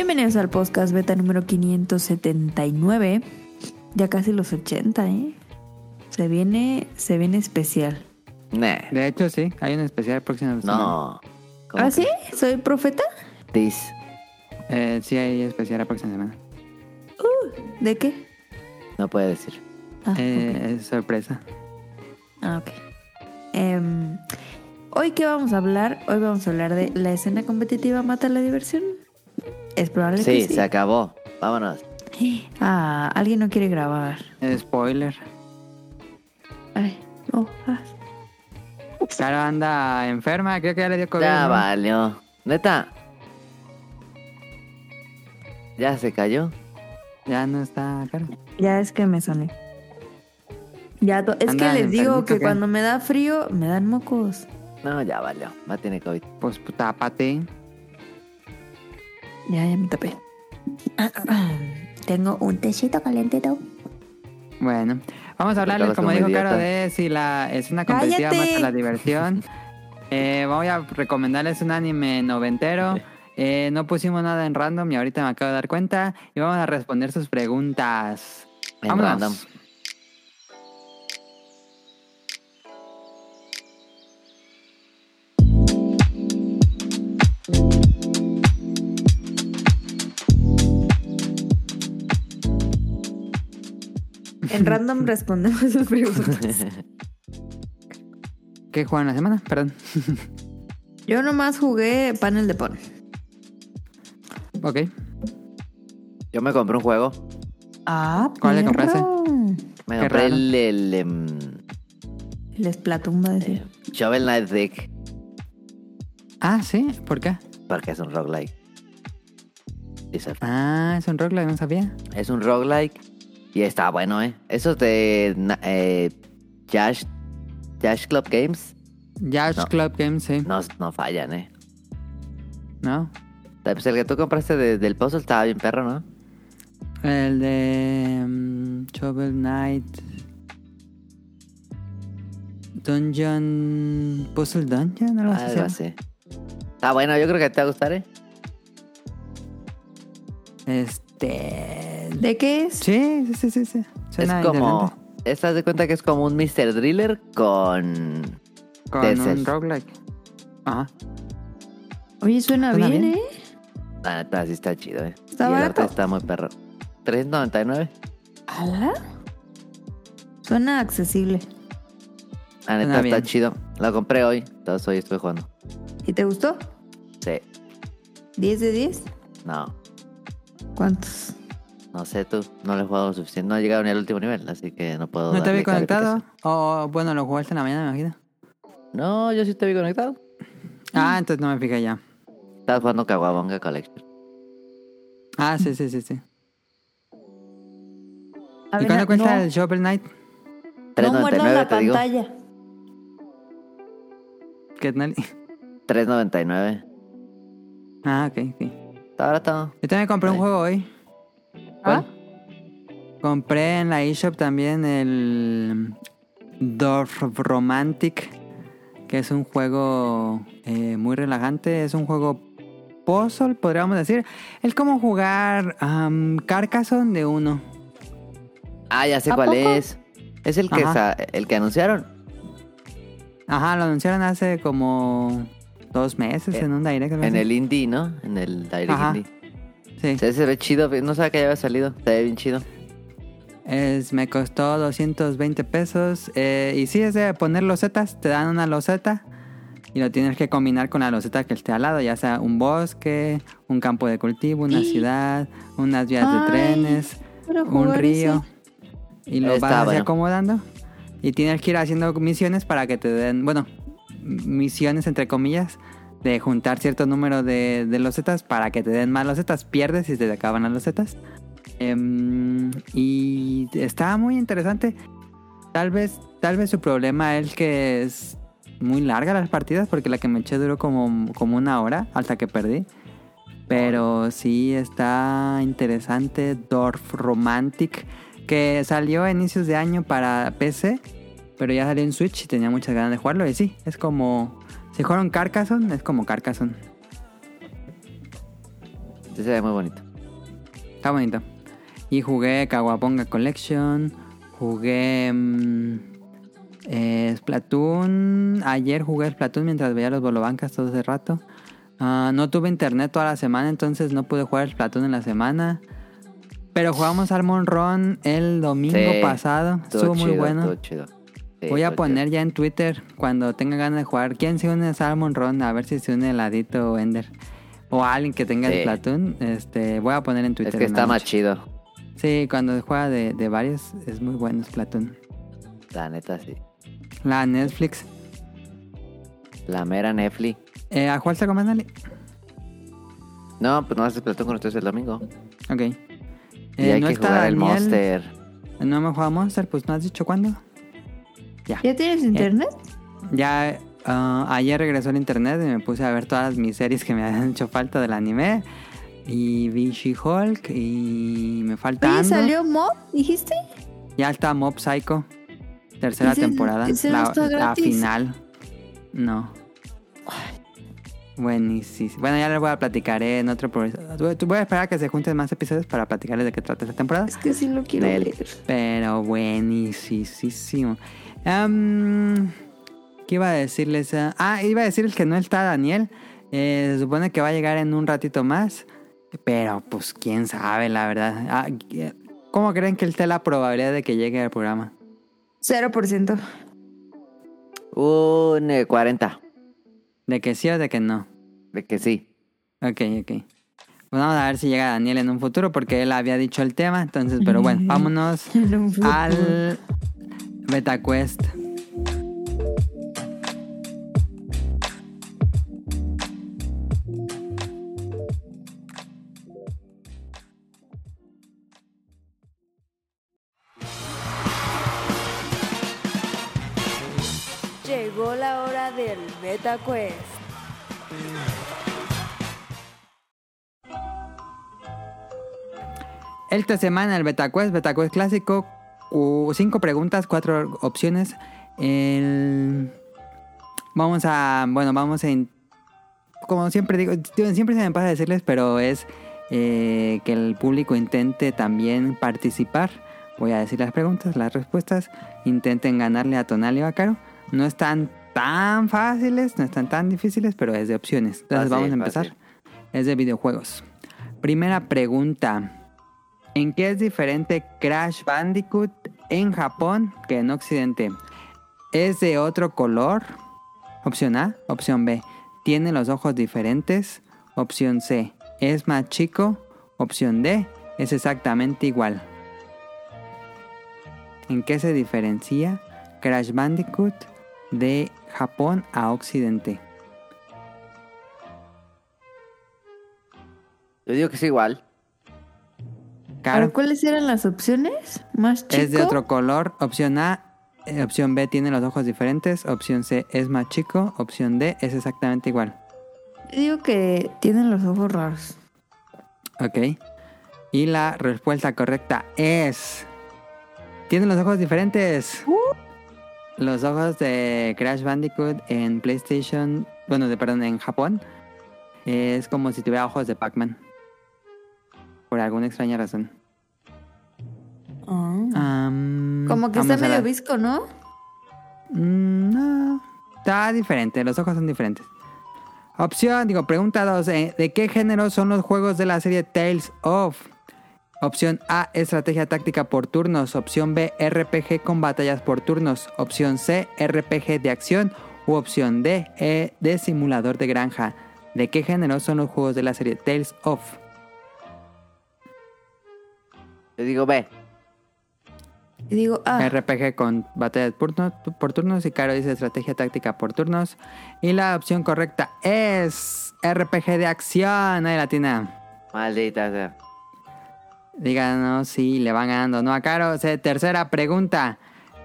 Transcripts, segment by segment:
Bienvenidos al podcast beta número 579. Ya casi los 80, ¿eh? Se viene, se viene especial. Nah. De hecho, sí, hay un especial próximo. No. ¿Cómo ¿Ah, que sí? ¿Soy profeta? Dis. Eh, sí, hay especial la próxima semana. ¿De qué? No puede decir. Ah, Eh, Es sorpresa. Ah, ok. Em, Hoy, ¿qué vamos a hablar? Hoy vamos a hablar de la escena competitiva mata la diversión. Es probable Sí, que sí. se acabó. Vámonos. Ah, alguien no quiere grabar. Spoiler. Ay, no. ah. Anda enferma, creo que ya le dio COVID. Ya ¿no? valió. Neta. Ya se cayó. Ya no está Caro. Ya es que me soné. Ya to- es que les digo que cuando me da frío, me dan mocos. No, ya valió. Va tiene COVID. Pues pues, tápate. Ya, ya me tapé. Tengo un tecito calentito. Bueno, vamos a hablarles, como dijo. Caro, de si la escena competitiva ¡Cállate! mata la diversión. Eh, voy a recomendarles un anime noventero. Eh, no pusimos nada en random y ahorita me acabo de dar cuenta. Y vamos a responder sus preguntas. En Vámonos. random. En random respondemos sus preguntas. ¿Qué juegan la semana? Perdón. Yo nomás jugué panel de pon. Ok. Yo me compré un juego. Ah, ¿Cuál le compraste? Me Qué compré raro. el, el, em, Les Splatoon va a decir. Shovel Knight Dick. Ah, sí. ¿Por qué? Porque es un roguelike. Dice, Ah, es un roguelike, no sabía. Es un roguelike. Y está bueno, ¿eh? Esos de eh, Yash, Yash Club Games Yash No. Club Games, sí. no, no fallan, ¿eh? ¿No? Pues el que tú compraste de- del puzzle estaba bien perro, ¿no? El de mm, Shovel Knight. Dungeon. Puzzle Dungeon, algo así. Algo así. Está bueno, yo creo que te va a gustar, ¿eh? Este. ¿De qué es? Sí, sí, sí, sí. sí. Suena es como... Estás de cuenta que es como un Mr. Driller con... Con de un roguelike. Ajá. Oye, suena, Suena bien, bien. ¿eh? La neta, sí está chido, ¿eh? ¿Está y el barato? arte está muy perro. 399. ¿Ala? Suena accesible. La neta Suena está bien. chido. Lo compré hoy. Entonces hoy estoy jugando. ¿Y te gustó? Sí. ¿10 de 10? No. ¿Cuántos? No sé tú. No le he jugado lo suficiente. No he llegado ni al último nivel. Así que no puedo... ¿No te había conectado? O bueno, lo jugaste en la mañana, me imagino. No, yo sí te vi conectado. Ah, entonces no me fijé ya. Estás jugando Kawabonga Collection. Ah, sí, sí, sí, sí. A ¿Y ver, cuánto cuesta no, el Shovel Knight? no muerdas 399 la te digo. ¿Qué tal? 399. Ah, ok, ok. Está barato. Yo también compré un juego hoy. ¿Cuál? Compré en la eShop también el Dorf Romantic, que es un juego eh, muy relajante. Es un juego puzzle, podríamos decir. Es como jugar um, Carcassonne de uno. Ah, ya sé ¿A cuál poco? es. Es el que, el que anunciaron. Ajá, lo anunciaron hace como dos meses En- en un direct. En el indie, ¿no? En el Direct Ajá. Indie. Sí. Se, se ve chido. No sabía que ya había salido. Se ve bien chido. Es, me costó 220 pesos. eh, y sí, es de poner losetas. Te dan una loseta y lo tienes que combinar con la loseta que esté al lado, ya sea un bosque, un campo de cultivo, una Y- ciudad, unas vías de trenes, un río. Y lo Está vas así bueno. acomodando. Y tienes que ir haciendo misiones para que te den, bueno, misiones entre comillas, de juntar cierto número de, de losetas para que te den más losetas. Pierdes se te acaban las losetas. Em, y está muy interesante. Tal vez, tal vez su problema es que es muy larga las partidas, porque la que me eché duró como, como una hora hasta que perdí. Pero sí está interesante. Dorf Romantic, que salió a inicios de año para PC, pero ya salió en Switch y tenía muchas ganas de jugarlo. Y sí, es como. Si jugaron Carcassonne, es como Carcassonne. Sí, se ve muy bonito. Está bonito. Y jugué Kawabonga Collection. Jugué. mm, eh, Splatoon. Ayer jugué Splatoon mientras veía los bolobancas todo ese rato. Ah, no tuve internet toda la semana, entonces no pude jugar Splatoon en la semana. Pero jugamos Salmon Run el domingo Sí, pasado. Estuvo muy bueno. estuvo chido. Voy a estuvo poner ya en Twitter cuando tenga ganas de jugar. ¿Quién se une a Salmon Run? A ver si se une Ladito o Ender. O alguien que tenga el Sí. Splatoon. Este, voy a poner en. Twitter. Es que está más chido. Sí, cuando juega de, de varios es muy bueno Splatoon. La neta, sí. La Netflix. La mera Netflix. Eh, ¿A cuál se Ali? No, pues no haces Platón con ustedes el domingo. Ok. Y Eh, hay no que está jugar el Daniel. Monster. No me juega Monster, pues no has dicho cuándo. ¿Ya tienes internet? Ya ah, ayer regresó el internet y me puse a ver todas mis series que me habían hecho falta del anime. Y vi She-Hulk y me falta Oye, Andor. ¿salió Mob? ¿Dijiste? Ya está Mob Psycho. Tercera Ese- temporada. ese la, final. No. Buenísimo. Bueno, ya les voy a platicar en otro pro- Voy a esperar a que se junten más episodios para platicarles de qué trata esta temporada. Es que sí lo quiero Nel. ver. Pero buenísimo. ¿Qué iba a decirles? Ah, iba a decirles que no está Daniel. Eh, se supone que va a llegar en un ratito más. Pero pues quién sabe, la verdad. Ah, ¿Cómo creen que esté la probabilidad de que llegue al programa? 0%. Un eh, 40. ¿De que sí o de que no? De que sí. Ok, ok. Pues vamos a ver si llega Daniel en un futuro porque él había dicho el tema. Entonces, pero bueno, vámonos al BetaQuest. Llegó la hora del MetaQuest. Esta semana el BetaQuest, BetaQuest clásico, cinco preguntas, cuatro opciones. El- Vamos a, bueno, vamos a, in- como siempre digo, siempre se me pasa decirles, pero es eh, que el público intente también participar. Voy a decir las preguntas, las respuestas. Intenten ganarle a Tonal y a Caro. No están tan fáciles, no están tan difíciles, pero es de opciones. Entonces Fácil, vamos a empezar. fácil. Es de videojuegos. Primera pregunta. ¿En qué es diferente Crash Bandicoot en Japón que en Occidente? ¿Es de otro color? Opción A. Opción B. ¿Tiene los ojos diferentes? Opción C. ¿Es más chico? Opción D. Es exactamente igual. ¿En qué se diferencia Crash Bandicoot de Japón a Occidente? Yo digo que es igual. Caro. ¿Pero cuáles eran las opciones? ¿Más chico? Es de otro color. Opción A. eh, Opción B tiene los ojos diferentes. Opción C es más chico. Opción D es exactamente igual. Yo digo que tienen los ojos raros. Ok. Y la respuesta correcta es... Tienen los ojos diferentes. Los ojos de Crash Bandicoot en PlayStation... Bueno, de, perdón, en Japón. Es como si tuviera ojos de Pac-Man. Por alguna extraña razón. Am, Como que está medio visco, ¿no? Mm, no, está diferente, los ojos son diferentes. Opción, digo, pregunta 2. ¿De qué género son los juegos de la serie Tales of? Opción A, estrategia táctica por turnos. Opción B, RPG con batallas por turnos. Opción C, RPG de acción. U opción D, E de simulador de granja. ¿De qué género son los juegos de la serie Tales of? Yo digo B. Y digo, ah, RPG con batallas por, turno- por turnos y Caro dice estrategia táctica por turnos. Y la opción correcta es RPG de acción. Ahí la tiene. Maldita sea. Díganos si le van ganando no a Caro. Se- tercera pregunta.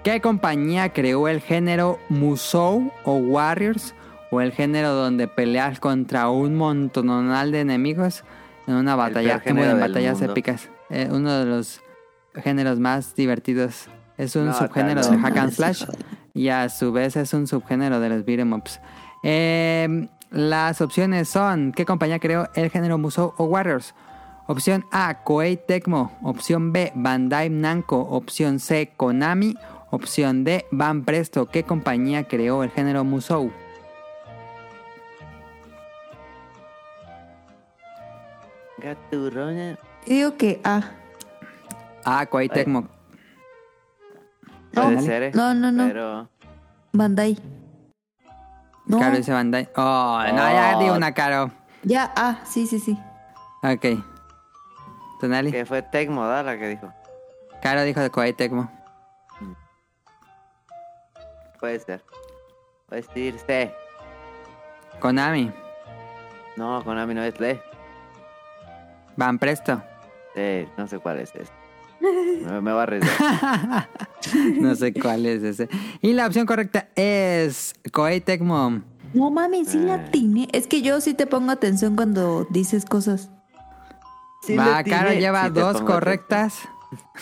¿Qué compañía creó el género Musou o Warriors? O el género donde peleas contra un montonal de enemigos en una batalla, en batallas mundo. épicas. Eh, uno de los géneros más divertidos. Es un No, subgénero del hack and slash y a su vez es un subgénero de los beat'em ups. Eh, Las opciones son: ¿qué compañía creó el género Musou o Warriors? Opción A, Koei Tecmo. Opción B, Bandai Namco. Opción C, Konami. Opción D, Van Presto. ¿Qué compañía creó el género Musou? Gaturroña. Digo que A. A, Koei Tecmo. Puede No, ser, ¿eh? no, no, no. Pero. Bandai. No, Caro dice Bandai. Oh, no, ya Oh. di una, Caro. ya A. Sí, sí, sí. Ok. Tonali. Que fue Tecmo, ¿da? La que dijo. Caro dijo de Koei Tecmo. Puede ser. Puede decir C. Konami. No, Konami no es D. Van Presto. C, no sé cuál es ese. Me, me va a arriesgar. No sé cuál es ese. Y la opción correcta es Koei Tecmo. No mames, sí la Ay. atiné. Es que yo sí te pongo atención cuando dices cosas. Sí Va, Caro atiné. lleva Sí dos correctas.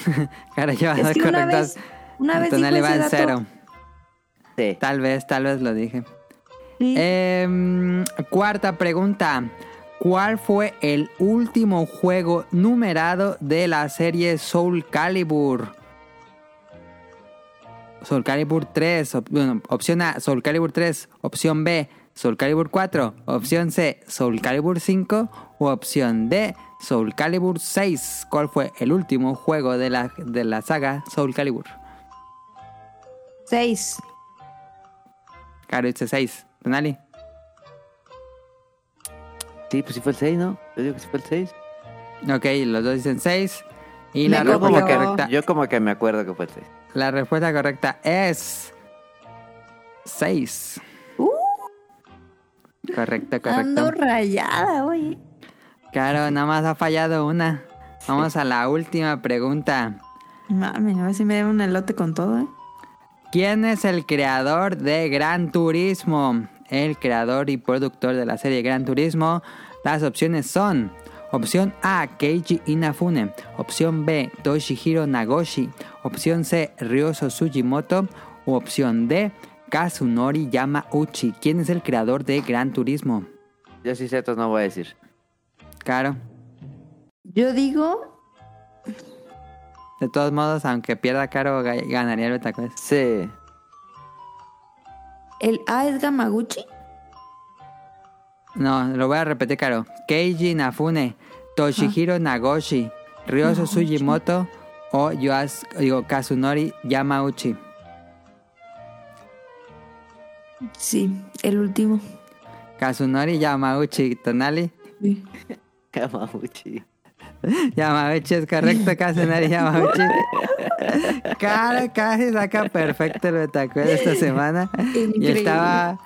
Caro lleva Es dos que una correctas. vez, una vez dijo ese dato. cero. Sí. Tal vez, tal vez lo dije. Sí. Em, cuarta pregunta. ¿Cuál fue el último juego numerado de la serie Soul Calibur? Soul Calibur 3, op- bueno, opción A, Soul Calibur 3, opción B, Soul Calibur 4, opción C, Soul Calibur 5 o opción D, Soul Calibur 6. ¿Cuál fue el último juego de la, de la saga Soul Calibur? Seis. Caro dice 6. Tonali. Sí, pues sí fue el 6, ¿no? Yo digo que sí fue el 6. Ok, los dos dicen 6. Y la respuesta Como que- correcta. Yo como que me acuerdo que fue el 6. La respuesta correcta es 6. Uh, Correcto, ando correcto. rayada, oye. Claro, nada más ha fallado una. Vamos a la última pregunta. Mami, a ver si me dan un elote con todo, ¿eh? ¿Quién es el creador de Gran Turismo? El creador y productor de la serie Gran Turismo. Las opciones son: opción A, Keiji Inafune. Opción B, Toshihiro Nagoshi. Opción C, Ryoso Sugimoto. O opción D, Kazunori Yamauchi. ¿Quién es el creador de Gran Turismo? Yo sí sé, no voy a decir. Claro. Yo digo, De todos modos, aunque pierda caro, ga- ganaría el Betacuest. Sí. ¿El A es Gamaguchi? No, lo voy a repetir, Caro. Keiji Nafune, Toshihiro Nagoshi, Ryoso. Sugimoto o Yoas, digo, Kazunori Yamauchi. Sí, el último. Kazunori Yamauchi, Tonali. Sí. Yamauchi. Yamauchi es correcto, Kazunori Yamauchi. Cara, casi saca perfecto el Betacuest esta semana. Y estaba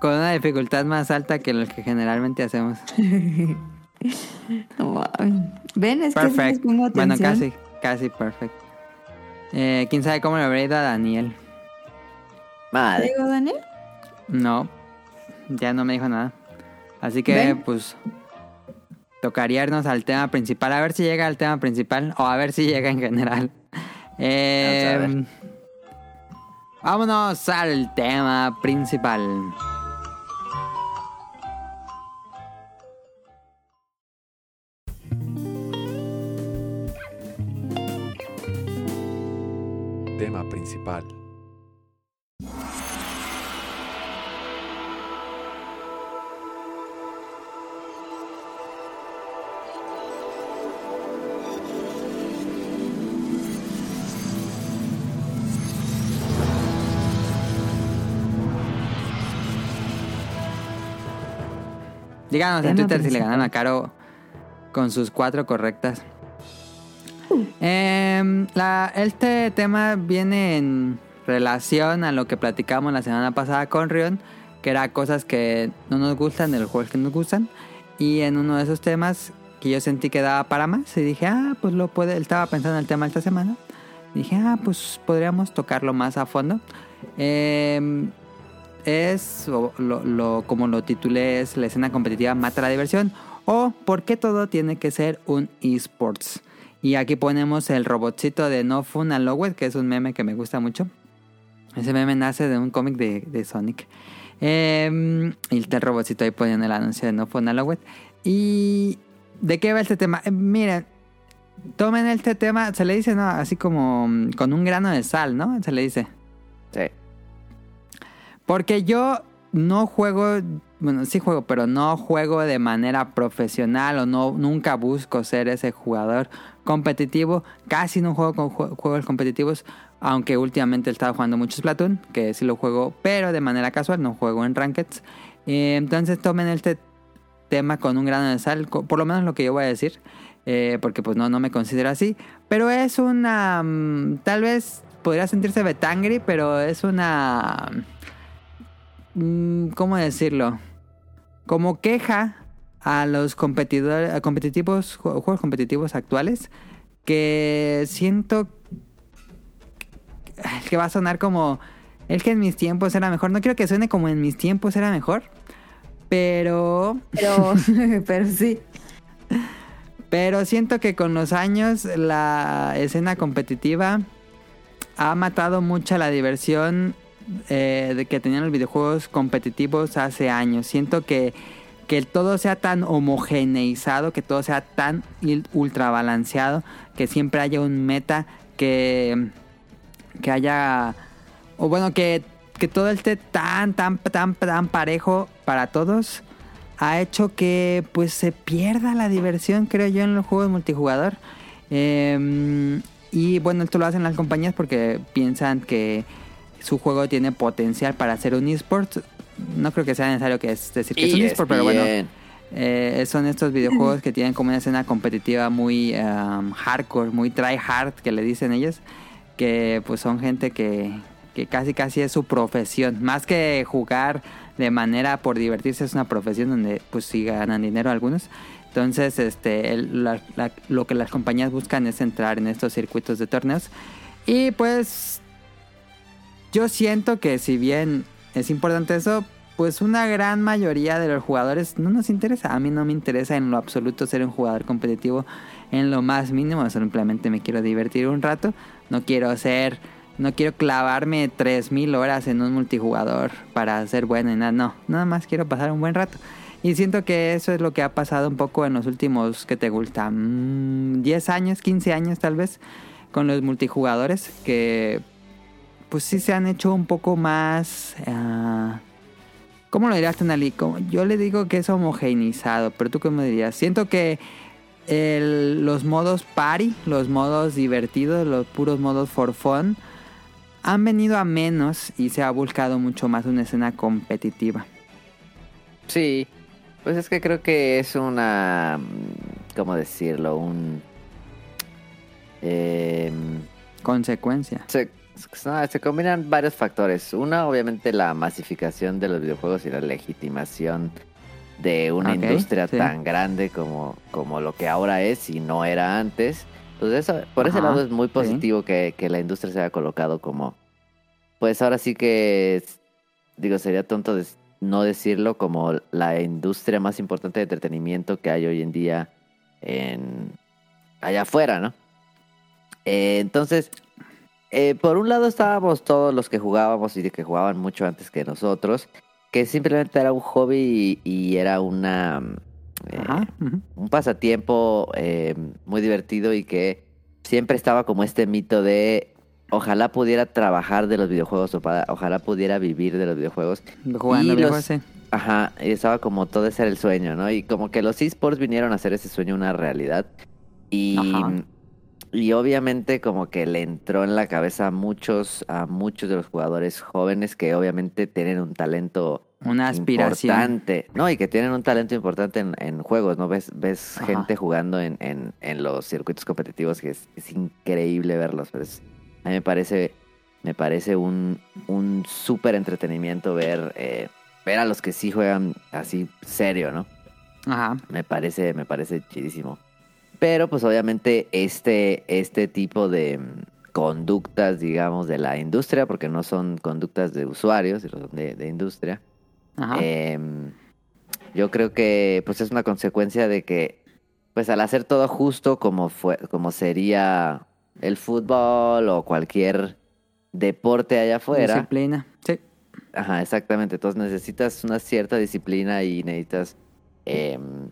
con una dificultad más alta que lo que generalmente hacemos. Mames. Ven, es que Perfecto. pongo Bueno, casi, casi perfecto. Eh, ¿Quién sabe cómo le habría ido a Daniel? ¿Te Madre. digo, Daniel? No, ya no me dijo nada. Así que, ¿Ven? pues, tocaría irnos al tema principal. A ver si llega al tema principal o a ver si llega en general. Eh, a vámonos al tema principal. Tema principal. Díganos en Twitter si le ganan a Caro con sus cuatro correctas. Uh. Em, la- este tema viene en relación a lo que platicamos la semana pasada con Rion, que era cosas que no nos gustan de los juegos que nos gustan. Y en uno de esos temas que yo sentí que daba para más, y dije, ah, pues lo puede. Estaba pensando en el tema esta semana. Dije, ah, pues podríamos tocarlo más a fondo. Em, es, o lo, como lo titulé, es la escena competitiva mata la diversión. O por qué todo tiene que ser un esports. Y aquí ponemos el robotcito de No Fun and Lowet, que es un meme que me gusta mucho. Ese meme nace de un cómic de, Sonic. Eh, y el robotcito ahí poniendo el anuncio de No Phone Allowed. ¿Y de qué va este tema? Eh, miren, tomen este tema, se le dice, ¿no? Así como mm, con un grano de sal, ¿no? Se le dice. Sí. Porque yo no juego, bueno, sí juego, pero no juego de manera profesional o no nunca busco ser ese jugador competitivo. Casi no juego con jue- juegos competitivos, aunque últimamente he estado jugando mucho Splatoon, que sí lo juego, pero de manera casual, no juego en Rankeds. Eh, entonces tomen este tema con un grano de sal, por lo menos lo que yo voy a decir, eh, porque pues no, no me considero así, pero es una, mm, tal vez podría sentirse betangri, pero es una, ¿cómo decirlo? Como queja a los competidores, a competitivos, ju- juegos competitivos actuales, que siento que va a sonar como, es que en mis tiempos era mejor, no quiero que suene como en mis tiempos era mejor, pero... Pero, pero sí. Pero siento que con los años la escena competitiva ha matado mucha la diversión eh, de que tenían los videojuegos competitivos hace años. Siento que, que todo sea tan homogeneizado, que todo sea tan ultra balanceado, que siempre haya un meta, que, que haya... O bueno, que, que todo esté tan, tan, tan, tan parejo para todos ha hecho que pues se pierda la diversión, creo yo, en los juegos multijugador. Eh, y bueno, esto lo hacen las compañías porque piensan que su juego tiene potencial para ser un eSport. No creo que sea necesario que es decir que es un eSport, pero bueno, eh, son estos videojuegos que tienen como una escena competitiva muy um, hardcore, muy try hard, que le dicen ellos, que pues son gente que, que casi casi es su profesión, más que jugar de manera por divertirse es una profesión donde pues sí ganan dinero algunos. Entonces, este, el- la- la- lo que las compañías buscan es entrar en estos circuitos de torneos. Y pues yo siento que si bien es importante eso, pues una gran mayoría de los jugadores no nos interesa. A mí no me interesa en lo absoluto ser un jugador competitivo en lo más mínimo. Simplemente me quiero divertir un rato. No quiero ser, no quiero clavarme 3000 horas en un multijugador para ser bueno y nada. No, nada más quiero pasar un buen rato. Y siento que eso es lo que ha pasado un poco en los últimos, que te gusta? Mm, 10 años, 15 años tal vez, con los multijugadores, que pues sí se han hecho un poco más... ah, ¿Cómo lo dirías, Tonali? Yo le digo que es homogeneizado, pero tú cómo dirías? Siento que el- los modos party, los modos divertidos, los puros modos for fun, han venido a menos y se ha buscado mucho más una escena competitiva. Sí, pues es que creo que es una, mm, ¿cómo decirlo? Un... em, Consecuencia. se, no, se combinan varios factores. Una, obviamente, la masificación de los videojuegos y la legitimación de una industria sí. tan grande como, como lo que ahora es y no era antes. Entonces, eso, por ese lado es muy sí. positivo que, que la industria se haya colocado como, pues ahora sí que, digo, sería tonto des- no decirlo como la industria más importante de entretenimiento que hay hoy en día en allá afuera, ¿no? Eh, entonces, eh, por un lado estábamos todos los que jugábamos y de que jugaban mucho antes que nosotros, que simplemente era un hobby y, y era una eh, Ajá. un pasatiempo eh, muy divertido y que siempre estaba como este mito de ojalá pudiera trabajar de los videojuegos o pa- ojalá pudiera vivir de los videojuegos. Jugando Y videojuegos, los- sí. Ajá, y estaba como todo ese era el sueño, ¿no? Y como que los esports vinieron a hacer ese sueño una realidad. Y, Ajá. Y obviamente como que le entró en la cabeza a muchos, a muchos de los jugadores jóvenes que obviamente tienen un talento Una aspiración. importante. No, y que tienen un talento importante en, en juegos, ¿no? Ves, ves Ajá. gente jugando en, en, en los circuitos competitivos que es, es increíble verlos. pues. a mí me parece, me parece un, un súper entretenimiento ver, eh, ver a los que sí juegan así serio, ¿no? Ajá. Me parece, me parece chidísimo. Pero pues obviamente este, este tipo de mm, conductas, digamos, de la industria, porque no son conductas de usuarios, sino de, de industria, Ajá. Em, yo creo que pues es una consecuencia de que pues al hacer todo justo como fue como sería el fútbol o cualquier deporte allá afuera, Disciplina. Sí. Ajá, exactamente. Entonces necesitas una cierta disciplina y necesitas, em,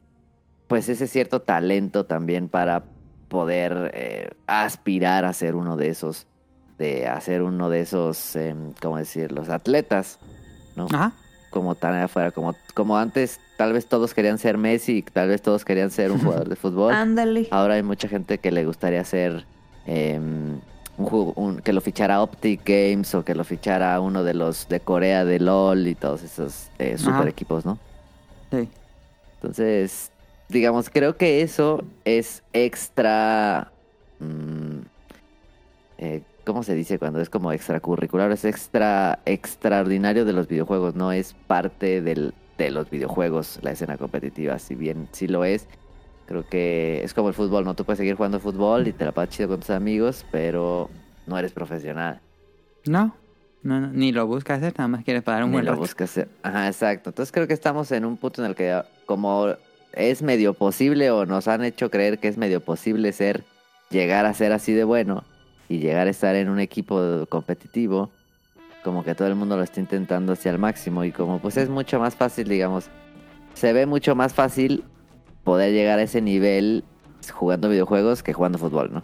pues, ese cierto talento también para poder eh, aspirar a ser uno de esos, de hacer uno de esos, em, ¿cómo decir? Los atletas, ¿no? Ajá. Como tan afuera, como, como antes, tal vez todos querían ser Messi, tal vez todos querían ser un jugador de fútbol. Ándale. Ahora hay mucha gente que le gustaría ser em, un, jugo- un- que lo fichara Optic Games o que lo fichara uno de los de Corea de LOL y todos esos eh, super Ajá. equipos, ¿no? Sí. Entonces, digamos, creo que eso es extra. mm, eh, ¿Cómo se dice cuando es como extracurricular? Es extra extraordinario de los videojuegos, no es parte del, de los videojuegos la escena competitiva. Si bien sí lo es, creo que es como el fútbol, ¿no? Tú puedes seguir jugando fútbol y te la pasas chido con tus amigos, pero no eres profesional. No, no, no, ni lo busca hacer, nada más quiere pagar un Ni buen lo rato. buscas hacer. Ajá, exacto. Entonces creo que estamos en un punto en el que como es medio posible o nos han hecho creer que es medio posible ser, llegar a ser así de bueno y llegar a estar en un equipo competitivo, como que todo el mundo lo está intentando hacia el máximo y como pues es mucho más fácil, digamos, se ve mucho más fácil poder llegar a ese nivel jugando videojuegos que jugando fútbol, ¿no?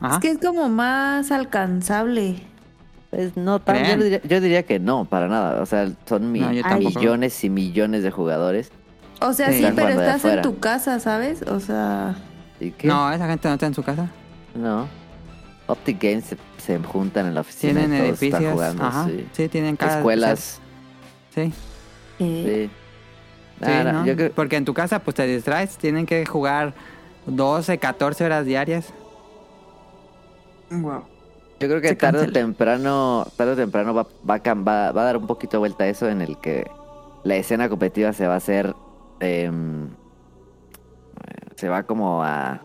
Ajá. Es que es como más alcanzable. Pues no tan, yo diría, yo diría que no, para nada. O sea, son mi- No, millones y millones de jugadores. O sea, Sí. pero estás en tu casa, ¿sabes? O sea, ¿Y qué? No, esa gente no está en su casa. No. Optic Games se, se juntan en la oficina. Tienen y todos están edificios. jugando, Ajá. sí. Sí, tienen casas. Escuelas. Sí. eh, Sí. Sí, Ah, no, ¿no? yo creo- Porque en tu casa pues te distraes, tienen que jugar 12, 14 horas diarias. wow. Yo creo que Se tarde o temprano, tarde o temprano va, va, va- va a dar un poquito de vuelta a eso en el que la escena competitiva se va a hacer, em, se va como a,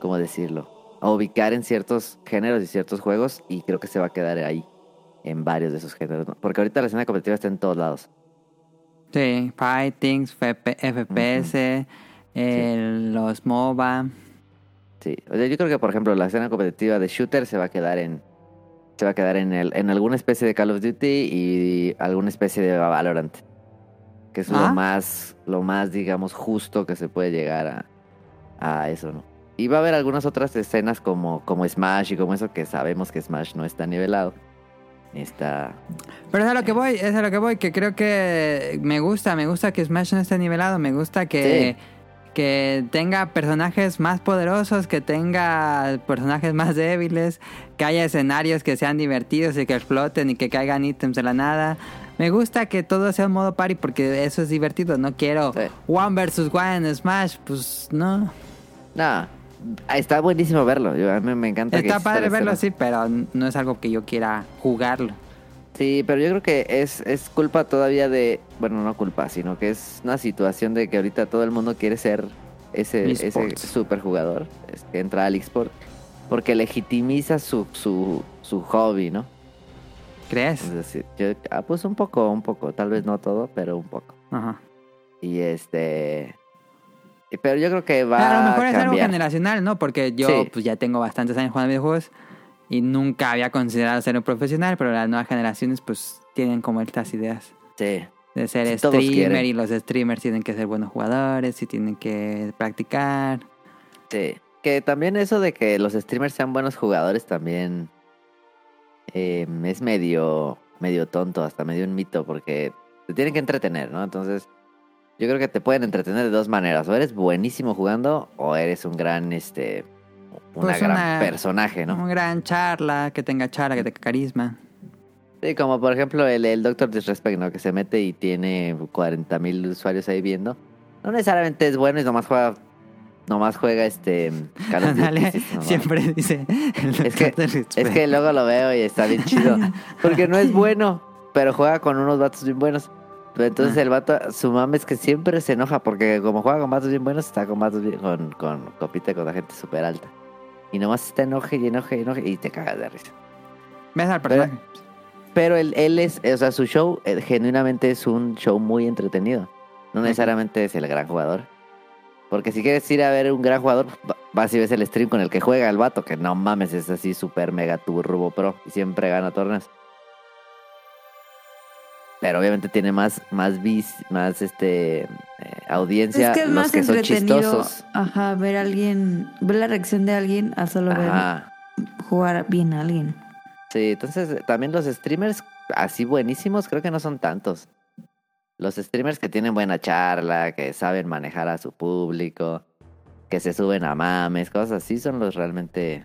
¿cómo decirlo? A ubicar en ciertos géneros y ciertos juegos y creo que se va a quedar ahí en varios de esos géneros. ¿no? Porque ahorita la escena competitiva está en todos lados. Sí, Fightings, FP FPS, el- los MOBA. Sí, o sea, yo creo que por ejemplo la escena competitiva de shooter se va a quedar en se va a quedar en el en alguna especie de Call of Duty y alguna especie de Valorant, que es Ah. lo más lo más digamos justo que se puede llegar a, a eso, ¿no? Y va a haber algunas otras escenas como como Smash y como eso que sabemos que Smash no está nivelado. Está Pero es a lo que voy, es a lo que voy, que creo que me gusta, me gusta que Smash no esté nivelado, me gusta que, que tenga personajes más poderosos, que tenga personajes más débiles, que haya escenarios que sean divertidos y que exploten y que caigan ítems de la nada. Me gusta que todo sea un modo party porque eso es divertido, no quiero Sí. one versus one en Smash, pues no. no, está buenísimo verlo. Yo, a mí me encanta Está padre verlo así, pero no es algo que yo quiera jugarlo. Sí, pero yo creo que es, es culpa todavía de, bueno, no culpa, sino que es una situación de que ahorita todo el mundo quiere ser ese, ese Esports. super jugador es que entra al eSport porque legitimiza su, su, su hobby, ¿no? ¿Crees? Es decir, yo, ah, pues un poco, un poco, tal vez no todo, pero un poco. Ajá. Y este... Pero yo creo que va a lo mejor a es algo generacional, ¿no? Porque yo Sí. pues ya tengo bastantes años jugando videojuegos y nunca había considerado ser un profesional, pero las nuevas generaciones pues tienen como estas ideas Sí, de ser Sí, streamer y los streamers tienen que ser buenos jugadores y tienen que practicar. Sí. Que también eso de que los streamers sean buenos jugadores también eh, es medio, medio tonto, hasta medio un mito, porque te tienen que entretener, ¿no? Entonces, yo creo que te pueden entretener de dos maneras. O eres buenísimo jugando, o eres un gran, este, una Pues gran una- personaje, ¿no? Una gran charla, que tenga charla, que tenga carisma. Sí, como por ejemplo el, el Doctor Disrespect, ¿no? Que se mete y tiene 40 mil usuarios ahí viendo. No necesariamente es bueno y nomás juega, nomás juega este Call of Dale, siempre dice. el Es que, es que luego lo veo y está bien chido. Porque no es bueno, pero juega con unos vatos bien buenos. Entonces Ah. el vato, su mame es que siempre se enoja porque como juega con vatos bien buenos, está con vatos bien, con, con, compite con la gente súper alta. Y nomás está enoje y enoje y enoje y te cagas de risa. ¿Ves al personaje? Pero él, él es, o sea, su show eh, genuinamente es un show muy entretenido. No necesariamente es el gran jugador. Porque si quieres ir a ver un gran jugador, va- vas y ves el stream con el que juega el vato, que no mames, es así súper mega turbo pro y siempre gana torneos. pero obviamente tiene más, más vis, más este eh, audiencia Es que es los más que son entretenido, chistosos. ajá, ver a alguien, ver la reacción de alguien a solo Ajá. ver jugar bien a alguien. Sí, entonces también los streamers así buenísimos creo que no son tantos. Los streamers que tienen buena charla, que saben manejar a su público, que se suben a mames, cosas así, son los realmente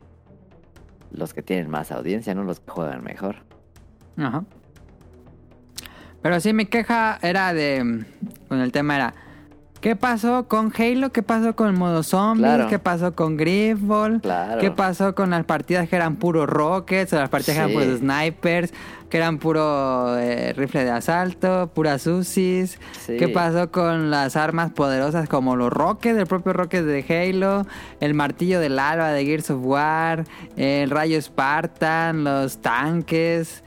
los que tienen más audiencia, no los que juegan mejor. Ajá. Pero sí, mi queja era de. Con el tema era. ¿Qué pasó con Halo? ¿Qué pasó con el modo zombies? Claro. ¿Qué pasó con Griffball? Claro. ¿Qué pasó con las partidas que eran puro rockets? O las partidas que eran puros snipers? Que eran puro eh, rifle de asalto, puras UCIs. Sí. ¿Qué pasó con las armas poderosas como los rockets, el propio rocket de Halo? El martillo del alba de Gears of War. El rayo Spartan, los tanques.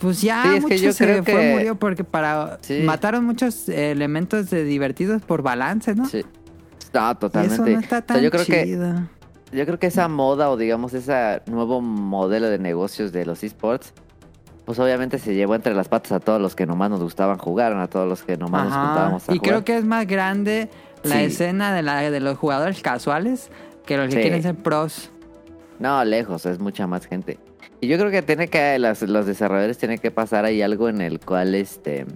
Pues ya Sí, es que mucho yo se creo fue, que- murió porque para Sí. mataron muchos elementos de divertidos por balance, ¿no? Sí. No, Y totalmente. Eso no está O sea, tan yo creo que yo creo que esa moda o digamos ese nuevo modelo de negocios de los esports, pues obviamente se llevó entre las patas a todos los que nomás nos gustaban jugar, a todos los que nomás nos Ajá. juntábamos a Y jugar. creo que es más grande la Sí. escena de, la, de los jugadores casuales que los que quieren ser pros. No, lejos, es mucha más gente. Y yo creo que tiene que las- los desarrolladores tienen que pasar ahí algo en el cual este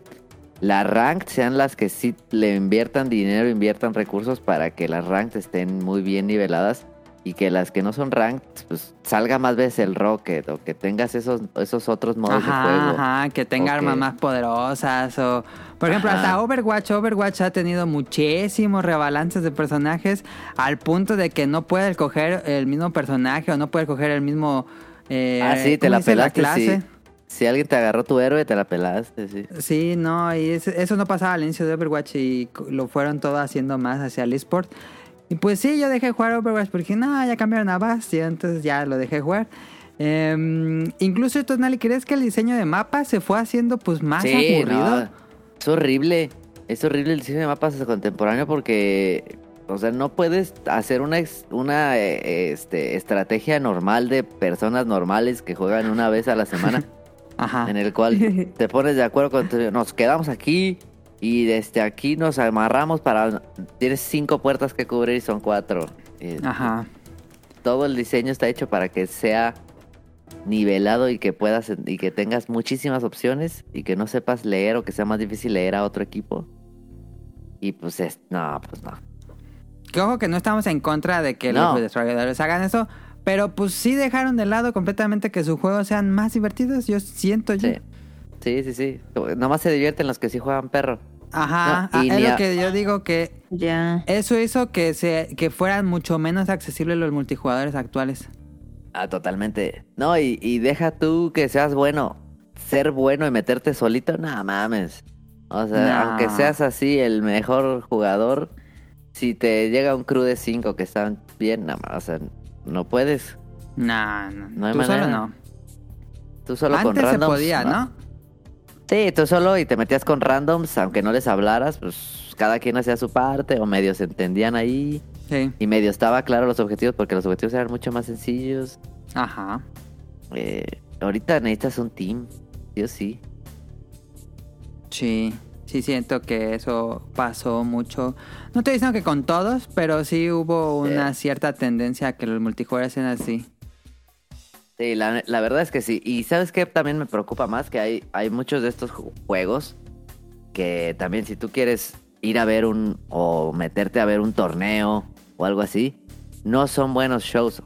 las ranked sean las que sí le inviertan dinero, inviertan recursos para que las ranked estén muy bien niveladas y que las que no son ranked pues salga más veces el rocket o que tengas esos esos otros modos de juego. ajá, que tenga armas más poderosas o... Por ejemplo, Ajá. hasta Overwatch, Overwatch ha tenido muchísimos rebalances de personajes al punto de que no puede coger el mismo personaje o no puede coger el mismo... eh, ah, sí, te ¿cómo la pelaste, clase. sí. Si alguien te agarró tu héroe, te la pelaste, sí. Sí, no, y es- eso no pasaba al inicio de Overwatch y lo fueron todo haciendo más hacia el eSport. Y pues sí, yo dejé jugar Overwatch porque no, ya cambiaron a Bastion, entonces ya lo dejé jugar. Em, incluso, Tonali, ¿crees que el diseño de mapas se fue haciendo pues más Sí, aburrido? no, es horrible. Es horrible el diseño de mapas contemporáneo porque, o sea, no puedes hacer una, una eh, este, estrategia normal de personas normales que juegan una vez a la semana, Ajá. en el cual te pones de acuerdo con tu- nos quedamos aquí y desde aquí nos amarramos para tienes cinco puertas que cubrir y son cuatro. Y Ajá. Todo el diseño está hecho para que sea nivelado y que puedas y que tengas muchísimas opciones y que no sepas leer o que sea más difícil leer a otro equipo. Y pues es, no, pues no. Que ojo que no estamos en contra de que No. los desarrolladores hagan eso, pero pues sí dejaron de lado completamente que sus juegos sean más divertidos, yo siento yo. Sí. Sí, sí, sí. Nomás se divierten los que sí juegan perro. Ajá, No, y ah, es ni lo que yo digo que Ya. Eso hizo que se que fueran mucho menos accesibles los multijugadores actuales. Ah, totalmente. No, y, y deja tú que seas bueno. Ser bueno y meterte solito, nada mames. O sea, No. aunque seas así el mejor jugador, si te llega un crew de 5 que están bien, nada más, o sea, no puedes. No, no, No hay tú solo manera. no. Tú solo con Antes se randoms. podía, ¿no? Sí, tú solo y te metías con randoms, aunque no les hablaras, pues cada quien hacía su parte o medio se entendían ahí Sí. y medio estaba claro los objetivos porque los objetivos eran mucho más sencillos. Ajá. Eh, ahorita necesitas un team, sí o sí. Sí. Sí siento que eso pasó mucho. No estoy diciendo que con todos, pero sí hubo una cierta tendencia a que los multijugadores sean así. Sí, la, la verdad es que sí. Y sabes qué también me preocupa más que hay, hay muchos de estos ju- juegos que también si tú quieres ir a ver un o meterte a ver un torneo o algo así, no son buenos shows.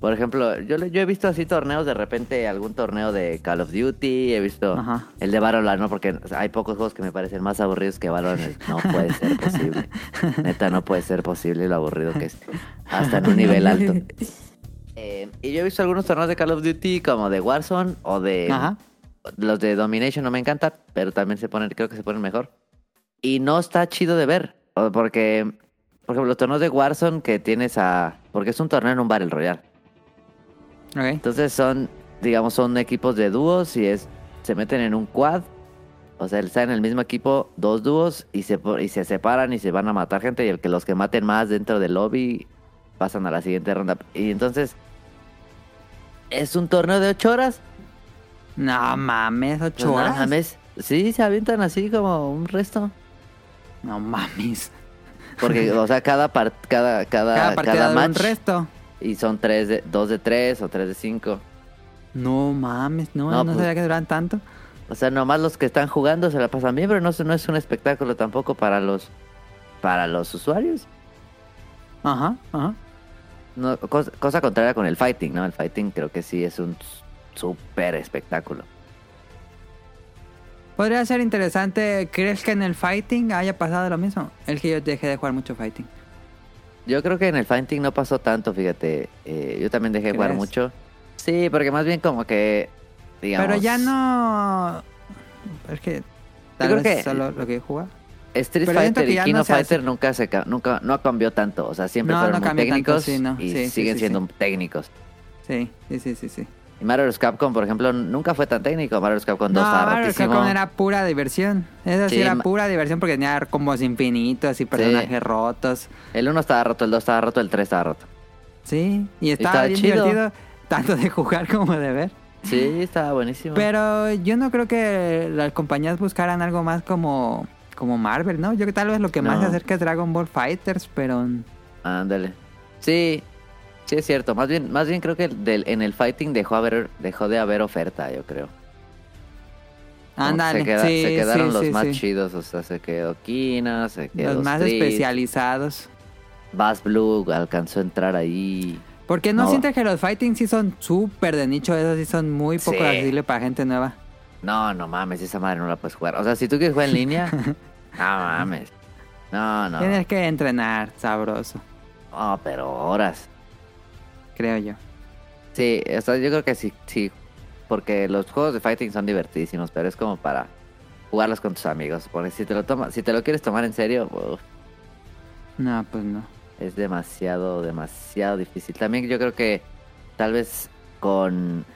Por ejemplo, yo, yo he visto así torneos de repente, algún torneo de Call of Duty, he visto Ajá. el de Valorant, ¿no? Porque hay pocos juegos que me parecen más aburridos que Valorant. No puede ser posible. Neta, no puede ser posible lo aburrido que es. Hasta en un nivel alto. Eh, y yo he visto algunos torneos de Call of Duty como de Warzone o de... Ajá. Los de Domination no me encantan, pero también se ponen, creo que se ponen mejor. Y no está chido de ver, porque, por ejemplo, los torneos de Warzone que tienes a... Porque es un torneo en un Battle Royale. Entonces son, digamos, son equipos de dúos y es se meten en un quad. O sea, están en el mismo equipo dos dúos y se, y se separan y se van a matar gente y el que los que maten más dentro del lobby pasan a la siguiente ronda. Y entonces es un torneo de ocho horas. No mames, ocho Pues, no horas. mames. Sí, se avientan así como un resto. No mames. Porque, o sea, cada par- cada, cada, Cada un match. resto. Y son tres de, dos de tres o tres de cinco. No mames, no, No, no, pues- sabía que duran tanto. O sea, nomás los que están jugando se la pasan bien, pero no, no es un espectáculo tampoco para los para los usuarios. Ajá, ajá. No, cosa, cosa contraria con el fighting, ¿no? El fighting creo que sí es un súper espectáculo. Podría ser interesante. ¿Crees que en el fighting haya pasado lo mismo? El que yo dejé de jugar mucho fighting. Yo creo que en el fighting no pasó tanto, fíjate. Eh, yo también dejé de jugar ¿Crees? mucho. Sí, porque más bien como que, digamos... Pero ya no. Es que. Tal vez que- solo lo que yo jugaba. Street Pero Fighter y ya King no of se hace. Fighter nunca se ca- nunca no cambió tanto, o sea, siempre No, fueron no muy cambió tanto, técnicos sí, no. y Sí, sí, siguen sí, siendo sí. técnicos. Sí, sí, sí, sí. Sí. Y Mario vs. Capcom, por ejemplo, nunca fue tan técnico. Mario vs. Capcom 2 No, estaba Mario rotísimo. Capcom era pura diversión. Eso sí, Sí, era pura diversión porque tenía combos infinitos y personajes rotos. El 1 estaba roto, el 2 estaba roto, el 3 estaba roto. Sí, y estaba estaba bien chido. divertido tanto de jugar como de ver. Sí, estaba buenísimo. Pero yo no creo que las compañías buscaran algo más como, como Marvel, ¿no? Yo que tal vez lo que más No. se acerca es Dragon Ball Fighters, pero... Ándale. Sí, sí es cierto. Más bien, más bien creo que del- en el fighting dejó, haber, dejó de haber oferta, yo creo. Ándale, se, queda- sí, se quedaron sí, los sí, más chidos. O sea, se quedó Kina, se quedó Los más Street, especializados. Bass Blue alcanzó a entrar ahí. Porque no, No. sientes que los fighting sí son súper de nicho, esos sí son muy poco accesibles para gente nueva. No, no mames, esa madre no la puedes jugar. O sea, si tú quieres jugar en línea, no mames. No, no. Tienes que entrenar, sabroso, No, pero horas. Creo yo. Sí, o sea, yo creo que sí, sí. Porque los juegos de fighting son divertidísimos, pero es como para jugarlos con tus amigos. Porque si te lo tomas, si te lo quieres tomar en serio, uf, No, pues no. es demasiado, demasiado difícil. También yo creo que tal vez con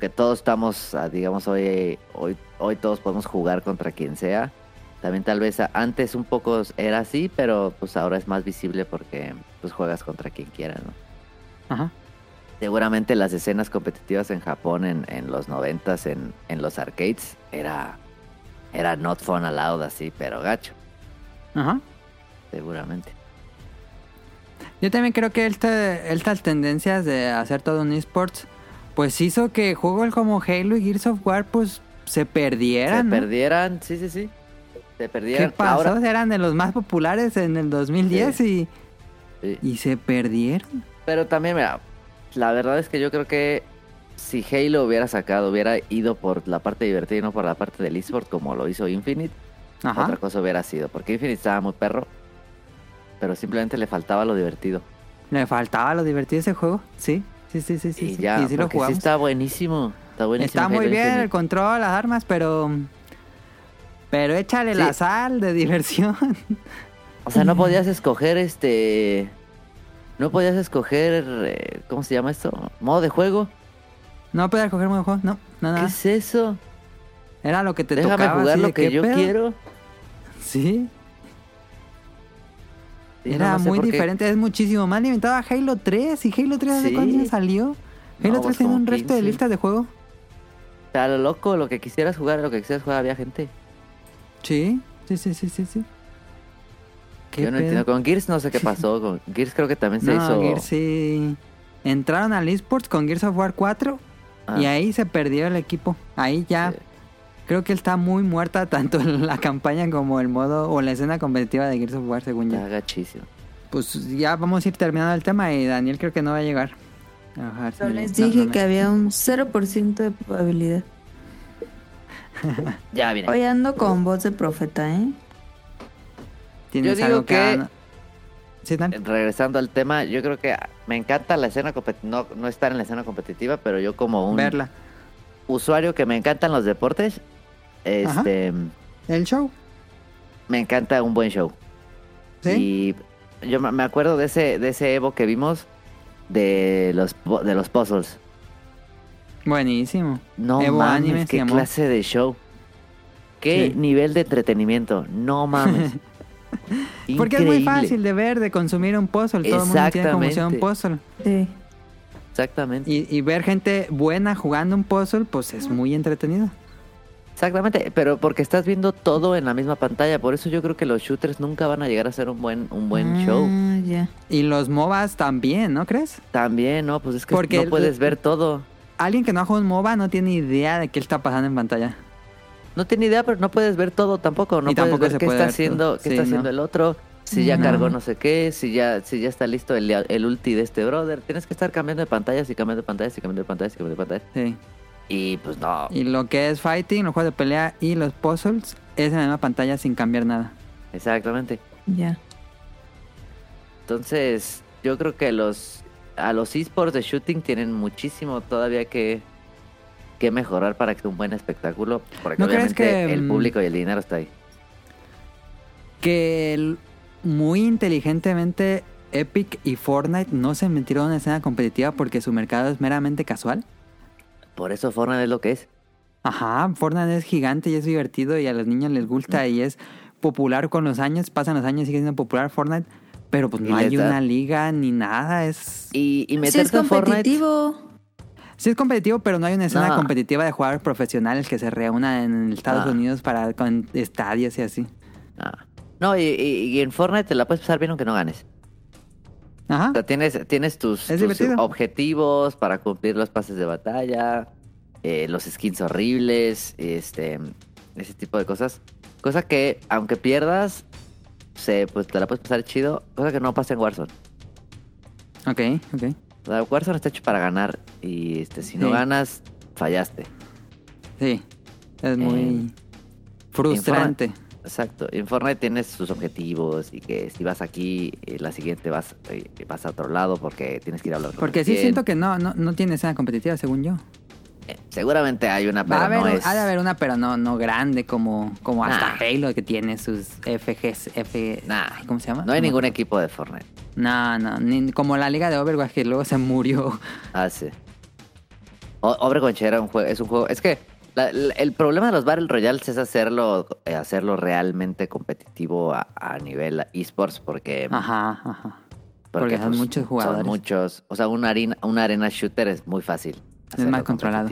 que todos estamos, ah, digamos, hoy, hoy, hoy todos podemos jugar contra quien sea. También tal vez antes un poco era así, pero pues ahora es más visible porque pues juegas contra quien quiera, ¿no? Ajá. Seguramente las escenas competitivas en Japón en, en los noventas en, en los arcades era, era not fun allowed así, pero gacho, Ajá. seguramente. Yo también creo que este- estas tendencias de hacer todo un esports, pues hizo que juegos como Halo y Gears of War, pues se perdieran. Se ¿no? perdieran, sí, sí, sí. Se ¿Qué perdieran. pasó? Ahora, Eran de los más populares en el 2010 y, sí. y se perdieron. Pero también, mira, la verdad es que yo creo que si Halo hubiera sacado, hubiera ido por la parte divertida y no por la parte del esport como lo hizo Infinite, Ajá. otra cosa hubiera sido. Porque Infinite estaba muy perro, pero simplemente le faltaba lo divertido. Le faltaba lo divertido ese juego. Sí, sí, sí, sí. sí, y sí. ya, Y sí lo porque sí jugamos. está buenísimo. Está buenísimo. Está muy Halo bien el control, las armas, pero. Pero échale la sal de diversión. O sea, no podías escoger este. No podías escoger. eh, ¿Cómo se llama esto? ¿Modo de juego? No podías coger modo de juego, no, no, ¿Qué nada. es eso? Era lo que te Déjame tocaba. jugar lo que ¿qué yo pedo? quiero. Sí, Sí, era no, no sé muy qué. diferente, es muchísimo más limitado a Halo 3. ¿Y Halo 3 hace Sí. años salió? Halo No, 3 pues tiene un resto de 15. listas de juego. O sea, lo loco, lo que quisieras jugar, lo que quisieras jugar, había gente. Sí, sí, sí, sí, sí. sí. ¿Qué Yo no pedo? entiendo. Con Gears no sé qué pasó. Con Gears creo que también se No, hizo. Gears sí. Entraron al esports con Gears of War 4 Ah, y ahí se perdió el equipo. Ahí ya sí. creo que está muy muerta tanto la campaña como el modo o la escena competitiva de Gears of War, según Está yo. gachísimo. Pues ya vamos a ir terminando el tema y Daniel creo que no va a llegar. A ver si Yo me- les no, dije no me- que había un 0% de probabilidad. Ya, viene. Hoy ando con voz de profeta, ¿eh? ¿Tienes Yo digo algo que... que- Sí, Dan? Regresando al tema, yo creo que me encanta la escena competitiva. No, no estar en la escena competitiva, pero yo como un Verla. usuario que me encantan los deportes, este, El show. me encanta un buen show. ¿Sí? Y yo me acuerdo de ese, de ese Evo que vimos de los, de los puzzles. Buenísimo. No Evo mames, qué clase de show. Qué Sí. nivel de entretenimiento. No mames. Porque es muy fácil de ver, de consumir un puzzle. Todo el mundo tiene como un puzzle. Sí. Exactamente. Y, y ver gente buena jugando un puzzle, pues es muy entretenido. Exactamente, pero porque estás viendo todo en la misma pantalla, por eso yo creo que los shooters nunca van a llegar a ser un buen un buen Ah, show. ya. Y los MOBAs también, ¿no crees? También, ¿no? Pues es que Porque no el- puedes ver todo. Alguien que no ha jugado un MOBA no tiene idea de qué está pasando en pantalla. No tiene idea, pero no puedes ver todo tampoco. No Y puedes tampoco ver se qué puede está ver todo. haciendo, qué Sí, está no. haciendo el otro, si ya No. cargó no sé qué, si ya, si ya está listo el, el ulti de este brother. Tienes que estar cambiando de pantallas y cambiando de pantallas y cambiando de pantallas y cambiando de pantallas. Sí. Y pues no. Y lo que es fighting, los juegos de pelea y los puzzles es en la misma pantalla sin cambiar nada. Exactamente. Ya. Entonces, yo creo que los a los esports de shooting tienen muchísimo todavía que, que mejorar para que sea un buen espectáculo. Porque ¿No crees que, el mm, público y el dinero está ahí. Que el- muy inteligentemente Epic y Fortnite no se metieron en una escena competitiva porque su mercado es meramente casual. Por eso Fortnite es lo que es. Ajá, Fortnite es gigante y es divertido y a los niños les gusta y es popular con los años, pasan los años y sigue siendo popular Fortnite, pero pues no hay una liga ni nada, es... Y, y Sí, meterte es Fortnite. Sí es competitivo, pero no hay una escena No. competitiva de jugadores profesionales que se reúnan en Estados No. Unidos para con estadios y así. Ah. No, y, y- y en Fortnite te la puedes pasar bien aunque no ganes. Ajá. O sea, tienes, tienes tus, tus objetivos para cumplir los pases de batalla, eh, los skins horribles, este, ese tipo de cosas. Cosa que, aunque pierdas, se, pues te la puedes pasar chido. Cosa que no pasa en Warzone. Ok, ok. O sea, Warzone está hecho para ganar. Y este, si no Sí. ganas, fallaste. Sí. Es muy Eh, frustrante. Exacto. En Fortnite tienes sus objetivos y que si vas aquí, eh, la siguiente vas, eh, vas a otro lado porque tienes que ir a hablar Porque sí siento que no, no, no tiene escena competitiva, según yo. Eh, seguramente hay una, pero Va a haber, no es... ha de haber una, pero no, no grande como, como hasta. Halo que tiene sus FGs, F... Nah, ay, ¿Cómo se llama? No hay ningún equipo de Fortnite. No, no, ni- como la liga de Overwatch que luego se murió. Ah, sí. O- Overwatch era un juego, es un juego... Es que la- la- el problema de los Battle Royales es hacerlo, eh, hacerlo realmente competitivo a, a nivel esports porque... Ajá, ajá. porque, porque son muchos jugadores. Son muchos. O sea, una arena, una arena shooter es muy fácil. Hacerlo más controlado.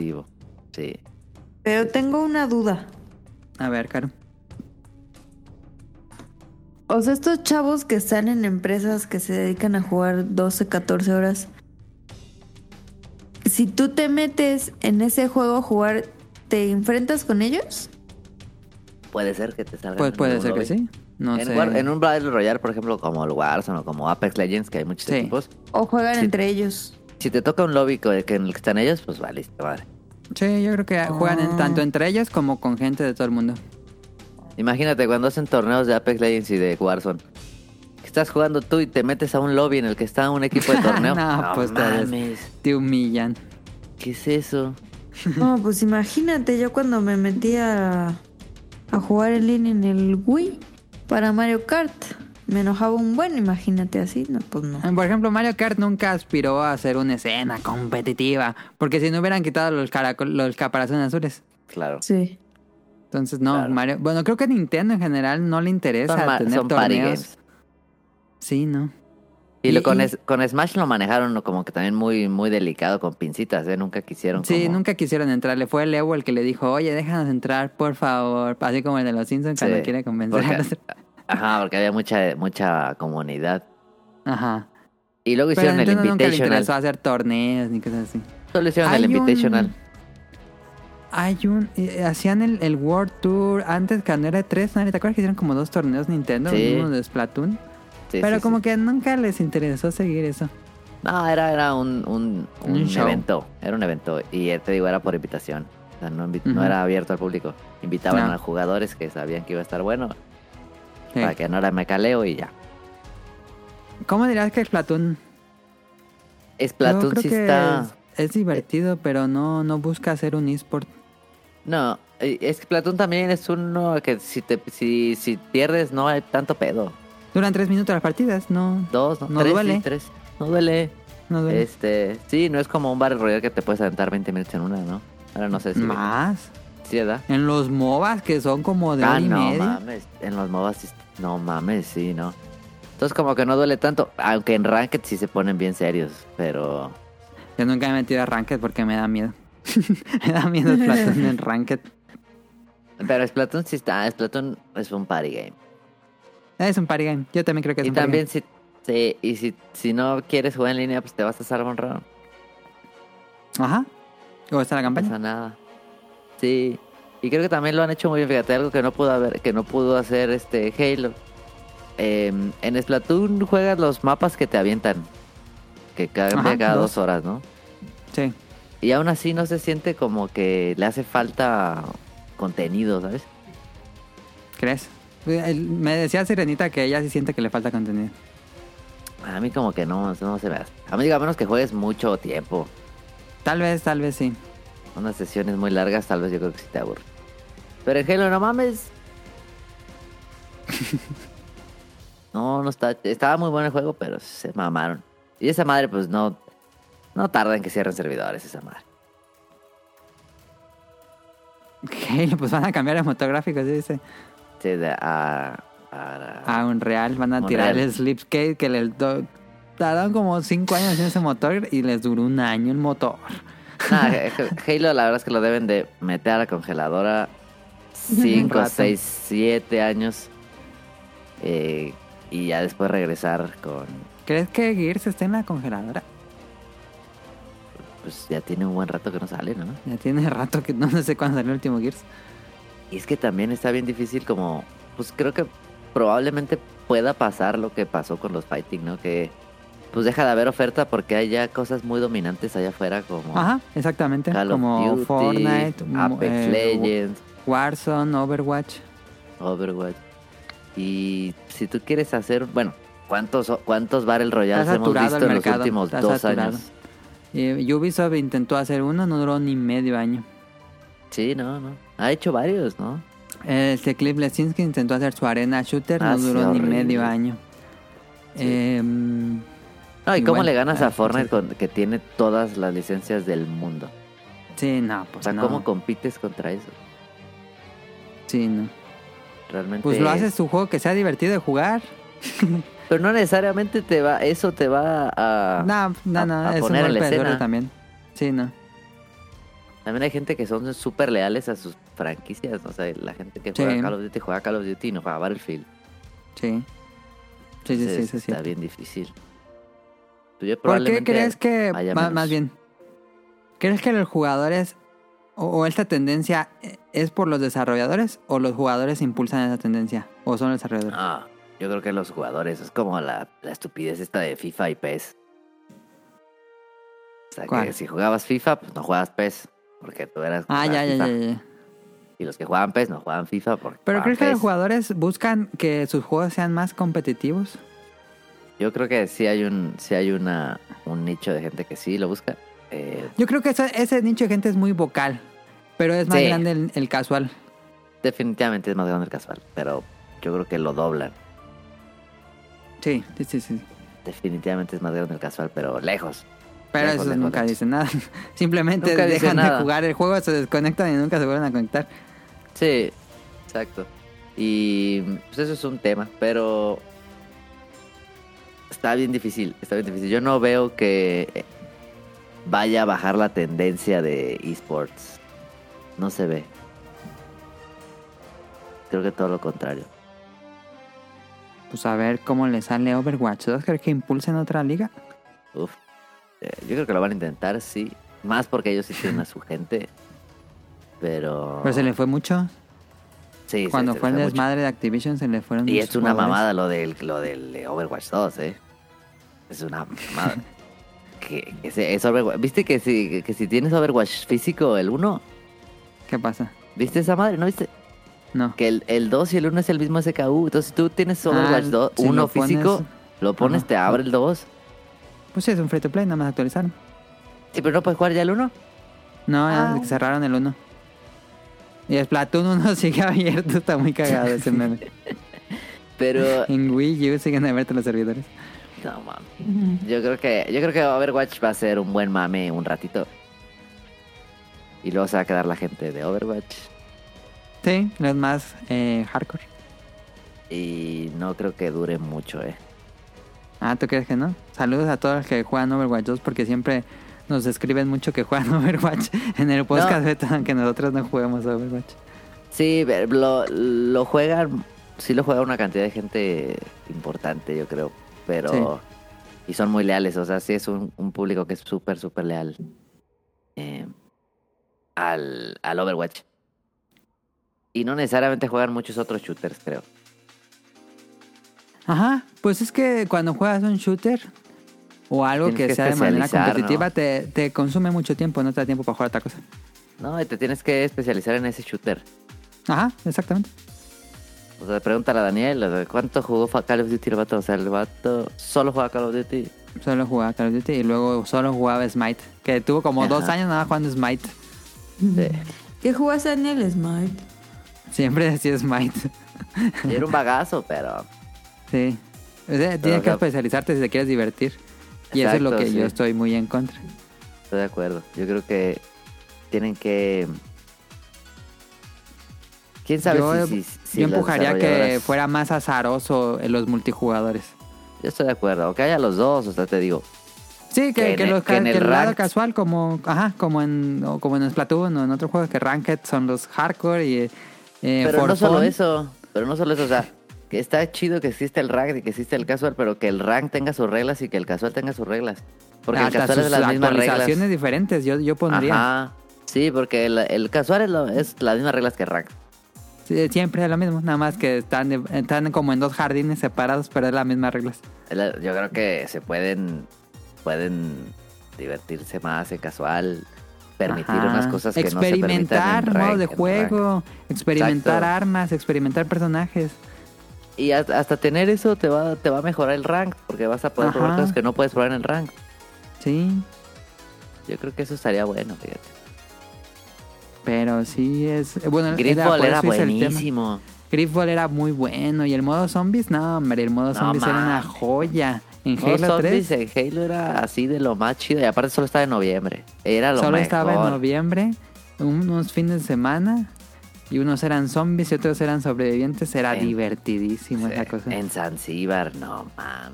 Sí. Pero tengo una duda. A ver, Caro. O sea, estos chavos que están en empresas que se dedican a jugar 12, 14 horas. Si tú te metes en ese juego a jugar, ¿te enfrentas con ellos? Puede ser que te salga. Pues puede ser que sí. No en, sé. War- en un Battle Royale, por ejemplo, como el Warzone o como Apex Legends, que hay muchos Sí. equipos. ¿O juegan entre ellos? Si te toca un lobby que, que en el que están ellos, pues vale, madre. Sí, yo creo que juegan en- Ah. tanto entre ellos como con gente de todo el mundo. Imagínate cuando hacen torneos de Apex Legends y de Warzone. Que estás jugando tú y te metes a un lobby en el que está un equipo de torneo. No, pues, mames. Te humillan. ¿Qué es eso? No, pues imagínate, yo cuando me metí a, a jugar en línea en el Wii para Mario Kart, me enojaba un buen, imagínate así, no, pues no. Por ejemplo, Mario Kart nunca aspiró a hacer una escena competitiva. Porque si no hubieran quitado los, caracol- los caparazones azules. Claro. Sí. Entonces, no, Claro. Mario. Bueno, creo que a Nintendo en general no le interesa Son, tener son torneos. Sí, ¿no? Y, lo- con, y- es- con Smash lo manejaron como que también muy, muy delicado, con pincitas, ¿eh? Nunca quisieron Sí, como- nunca quisieron entrarle. Fue el Evo el que le dijo, oye, déjanos entrar, por favor. Así como el de los Simpsons cuando Sí, quiere convencer a porque- los... Ajá, porque había mucha, mucha comunidad. Ajá. Y luego Pero hicieron el Nintendo nunca le Invitational. interesó hacer torneos ni cosas así. Solo hicieron el Hay un- Invitational. Hay un... eh, hacían el, el World Tour antes, cuando era 3, ¿no? ¿Te acuerdas que hicieron como dos torneos Nintendo? Sí. Uno de Splatoon. Sí, Pero sí, como que nunca les interesó seguir eso. No, era, era un, un, un Un evento. Era un evento. Y eh, te digo, era por invitación. O sea, no, era abierto al público. Invitaban No. a jugadores que sabían que iba a estar bueno. Sí. Para que no era mecaleo y ya. ¿Cómo dirías que Splatoon? Splatoon sí está... es, es divertido, pero no, no busca hacer un esport. No, es que Splatoon también es uno que si, te, si, si pierdes no hay tanto pedo. Duran tres minutos las partidas, no, Dos, no, No tres, duele. sí, tres. No duele. no duele. Este, sí, no es como un Battle Royale que te puedes aventar 20 minutos en una, ¿no? Ahora no sé si... Más. En los MOBAs que son como de Ah, hora y no media. mames. En los MOBAs, no mames, sí, ¿no? Entonces como que no duele tanto, aunque en Ranked sí se ponen bien serios, pero... Yo nunca me he metido a Ranked porque me da miedo. me da miedo Splatoon en Ranked. Pero Splatoon sí está. Splatoon es un party game. Es un party game. Yo también creo que es Y un party también si, y si, si no quieres jugar en línea, pues te vas a Salmon Run. game. Ajá. ¿O está la No campaña? pasa nada. Sí. Y creo que también lo han hecho muy bien. Fíjate, algo que no pudo haber, que no pudo hacer este Halo. Eh, en Splatoon juegas los mapas que te avientan. Que cambia Ajá, cada dos. dos horas, ¿no? Sí. Y aún así no se siente como que le hace falta contenido, ¿sabes? ¿Crees? Me decía Sirenita que ella sí siente que le falta contenido. A mí como que no, no se me hace. A mí digo, a menos que juegues mucho tiempo. Tal vez, tal vez sí. Unas sesiones muy largas, tal vez yo creo que sí te aburre. Pero en Halo, no mames. no, no está. Estaba muy bueno el juego, pero se mamaron. Y esa madre, pues no. No tarda en que cierren servidores, esa madre. Halo, pues van a cambiar el motográfico, sí dice. Sí, de, a, a- A Unreal van a Unreal. tirar el Slipskate que les do- tardaron como 5 años en ese motor y les duró un año el motor. Nah, Halo, la verdad es que lo deben de meter a la congeladora 5, rato. 6, 7 años. eh, y ya después regresar con. ¿Crees que Gears esté en la congeladora? Pues ya tiene un buen rato que no sale, ¿no? Ya tiene rato que no sé cuándo salió el último Gears. Y es que también está bien difícil como... Pues creo que probablemente pueda pasar lo que pasó con los fighting, ¿no? Que pues deja de haber oferta porque hay ya cosas muy dominantes allá afuera como Ajá, exactamente. Call Como of Duty, Fortnite, Apex eh, Legends, Warzone, Overwatch. Overwatch. Y si tú quieres hacer... Bueno, ¿cuántos, cuántos Battle Royales hemos visto en los mercado, últimos está dos saturado. años? Eh, Ubisoft intentó hacer uno, no duró ni medio año. Sí, no, no. Ha hecho varios, ¿no? Este Cliff Lesinski intentó hacer su arena shooter, Ah, no sí, duró ni medio año. Sí. Em, No, ¿y cómo le ganas ah, a Fortnite sí. con, que tiene todas las licencias del mundo? sí, no, O pues sea, no. ¿cómo compites contra eso? Sí, no. Realmente. Pues lo es- haces tu juego que sea divertido de jugar. Pero no necesariamente te va, eso te va a. no, no, a- no, a es un poner la golpe también. Sí, no. También hay gente que son súper leales a sus franquicias. O sea, la gente que Sí. juega Call of Duty juega Call of Duty y no juega Battlefield. Sí. Sí, sí, sí, Entonces, sí, sí. Está bien difícil. Ya ¿Por qué crees que, más bien, crees que los jugadores o, o esta tendencia eh, es por los desarrolladores o los jugadores impulsan esa tendencia o son los desarrolladores? Ah, yo creo que los jugadores. Es como la, la estupidez esta de FIFA y PES. O sea, que si jugabas FIFA, pues no jugabas PES. Porque tú eras. Ah, ya, ya, FIFA. ya, ya. Y los que jugaban PES no jugaban FIFA. Porque Pero ¿crees que los jugadores buscan que sus juegos sean más competitivos? Yo creo que sí hay un, sí hay una, un nicho de gente que sí lo busca. Eh, Yo creo que ese nicho de gente es muy vocal, pero es más Sí. grande el, el casual. definitivamente es más grande el casual, pero yo creo que lo doblan. Sí, sí, sí, sí. Definitivamente es más grande el casual, pero lejos. Pero Lejos, eso lejos, nunca lejos. dice nada. Simplemente Nunca dejan de nada. jugar el juego, se desconectan y nunca se vuelven a conectar. Sí, exacto. Y pues eso es un tema, pero está bien difícil, está bien difícil. Yo no veo que vaya a bajar la tendencia de esports. No se ve. Creo que todo lo contrario. Pues a ver cómo le sale Overwatch 2. ¿Crees que impulsen otra liga? Uf. Eh, yo creo que lo van a intentar, sí. Más porque ellos sí tienen a su gente. Pero. Pero se le fue mucho. Sí, Cuando se fue el mucho. desmadre de Activision se le fueron Y es una jugadores. mamada lo del, lo del eh, Overwatch 2, ¿eh? Es una mamada. que, que es Overwatch. ¿Viste que si, que si tienes Overwatch físico, el 1? ¿Qué pasa? ¿Viste esa madre? ¿No viste? No. Que el, el 2 y el 1 es el mismo SKU. Entonces si tú tienes Overwatch Ah, 2, si 1 lo pones- físico, lo pones, Ajá. te abre el 2. Pues sí, es un free to play, nada más actualizaron. Sí, pero no puedes jugar ya el 1. No, Ah. cerraron el 1. Y el Splatoon 1 sigue abierto, está muy cagado ese meme. Pero. En Wii U siguen abiertos los servidores. No mames. Yo creo que yo creo que Overwatch va a ser un buen mame un ratito. Y luego se va a quedar la gente de Overwatch. Sí, los más eh, hardcore. Y no creo que dure mucho, eh. Ah, ¿tú crees que no? Saludos a todos los que juegan Overwatch 2 porque siempre nos escriben mucho que juegan Overwatch en el podcast No. aunque nosotros no juguemos Overwatch. Sí, lo, lo juegan, sí lo juega una cantidad de gente importante, yo creo, pero... Y son muy leales, o sea, sí es un, un público que es súper, súper leal eh, al, al Overwatch. Y no necesariamente juegan muchos otros shooters, creo. Ajá, pues es que cuando juegas un shooter o algo Tienes que, que sea de manera competitiva, ¿no? te, te consume mucho tiempo, no te da tiempo para jugar otra cosa. No, y te tienes que especializar en ese shooter. Ajá, exactamente. O sea, pregúntale a Daniel, o sea, ¿cuánto jugó Call of Duty el vato? O sea, el vato solo juega Call of Duty. Solo jugaba Call of Duty y luego solo jugaba Smite, que tuvo como dos años nada más jugando Smite. Sí. ¿Qué jugaste en el Smite? Siempre decía Smite. Y era un bagazo, pero... Sí. O sea, tienes que especializarte si te quieres divertir. Y eso es lo que sí. yo estoy muy en contra. Estoy de acuerdo. Yo creo que tienen que... ¿Quién sabe yo si, si, si yo las empujaría que fuera más azaroso en los multijugadores. Yo estoy de acuerdo. O que haya los dos, o sea, te digo. Sí, que, los que en el el lado ranked- casual como ajá, como en o como en Splatoon o en otros juegos que ranked son los hardcore y eh, Pero no solo fun. eso. Pero no solo eso, o sea... Que está chido que existe el rank y que existe el casual, pero que el rank tenga sus reglas y que el casual tenga sus reglas. Porque el casual es las mismas reglas. diferentes, yo, yo pondría. Ajá. Sí, porque el, el casual es, lo- es las mismas reglas que el rank. Siempre es lo mismo, nada más que están, están como en dos jardines separados, pero es las mismas reglas. Yo creo que se pueden pueden divertirse más en casual, permitir Ajá. unas cosas que no se experimentar modos de juego, experimentar Exacto. armas, experimentar personajes. Y hasta, hasta tener eso te va te va a mejorar el rank, porque vas a poder probar cosas que no puedes probar en el rank. Sí, Yo creo que eso estaría bueno, fíjate. Pero sí es bueno, era, Griffball por era tema. buenísimo. Griffball era muy bueno y el modo zombies, no, hombre, el modo No zombies era una joya. En Halo Zombies 3 en Halo era así de lo más chido y aparte solo estaba en noviembre. Era lo solo mejor. estaba en noviembre, unos fines de semana y unos eran zombies y otros eran sobrevivientes, era En- divertidísimo Sí, esa cosa. En Zanzíbar, no man.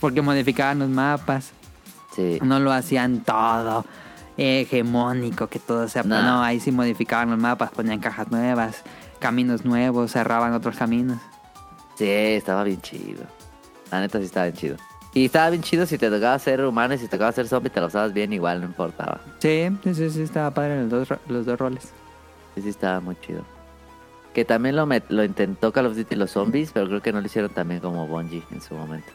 Porque modificaban los mapas. Sí. No lo hacían todo hegemónico, que todo sea... No. No, ahí sí modificaban los mapas, ponían cajas nuevas, caminos nuevos, cerraban otros caminos. Sí, estaba bien chido. La neta sí estaba bien chido. Y estaba bien chido si te tocaba ser humano y si te tocaba ser zombie, te lo usabas bien igual, no importaba. Sí, sí, sí, estaba padre los dos, los dos roles. Sí, sí estaba muy chido. Que también lo, lo intentó Call of Duty los zombies, pero creo que no lo hicieron también como Bungie en su momento.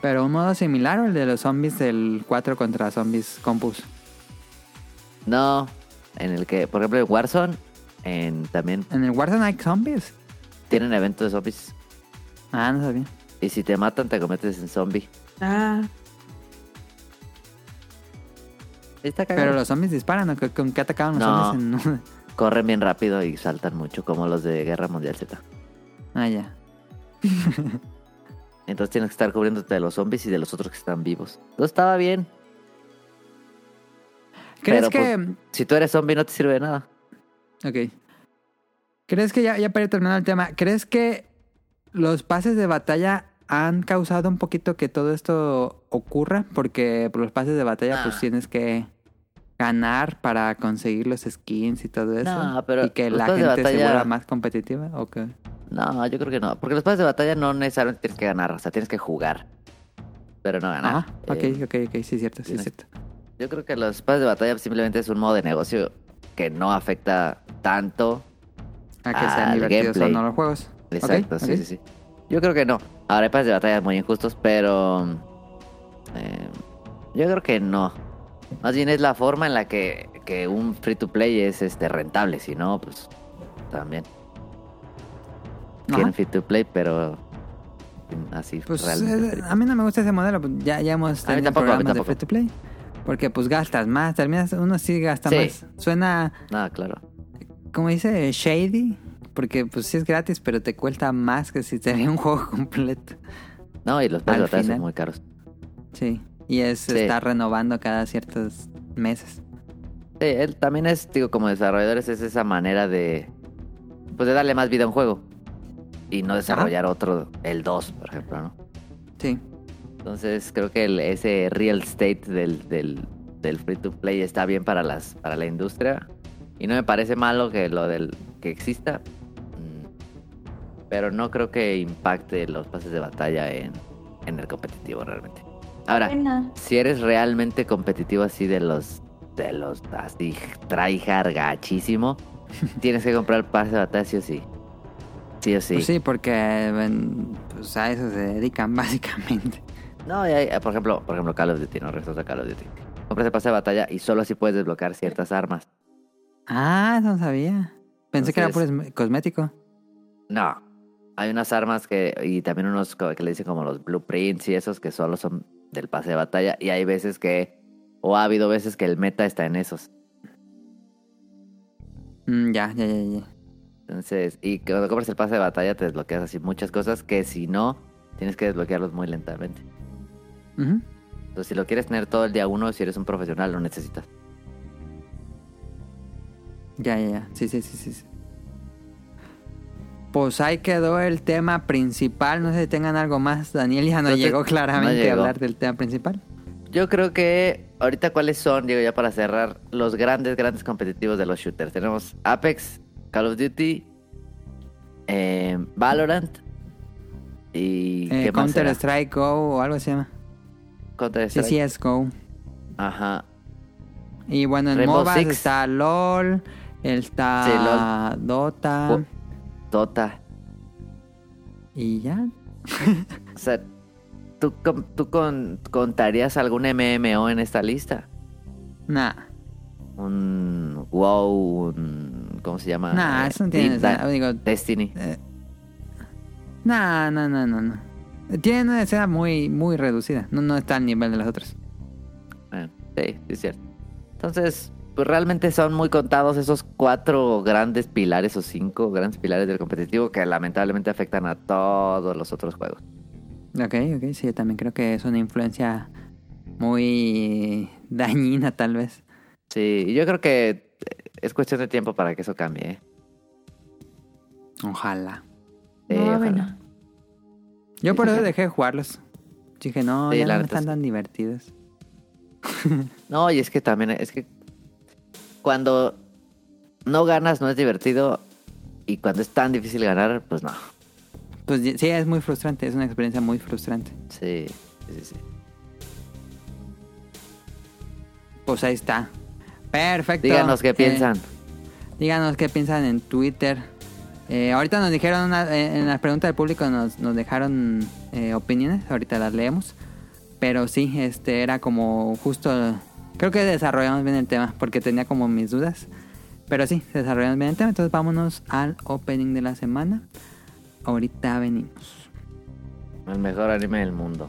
Pero un modo similar o el de los zombies del 4 contra zombies compus. No, en el que, por ejemplo, en Warzone, en, también En el Warzone hay zombies. tienen eventos de zombies. Ah, no sabía. Y si te matan, te conviertes en zombie. Ah, Está cagado. Pero los zombies disparan, ¿o ¿Con, con qué atacaban los No. zombies? En... Corren bien rápido y saltan mucho, como los de Guerra Mundial Z. ah, ya. Entonces tienes que estar cubriéndote de los zombies y de los otros que están vivos. No estaba bien. ¿Crees Pero, que... pues, Si tú eres zombie no te sirve de nada. Ok. ¿Crees que ya, ya para ir terminando el tema, ¿crees que los pases de batalla han causado un poquito que todo esto ocurra? Porque por los pases de batalla Ah. pues tienes que ganar para conseguir los skins y todo eso. No, pero y que la gente se vuelva más competitiva. ¿o qué? No, yo creo que no. Porque los pases de batalla no necesariamente tienes que ganar. O sea, tienes que jugar. Pero no ganar. Ajá, ok, Eh, ok, ok, sí es cierto, sí es cierto. Yo creo que los pases de batalla simplemente es un modo de negocio que no afecta tanto. A que sean divertidos o gameplay. no los juegos. Exacto, sí, sí, sí. Yo creo que no. Ahora hay pases de batalla muy injustos, pero... eh, yo creo que no. Más bien es la forma en la que, que un free to play es este rentable. Si no, pues también. Quieren free to play, pero así Pues realmente. eh, a mí no me gusta ese modelo. pues, Ya, ya hemos A mí tenido tampoco, a mí programas de free to play. Porque pues gastas más, terminas, uno sí gasta Sí. más. Suena, Nada, claro. como dice, shady. Porque pues sí es gratis, pero te cuesta más que si sería un juego completo. No, y los final. son muy caros. Sí. Y es Sí. estar renovando cada ciertos meses. Sí, él también es, digo, como desarrolladores, es esa manera de. Pues de darle más vida a un juego. Y no desarrollar otro, el 2, por ejemplo, ¿no? Sí. Entonces creo que el- ese real estate del, del, del free to play está bien para las para la industria. Y no me parece malo que lo del que exista. mm, Pero no creo que impacte los pases de batalla en, en el competitivo realmente. Ahora, si eres realmente competitivo así de los de los así tryhard gachísimo, tienes que comprar el pase de batalla sí o sí. Sí o sí. Pues sí, porque pues a eso se dedican básicamente. No, y hay- por ejemplo, por ejemplo Call of Duty, no regresamos a Call of Duty. Compras el pase de batalla y solo así puedes desbloquear ciertas armas. Ah, eso no sabía. Pensé que era puro cosmético. No. Hay unas armas que y también unos que le dicen como los blueprints y esos que solo son del pase de batalla y hay veces que o ha habido veces que el meta está en esos. Mm, ya, ya, ya, ya. Entonces, y cuando compras el pase de batalla te desbloqueas así muchas cosas que si no, tienes que desbloquearlos muy lentamente. Entonces, si lo quieres tener todo el día uno, si eres un profesional, lo necesitas. Ya, ya, ya. Sí, sí, sí, sí. sí. Pues ahí quedó el tema principal. No sé si tengan algo más. Daniel ya no llegó claramente no a hablar del tema principal. Yo creo que ahorita cuáles son, digo ya para cerrar, los grandes, grandes competitivos de los shooters. Tenemos Apex, Call of Duty, eh, Valorant y... Eh, ¿qué más Counter será? Strike Go o algo se llama. Counter Strike. sí, es Go. Ajá. Y bueno, en Rainbow MOBAs Six. está LOL, está Sí, Dota. Dota. y ya. O sea, ¿tú, con- tú con- contarías algún MMO en esta lista? Nah, Un WoW, un... ¿Cómo se llama? nah, Eh, eso no tiene. Digo, Destiny. eh, nah, no, no, no, no. Tiene una escena muy, muy reducida. No, no está al nivel de las otras. Eh, sí, sí, es cierto. Entonces, pues realmente son muy contados esos cuatro grandes pilares o cinco grandes pilares del competitivo que lamentablemente afectan a todos los otros juegos. Ok, ok, sí, yo también creo que es una influencia muy dañina, tal vez. Sí, yo creo que es cuestión de tiempo para que eso cambie. ¿eh? Ojalá. Sí, no ojalá. venir. Yo por eso dejé de jugarlos. Dije, no, Sí, ya la no están tan divertidos. No, y es que también es que cuando no ganas no es divertido y cuando es tan difícil ganar, pues no. Pues sí, es muy frustrante, es una experiencia muy frustrante. Sí, sí, sí. sí. Pues ahí está. Perfecto. Díganos qué Eh, piensan. díganos qué piensan en Twitter. Eh, ahorita nos dijeron, una- eh, en las preguntas del público nos, nos dejaron eh, opiniones, ahorita las leemos. Pero sí, este era como justo, creo que desarrollamos bien el tema, porque tenía como mis dudas. Pero sí, desarrollamos bien el tema, entonces vámonos al opening de la semana. Ahorita venimos. El mejor anime del mundo.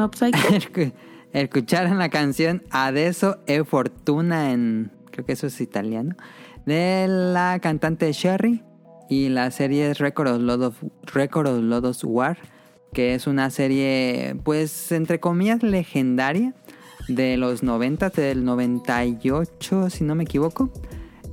Mob. Escu- Escucharon la canción Adesso e Fortuna en, creo que eso es italiano, de la cantante Sherry. Y la serie es Record of, Lodos, of Lodoss War, que es una serie, pues, entre comillas, legendaria de los 90, del 98, si no me equivoco.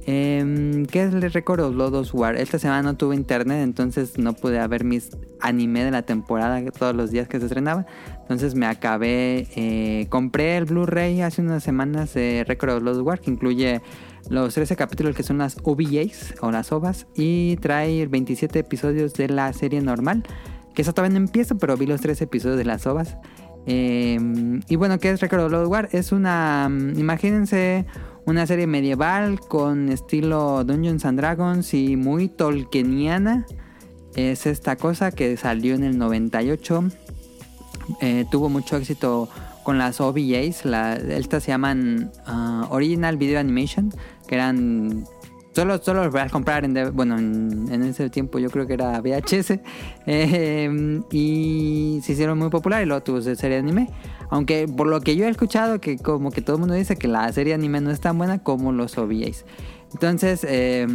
Em, ¿Qué es el Record of Lodoss War? Esta semana no tuve internet, entonces no pude ver mis anime de la temporada todos los días que se estrenaba. Entonces me acabé, eh, compré el Blu-ray hace unas semanas de Record of Lodoss War, que incluye los 13 capítulos que son las OVAs o las OVAs y trae 27 episodios de la serie normal. Que eso todavía no empiezo, pero vi los 13 episodios de las OVAs. Eh, y bueno, ¿qué es Record of Lodoss War? Es una, mm, imagínense una serie medieval con estilo Dungeons and Dragons y muy tolkieniana. Es esta cosa que salió en el 98. Eh, tuvo mucho éxito con las OVAs. La, estas se llaman ah, Original Video Animation, que eran solo, solo los podías comprar en, bueno, en, ese tiempo yo creo que era VHS. eh, y se hicieron muy popular y luego tuvo serie de anime. Aunque por lo que yo he escuchado, que como que todo el mundo dice que la serie de anime no es tan buena como los OVAs. Entonces, eh,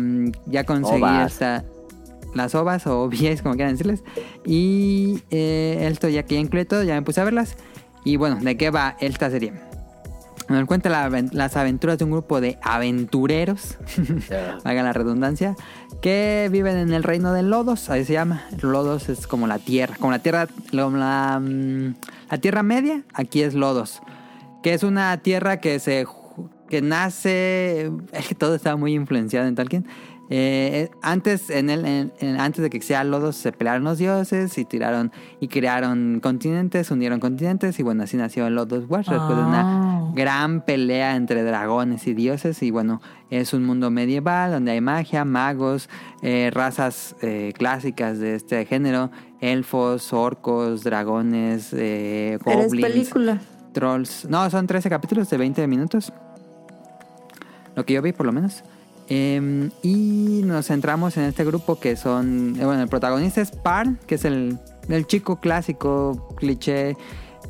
ya conseguí Ovas. esta, las ovas o OVAs, como quieran decirles. Y eh, esto ya que ya incluye todo, ya me puse a verlas. Y bueno, ¿de qué va esta serie? Nos cuenta la las aventuras de un grupo de aventureros, haga la redundancia, que viven en el reino de Lodos, ahí se llama. Lodos es como la tierra, como la tierra, mm, la tierra media, aquí es Lodos, que es una tierra que se que nace, es que todo está muy influenciado en Tolkien. Eh, antes, en el, en- en- antes de que sea Lodos, se pelearon los dioses y tiraron y crearon continentes, unieron continentes y bueno, así nació Lodos War después de una Ah. gran pelea entre dragones y dioses y bueno, es un mundo medieval donde hay magia, magos, eh, razas eh, clásicas de este género, elfos, orcos, dragones, eh, goblins, película. trolls. No, son 13 capítulos de 20 minutos. Lo que yo vi por lo menos. Eh, y nos centramos en este grupo que son, eh, bueno, el protagonista es Par, que es el, el chico clásico, cliché,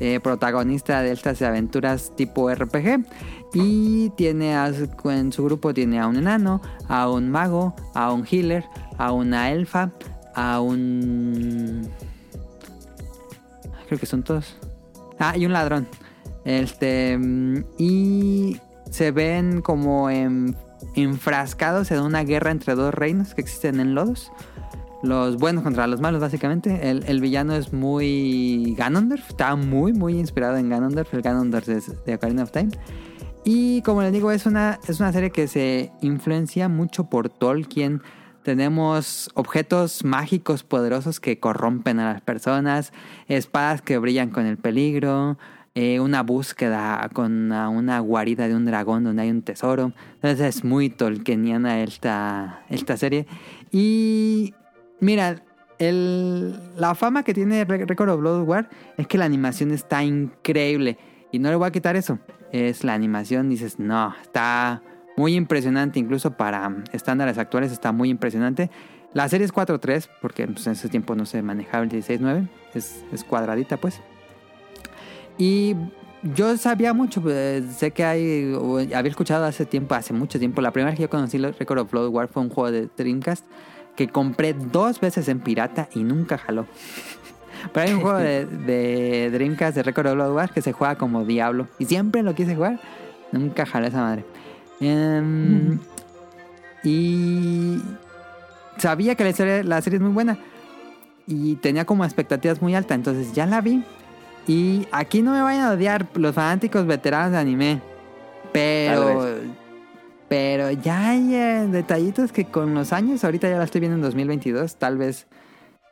eh, protagonista de estas aventuras tipo RPG. Y tiene en su grupo tiene a un enano, a un mago, a un healer, a una elfa, a un... Creo que son todos. Ah, y un ladrón. Este. mm, Y se ven como en- enfrascados en una guerra entre dos reinos que existen en Lodos. Los buenos contra los malos, básicamente. El, el villano es muy Ganondorf. Está muy, muy inspirado en Ganondorf. El Ganondorf es de Ocarina of Time. Y como les digo, es una, es una serie que se influencia mucho por Tolkien. Tenemos objetos mágicos poderosos que corrompen a las personas, espadas que brillan con el peligro, eh, una búsqueda con una, guarida de un dragón donde hay un tesoro. Entonces es muy tolkieniana esta, esta serie. Y mira, la fama que tiene Re- Record of Blood War es que la animación está increíble. Y no le voy a quitar eso. Es la animación, dices, no, está muy impresionante. Incluso para estándares actuales está muy impresionante. La serie es 4.3, porque pues, en ese tiempo no se manejaba el 16.9. Es, es cuadradita, pues. Y yo sabía mucho, pues, sé que hay, o había escuchado hace tiempo, hace mucho tiempo. La primera vez que yo conocí los Record of Blood War fue un juego de Dreamcast que compré dos veces en pirata y nunca jaló. Pero hay un juego de, de Dreamcast de Record of Blood War que se juega como Diablo. Y siempre lo quise jugar. Nunca jaló esa madre. Em, Y sabía que la, historia- la serie es muy buena. Y tenía como expectativas muy altas. Entonces ya la vi. Y aquí no me vayan a odiar los fanáticos veteranos de anime. Pero. Pero ya hay eh, detallitos que con los años, ahorita ya la estoy viendo en 2022, tal vez.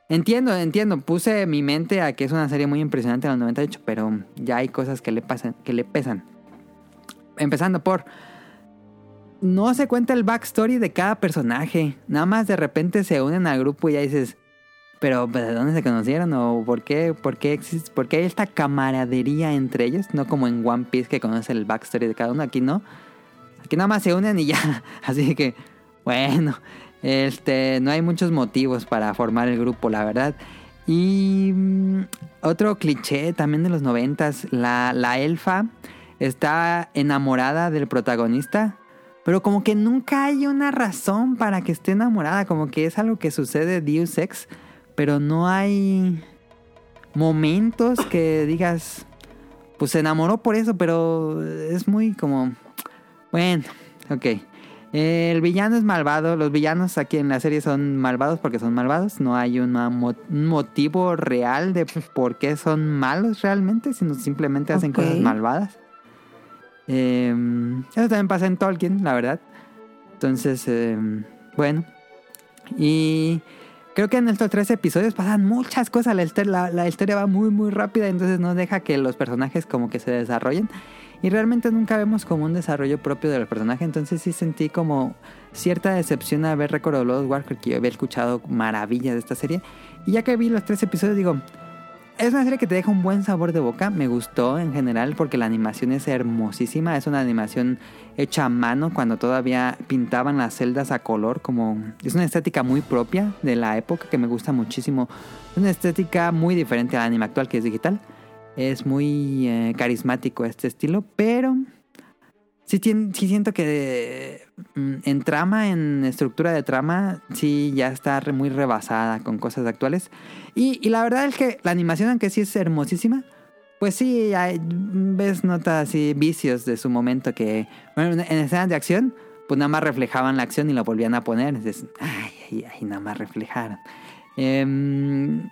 Entiendo, entiendo. Puse mi mente a que es una serie muy impresionante en el 98, pero ya hay cosas que le pasan, que le pesan. Empezando por. No se cuenta el backstory de cada personaje. Nada más de repente se unen al grupo y ya dices. Pero pues, ¿de dónde se conocieron? ¿O por qué, por qué existe, por qué hay esta camaradería entre ellos? No como en One Piece que conoce el backstory de cada uno. Aquí no. Aquí nada más se unen y ya. Así que, bueno, este, no hay muchos motivos para formar el grupo, la verdad. Y mm, otro cliché también de los noventas, la, la elfa está enamorada del protagonista Pero como que nunca hay una razón para que esté enamorada. Como que es algo que sucede Deus Ex. Pero no hay momentos que digas, pues se enamoró por eso, pero es muy como, bueno, ok. El villano es malvado, los villanos aquí en la serie son malvados porque son malvados, no hay una un motivo real de por qué son malos realmente, sino simplemente hacen cosas malvadas. Eh, eso también pasa en Tolkien, la verdad. Entonces, eh, bueno. Y creo que en estos tres episodios pasan muchas cosas. La, la- historia va muy, muy rápida. Entonces no deja que los personajes como que se desarrollen. Y realmente nunca vemos como un desarrollo propio de los personajes. Entonces sí sentí como cierta decepción al ver Record of Lost War. Porque yo había escuchado maravillas de esta serie. Y ya que vi los tres episodios digo... Es una serie que te deja un buen sabor de boca. Me gustó en general porque la animación es hermosísima. Es una animación hecha a mano cuando todavía pintaban las celdas a color. Como es una estética muy propia de la época que me gusta muchísimo. Es una estética muy diferente al anime actual que es digital. Es muy eh, carismático este estilo, pero sí, sí siento que mm, en trama, en estructura de trama, sí ya está muy rebasada con cosas actuales. Y, y la verdad es que la animación, aunque sí es hermosísima, pues sí, hay, ves notas así, vicios de su momento que, bueno, en escenas de acción, pues nada más reflejaban la acción y lo volvían a poner. Entonces, ay, ay, ay, nada más reflejaron. Em,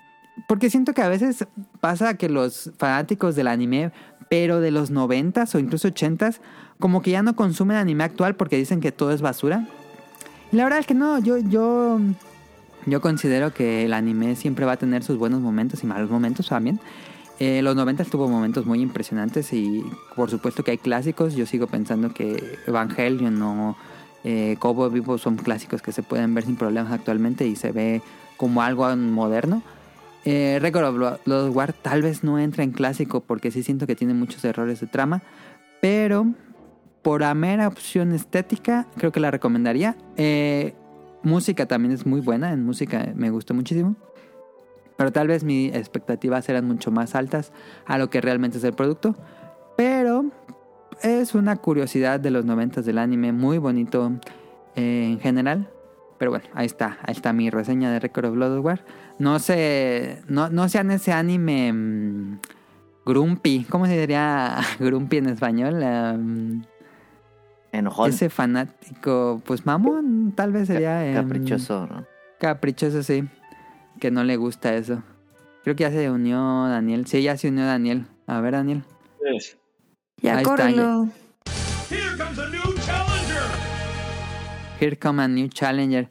porque siento que a veces pasa que los fanáticos del anime, pero de los noventas o incluso ochentas, como que ya no consumen anime actual porque dicen que todo es basura. Y la verdad es que no, yo, yo, yo considero que el anime siempre va a tener sus buenos momentos y malos momentos también. Eh, los 90 tuvo momentos muy impresionantes y por supuesto que hay clásicos. Yo sigo pensando que Evangelion o eh, Cowboy Vivo son clásicos que se pueden ver sin problemas actualmente y se ve como algo moderno. Eh, Record of Lo- Lost War tal vez no entra en clásico porque sí siento que tiene muchos errores de trama, pero por la mera opción estética creo que la recomendaría. Eh, música también es muy buena, en música me gustó muchísimo. Pero tal vez mis expectativas eran mucho más altas a lo que realmente es el producto. Pero es una curiosidad de los noventas del anime, muy bonito eh, en general. Pero bueno, ahí está, ahí está mi reseña de Record of Blood War. No sé, no, no sean ese anime mm, grumpy, ¿cómo se diría grumpy en español? Um, Enojón. ese fanático, pues mamón, tal vez sería... Caprichoso, ¿no? Caprichoso, sí. Que no le gusta eso. Creo que ya se unió Daniel. Sí, ya se unió Daniel. A ver, Daniel. Pues, Ya Ahí está, córrelo. Here come a new challenger.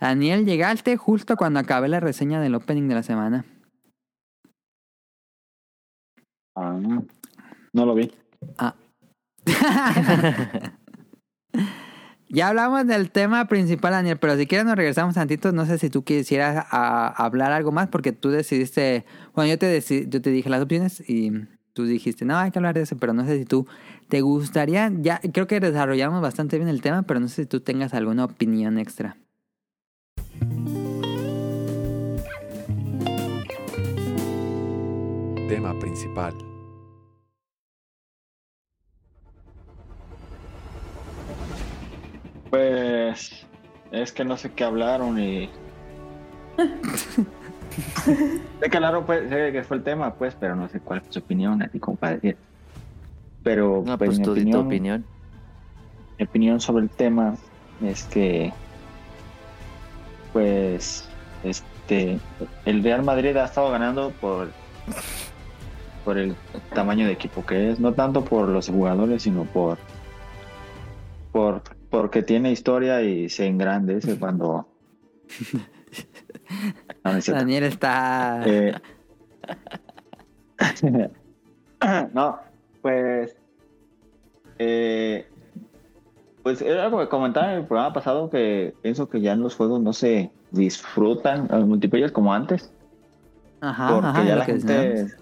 Daniel, llegaste justo cuando acabé la reseña del opening de la semana. ah, no lo vi. ya hablamos del tema principal, Daniel, pero si quieres nos regresamos tantito. No sé si tú quisieras hablar algo más porque tú decidiste... Bueno, yo te, yo te dije las opciones y tú dijiste, no, hay que hablar de eso, pero no sé si tú te gustaría... Ya creo que desarrollamos bastante bien el tema, pero no sé si tú tengas alguna opinión extra. Tema principal. Pues es que no sé qué hablaron y... sé que hablaron, pues, sé que fue el tema, pues, pero no sé cuál fue su opinión, así como para decir. Pero, No, pues, pues tu opinión, opinión. mi opinión sobre el tema es que, pues, este, el Real Madrid ha estado ganando por, por el tamaño de equipo que es, no tanto por los jugadores, sino por, por, porque tiene historia y se engrandece cuando. No, no es cierto. Daniel está... Eh, no, pues. eh, pues era algo que comentaba en el programa pasado que pienso que ya en los juegos no se disfrutan los multiplayer como antes. Ajá, porque ajá, ya la gente. decíamos.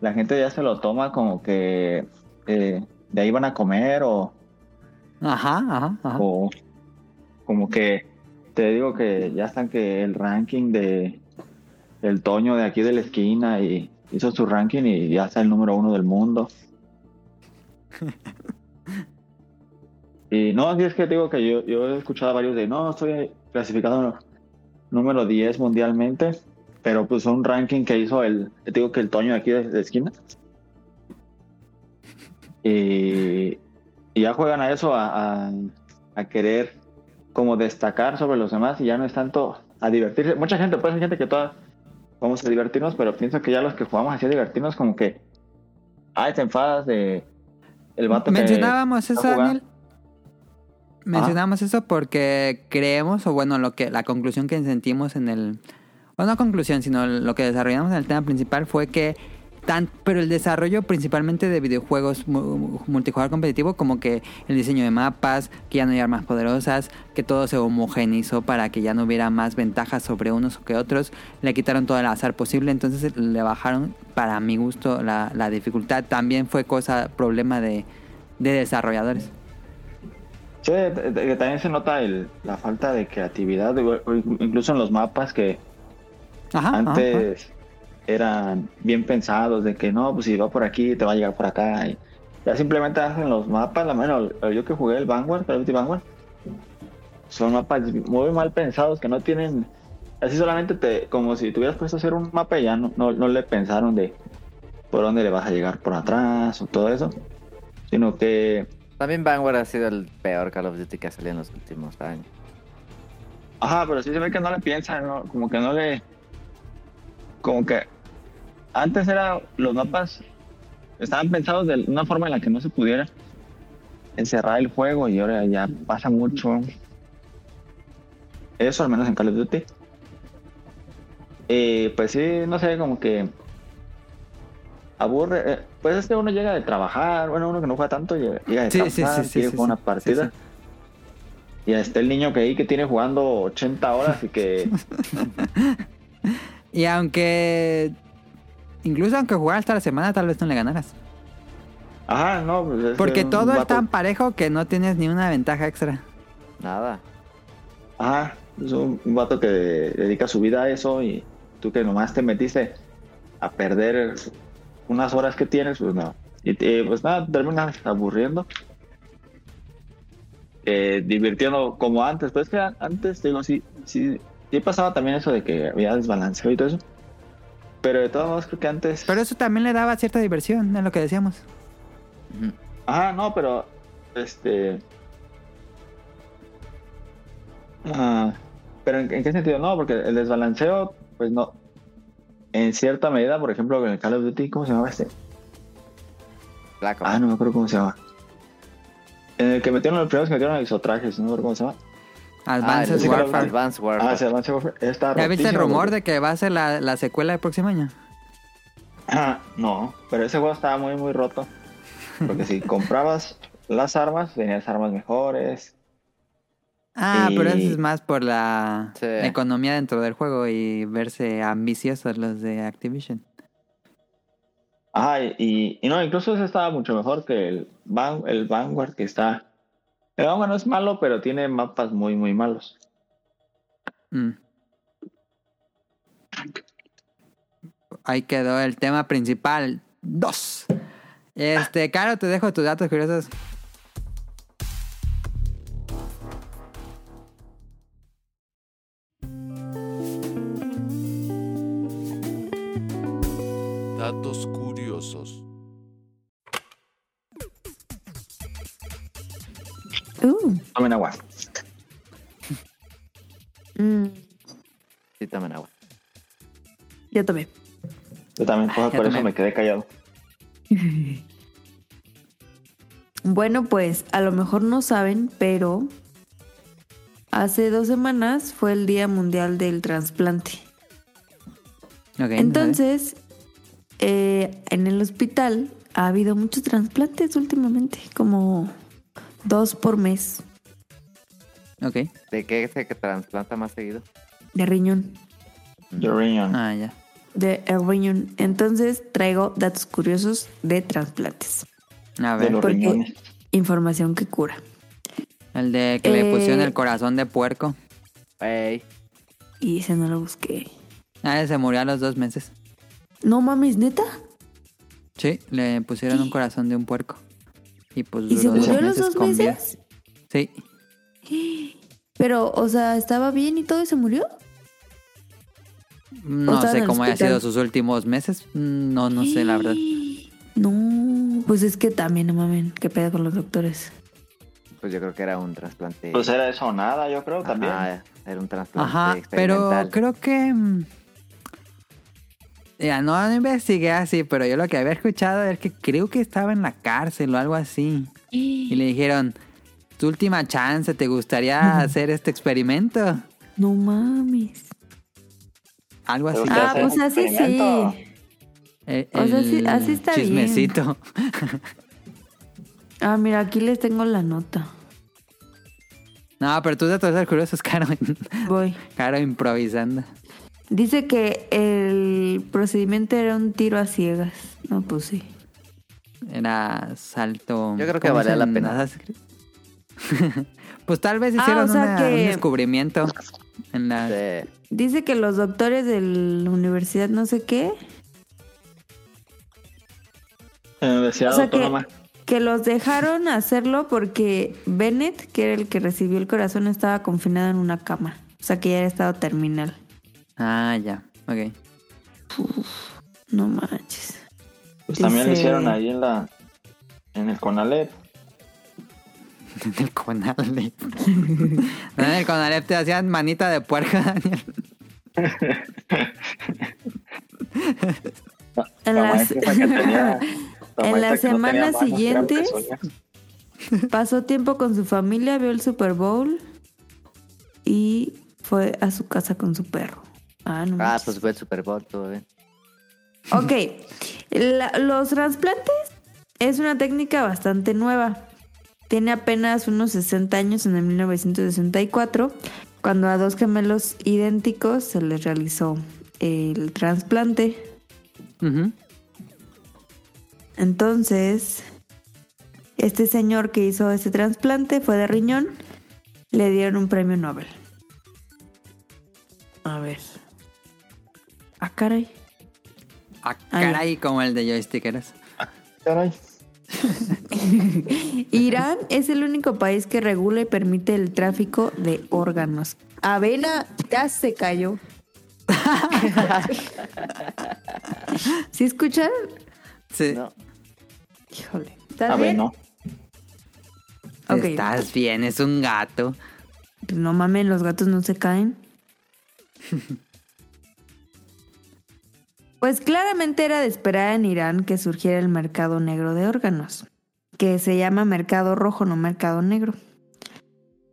La gente ya se lo toma como que eh, de ahí van a comer o, Ajá, ajá, ajá. o como que te digo que ya están que el ranking de el Toño de aquí de la esquina y hizo su ranking y ya está el número uno del mundo. Y no, si es que te digo que yo, yo he escuchado a varios de, no, estoy clasificado número 10 mundialmente, pero pues un ranking que hizo el, te digo que el Toño de aquí de, de esquina. Y, y ya juegan a eso, a, a, a querer como destacar sobre los demás y ya no es tanto a divertirse. Mucha gente, pues hay gente que todas vamos a divertirnos, pero pienso que ya los que jugamos así a divertirnos como que, ay, te enfadas de el vato Mencionábamos eso. Daniel. Mencionábamos eso porque creemos, o bueno, lo que la conclusión que sentimos en el. O no conclusión, sino lo que desarrollamos en el tema principal fue que. Tan, pero el desarrollo principalmente de videojuegos mu- multijugador competitivo, como que el diseño de mapas, que ya no hay armas poderosas, que todo se homogeneizó para que ya no hubiera más ventajas sobre unos que otros, le quitaron todo el azar posible, entonces le bajaron, para mi gusto, la, la dificultad. También fue cosa, problema de, de desarrolladores. Sí, también se nota el, la falta de creatividad, incluso en los mapas que Ajá, ajá. Eran bien pensados, de que no, pues si va por aquí, te va a llegar por acá. Y ya simplemente hacen los mapas, la menos yo que jugué el Vanguard, Duty Vanguard, son mapas muy mal pensados que no tienen, así solamente te, como si tuvieras puesto a hacer un mapa y ya no, no, no le pensaron de por dónde le vas a llegar por atrás o todo eso, sino que También Vanguard ha sido el peor Call of Duty que ha salido en los últimos años. Ajá, pero sí se ve que no le piensan, ¿no? como que no le. Como que antes era los mapas estaban pensados de una forma en la que no se pudiera encerrar el juego y ahora ya pasa mucho eso, al menos en Call of Duty. Y pues sí, no sé, como que aburre. eh, Pues es que uno llega de trabajar, bueno, uno que no juega tanto llega llega de Sí, trabajar, sí, sí, jugar sí. una partida. Y está el niño que ahí que tiene jugando 80 horas y que Y aunque. Incluso aunque jugaras hasta la semana, tal vez no le ganaras. Ajá, no, pues es Porque todo es tan parejo que no tienes ni una ventaja extra. Nada. Ajá, es un, un vato que dedica su vida a eso y tú que nomás te metiste a perder unas horas que tienes, pues no. Y pues nada, terminas aburriendo. Eh, divirtiendo como antes, pues que antes, digo, sí, sí, sí pasaba también eso de que había desbalanceo y todo eso. Pero de todos modos creo que antes... Pero eso también le daba cierta diversión, es lo que decíamos. Ajá, no, pero este. Ah, pero ¿en, en qué sentido? No, porque el desbalanceo, pues no. En cierta medida, por ejemplo, en el Call of Duty, ¿cómo se llamaba este? Flaco. Ah, no me acuerdo cómo se llama. En el que metieron los primeros que metieron exotrajes, no me acuerdo cómo se llama. Advanced ese creo- Warfare. Advanced Warfare. Ah, llama Warfare. Está ¿Ya viste el rumor porque- de que va a ser la, la secuela del próximo año? Ah, no, pero ese juego estaba muy, muy roto. Porque si comprabas las armas, tenías armas mejores. Ah, Y- pero eso es más por la Sí. economía dentro del juego y verse ambiciosos los de Activision. Ajá, y, y no, incluso ese estaba mucho mejor que el, Van, el Vanguard que está. El no es malo, pero tiene mapas muy, muy malos. Mm. Ahí quedó el tema principal. Dos. Este, Caro, te dejo tus datos curiosos. Datos curiosos. Uh, Tomen agua. mm, Sí, tomen agua. ya tomé. Yo también, por, eso me quedé callado. Bueno, pues a lo mejor no saben, pero hace dos semanas fue el Día Mundial del Trasplante. Ok, Entonces, eh, en el hospital ha habido muchos trasplantes últimamente, como dos por mes Ok. ¿De qué se trasplanta más seguido? de riñón. The Reunion. Ah, ya. De el riñón. Entonces traigo datos curiosos de trasplantes. A de ver, los porque- riñones. Información que cura. el de que le Eh, pusieron el corazón de puerco. Ey, Y ese no lo busqué. Ah, se murió a los dos meses. No mames, neta. Sí, le pusieron un corazón de un puerco. Y pues ¿Y se murió a los dos con meses? Sí. Pero, o sea, ¿estaba bien y todo y se murió? No estaba sé cómo haya hospital. sido sus últimos meses. No, no sé, la verdad. No, pues es que también, no mamen, qué pedo con los doctores. Pues yo creo que era un trasplante. Pues era eso o nada, yo creo también. Ajá, era un trasplante Ajá, pero creo que... Ya, no, investigué así, pero yo lo que había escuchado es que creo que estaba en la cárcel o algo así. Y le dijeron, tu última chance, ¿te gustaría hacer este experimento? No mames. Algo así. Ah, pues así sí. Eh, o sea, sí- el así está bien. chismecito. Ah, mira, aquí les tengo la nota. no, pero tus datos curiosos, Caro, Voy. Caro improvisando. Dice que el procedimiento era un tiro a ciegas. No, pues sí. Era salto. Yo creo que ¿cómo valía la pena. Pues tal vez Ah, hicieron o sea una- que- un descubrimiento en la. Sí. Dice que los doctores de la universidad no sé qué, Universidad O sea, que los dejaron hacerlo porque Bennett, que era el que recibió el corazón, estaba confinado en una cama. O sea que ya era estado terminal. Ah, ya. Ok. No manches. Pues también lo hicieron ahí en la en el Conalep. En el Conalep. No, en el Conalep te hacían manita de puerco, Daniel. En La tenía- En no semana siguiente-. Pasó tiempo con su familia, vio el Super Bowl y fue a su casa con su perro. Ah, no Ah, pues fue el Super Bowl, todo bien. Ok, la- los trasplantes es una técnica bastante nueva. Tiene apenas unos 60 años en el 1964, cuando a dos gemelos idénticos se les realizó el trasplante. Entonces, este señor que hizo ese trasplante fue de riñón, le dieron un premio Nobel. A ver. Ah, caray. Ah, Ay. caray, como el de joystick eres. Caray. Irán es el único país que regula y permite el tráfico de órganos. Avena ya se cayó. ¿Sí escucharon? Sí. No. Híjole. ¿Estás A ver, bien? no. Ok. Estás bien, es un gato. No mames, los gatos no se caen. Pues claramente era de esperar en Irán que surgiera el mercado negro de órganos, que se llama mercado rojo, no mercado negro.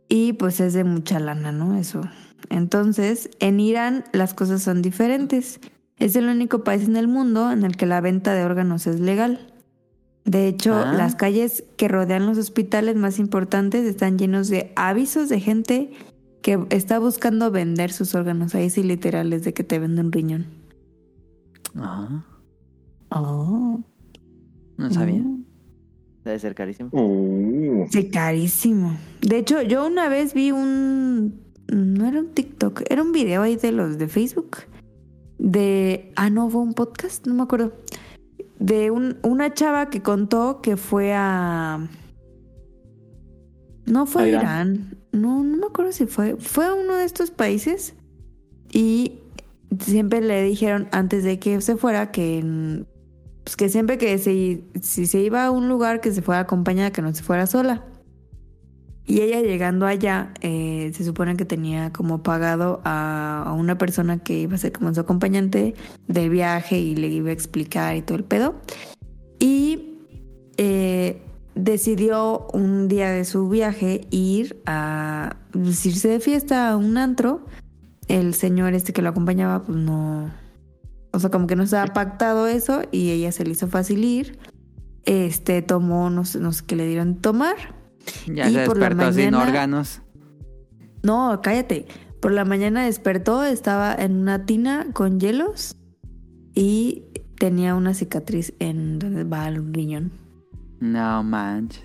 Y pues es de mucha lana, ¿no? Eso. Entonces, en Irán las cosas son diferentes. Es el único país en el mundo en el que la venta de órganos es legal. De hecho, Ah. las calles que rodean los hospitales más importantes están llenos de avisos de gente que está buscando vender sus órganos. Ahí sí literal es de que te vende un riñón. Ah, Oh. no sabía. Debe ser carísimo. Uh, Sí, carísimo. De hecho, yo una vez vi un... No era un TikTok, era un video ahí de los de Facebook. De... Ah, no, fue un podcast, no me acuerdo. De un- una chava que contó que fue a... No fue a ¿A Irán? Irán. No, no me acuerdo si fue. Fue a uno de estos países y siempre le dijeron antes de que se fuera que, mm, pues que siempre que se, si se iba a un lugar que se fuera acompañada, que no se fuera sola. Y ella llegando allá, eh, se supone que tenía como pagado a, a una persona que iba a ser como su acompañante de viaje y le iba a explicar y todo el pedo. Y eh, decidió un día de su viaje ir a pues, irse de fiesta a un antro. El señor este que lo acompañaba, pues no. O sea, como que no estaba pactado eso y ella se le hizo fácil ir. Este tomó, no sé, no sé qué le dieron tomar. Ya Y se por la despertó sin mañana- órganos. No, cállate. Por la mañana despertó, estaba en una tina con hielos y tenía una cicatriz en donde va el riñón. No manches.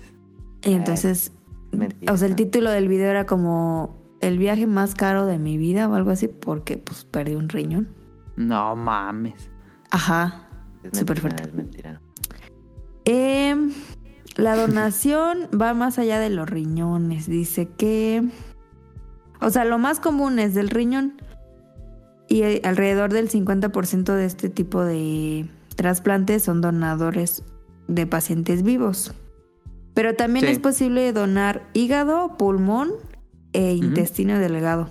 Y entonces, mentira. o sea, el título del video era como el viaje más caro de mi vida o algo así, porque pues perdí un riñón. No mames. Ajá. Súper fuerte. Es mentira. Em, la donación va más allá de los riñones. Dice que... O sea, lo más común es del riñón. Y eh, alrededor del 50% de este tipo de trasplantes son donadores de pacientes vivos. Pero también Sí. es posible donar hígado, pulmón e intestino delgado.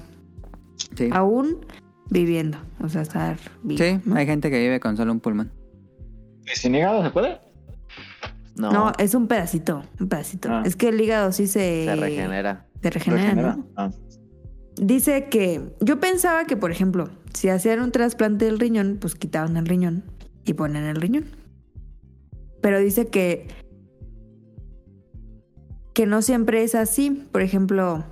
Sí. Aún viviendo. O sea, estar vivo. Sí, ¿no? hay gente que vive con solo un pulmón. ¿Y sin hígado se puede? No, No, es un pedacito, un pedacito. Ah. Es que el hígado sí se... se regenera. Se regenera, Regenera. ¿no? Ah. Dice que yo pensaba que, por ejemplo, si hacían un trasplante del riñón, pues quitaban el riñón y ponen el riñón. Pero dice que que no siempre es así. Por ejemplo,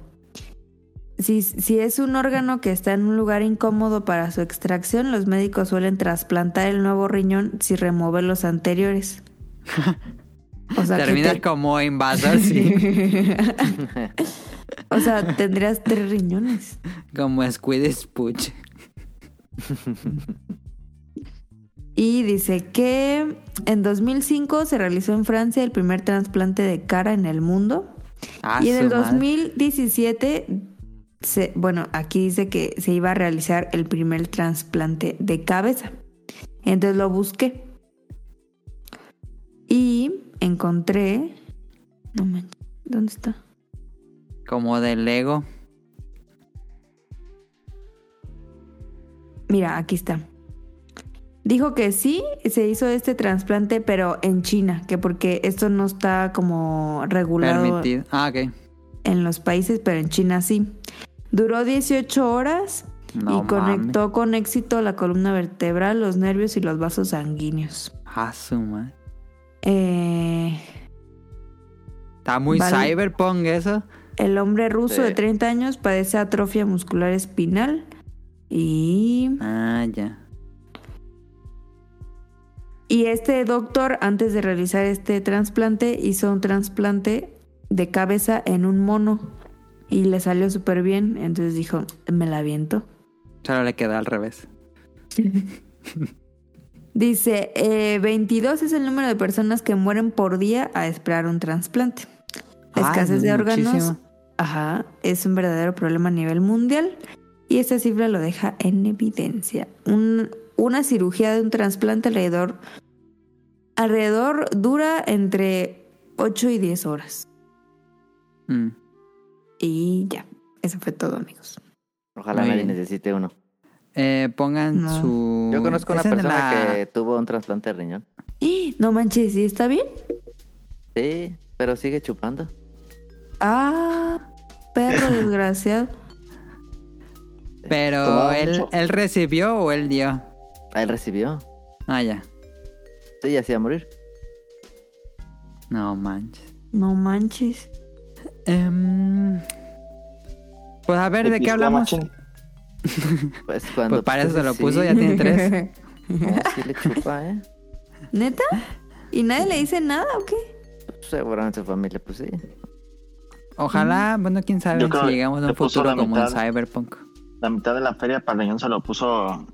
si, si es un órgano que está en un lugar incómodo para su extracción, los médicos suelen trasplantar el nuevo riñón si remueve los anteriores. O sea, te- como invasor, sí. o sea, tendrías tres riñones. como Squid Spooch. Y dice que en 2005 se realizó en Francia el primer trasplante de cara en el mundo. Ah, y en el su madre. 2017, se, bueno, aquí dice que se iba a realizar el primer trasplante de cabeza. Entonces lo busqué. Y encontré... No manches, ¿dónde está? Como de Lego. Mira, aquí está. Dijo que sí, se hizo este trasplante, pero en China, que porque esto no está como regulado Permitido. Ah, ok. en los países, pero en China sí. Duró 18 horas No y conectó con éxito la columna vertebral, los nervios y los vasos sanguíneos. Ah, su madre. Eh, Está muy Vale. cyberpunk eso. el hombre ruso Sí. de 30 años padece atrofia muscular espinal y Ah, ya. Y este doctor, antes de realizar este trasplante, hizo un trasplante de cabeza en un mono. Y le salió súper bien. Entonces dijo, me la aviento. Solo le quedó al revés. Dice, eh, 22 es el número de personas que mueren por día a esperar un trasplante. La escasez es de órganos muchísimo. ajá, es un verdadero problema a nivel mundial. Y esta cifra lo deja en evidencia. Un- una cirugía de un trasplante alrededor, alrededor dura entre 8 y 10 horas. Mm. Y ya, eso fue todo, amigos. Ojalá Muy nadie bien. necesite uno. Eh, pongan No. su. Yo conozco una persona la- que tuvo un trasplante de riñón. ¡Eh! No manches, ¿sí está bien? Sí, pero sigue chupando. Ah, perro desgraciado. Pero él, él recibió o él dio. Ah, él recibió. Ah, ya. Sí, ya se iba a morir. No manches. No manches. Em, pues a ver, ¿de qué hablamos? Machín. Pues cuando. Pues para eso se lo sí, puso, ya tiene tres. No, sí le chupa, ¿eh? ¿Neta? ¿Y nadie le dice nada o qué? Seguramente su familia, pues sí. Ojalá, bueno, quién sabe si llegamos a un futuro como en. Cyberpunk. La mitad de la feria para se lo puso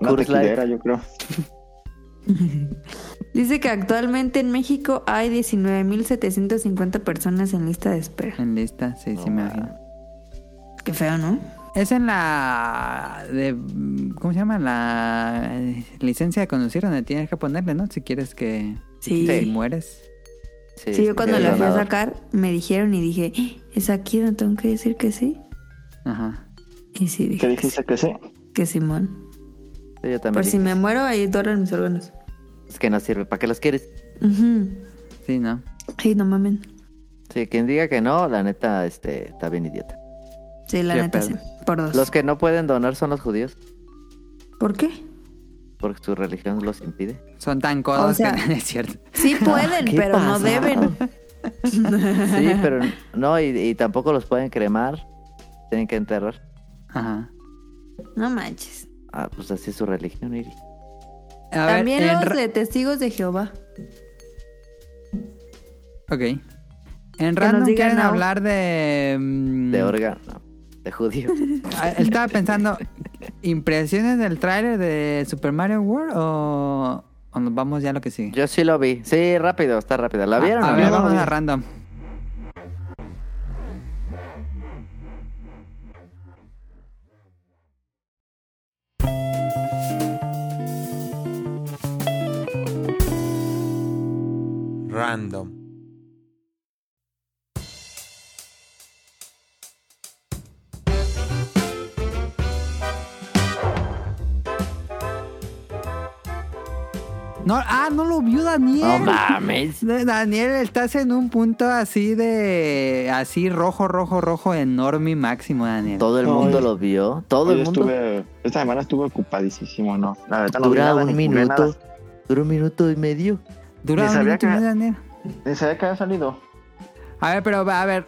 una yo creo. Dice que actualmente en México hay 19.750 personas en lista de espera. En lista, sí, sí me imagino. Qué feo, ¿no? Es en la de ¿cómo se llama? La licencia de conducir donde tienes que ponerle, ¿no? Si quieres que Sí. si Sí, mueres. Sí, yo cuando la fui a sacar me dijeron y dije, "¿Eh, ¿es aquí donde tengo que decir que sí? Ajá. Y sí, dije ¿Qué dijiste que sí? que Simón. Sí, yo también. Por si me muero, ahí doran mis órganos. Es que no sirve. ¿Para qué los quieres? Ujú. Sí, ¿no? Ay, no mamen. Sí, quien diga que no, la neta, este, está bien idiota. Sí, la neta sí. Por dos. Los que no pueden donar son los judíos, ¿Por qué? porque su religión los impide. Son tan codos O sea- que no es cierto. Sí pueden, ¿Qué pero no deben. Sí, pero no, y, y tampoco los pueden cremar. Tienen que enterrar. Ajá. No manches. Ah, pues así es su religión, Iri. A También los de testigos de Jehová. Ok. En random quieren no. hablar de mm, De orga, no, de judío. ah, Estaba pensando impresiones del tráiler de Super Mario World o o nos vamos ya a lo que sigue? Yo sí lo vi. Sí, rápido, está rápido. ¿La vieron? a, ver, vamos a random. Random. No, ah, no lo vio Daniel. No mames. Da- Daniel, estás en un punto así de. Así rojo, rojo, rojo, enorme y máximo, Daniel. Todo el No, mundo yo- lo vio. Todo Yo el mundo. estuve, esta semana estuve ocupadísimo, ¿no? La verdad no vi Dura nada, un minuto. Dura un minuto y medio. Dura Ni un sabía minuto y que- medio, Daniel. Ni sabía que había salido. A ver, pero va, a ver.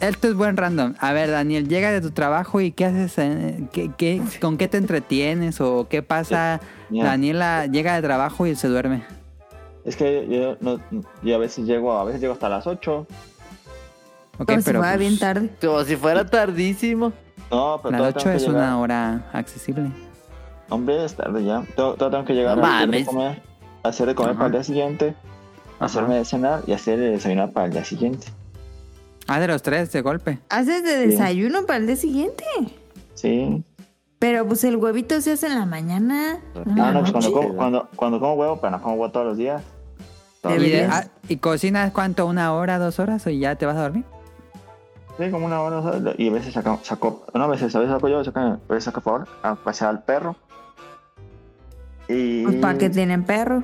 Esto es buen random. A ver, Daniel, llega de tu trabajo y ¿qué haces? eh? ¿Qué, qué, con qué te entretienes? ¿O qué pasa? Ya. Daniela llega de trabajo y se duerme. Es que yo, no, yo a veces llego, a veces llego hasta las 8. Ok, Como si pero fuera pues, bien tarde. Como si fuera tardísimo. No, pero las todavía 8 tengo que es llegar. una hora accesible. Hombre, es tarde ya. Todo, todo tengo que llegar No a mames. comer, hacer de comer Ajá. para el día siguiente, hacerme de cenar y hacer el desayunar para el día siguiente. Ah, de los tres, de golpe. ¿Haces de desayuno para el día siguiente? Sí. Pero pues el huevito se hace en la mañana. la Ah, no, pues cuando como, cuando, cuando como huevo, pero no como huevo todos los días. ¿Y, de- ah, ¿Y cocinas cuánto? ¿Una hora, dos horas? ¿O ya te vas a dormir? Sí, como una hora, ¿sabes? Y a veces saco, saco no, a veces, a veces saco yo, saco, a veces saco a favor, a pasear al perro. Y, Pues para que tienen perro.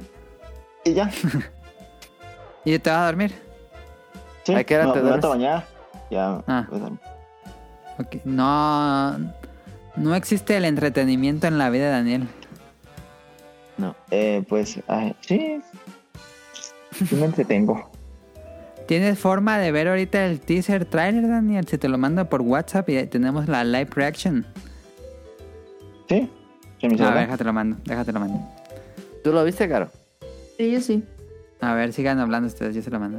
y ya. ¿Y te vas a dormir? Sí, ¿A qué hora no, te duermes? Ya. Ah. No, no existe el entretenimiento en la vida de Daniel. No. eh, pues, ay, sí. Sí me entretengo. ¿Tienes forma de ver ahorita el teaser trailer, Daniel? Se te lo mando por WhatsApp y ahí tenemos la live reaction. Sí. A ver, déjate lo mando, déjate lo mando. ¿Tú lo viste, Caro? Sí, yo sí. A ver, sigan hablando ustedes, yo se lo mando.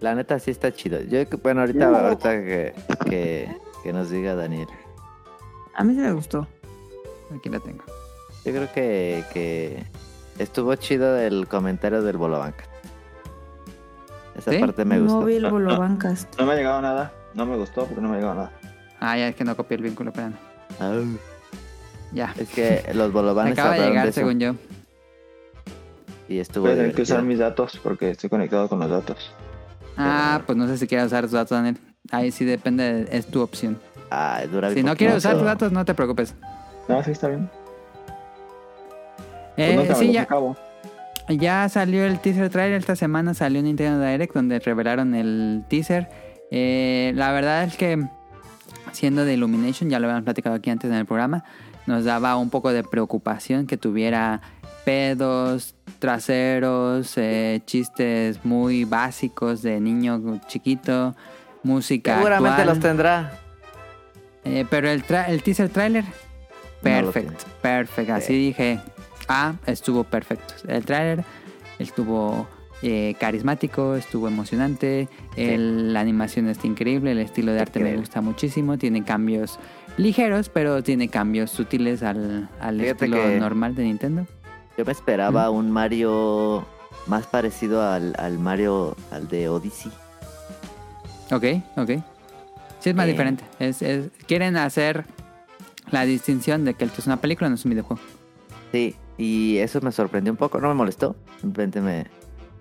La neta sí está chido. Yo, bueno, ahorita, ahorita que, que, que nos diga Daniel. A mí sí me gustó. Aquí lo tengo. Yo creo que, que estuvo chido el comentario del Bolobanca. Esa ¿Sí? parte me no gustó. vi el Bolobancast. No me ha llegado nada. No me gustó porque no me ha llegado nada. Ah, ya es que no copié el vínculo, espérame. Ah, Ya. es que los Me Bolovanes acaba de llegar, según yo. y estuvo Voy a tener que usar mis datos porque estoy conectado con los datos. Ah, pues no sé si quieres usar tus datos, Daniel. Ahí sí depende, es tu opción. Ah, dura Si no quieres usar tus datos, no te preocupes. No, sí está bien. Pues Eh, me sí, ya, acabo. ya salió el teaser trailer. Esta semana salió Nintendo Direct donde revelaron el teaser. Eh, la verdad es que, siendo de Illumination, ya lo habíamos platicado aquí antes en el programa, nos daba un poco de preocupación que tuviera pedos, traseros, eh, chistes muy básicos de niño chiquito, música. Seguramente actual. los tendrá. Eh, pero el, tra- el teaser trailer, No lo perfecto, perfecto. Así Sí. dije, ah, estuvo perfecto. El trailer estuvo eh, carismático, estuvo emocionante, el- la animación está increíble, el estilo de arte me gusta muchísimo, tiene cambios ligeros, pero tiene cambios sutiles al, al estilo normal de Nintendo. Yo me esperaba un Mario más parecido al, al Mario, al de Odyssey. Ok, ok. Sí, es más Eh. diferente. Es, es- quieren hacer la distinción de que esto es una película, no es un videojuego. Sí, y eso me sorprendió un poco, no me molestó. Simplemente me,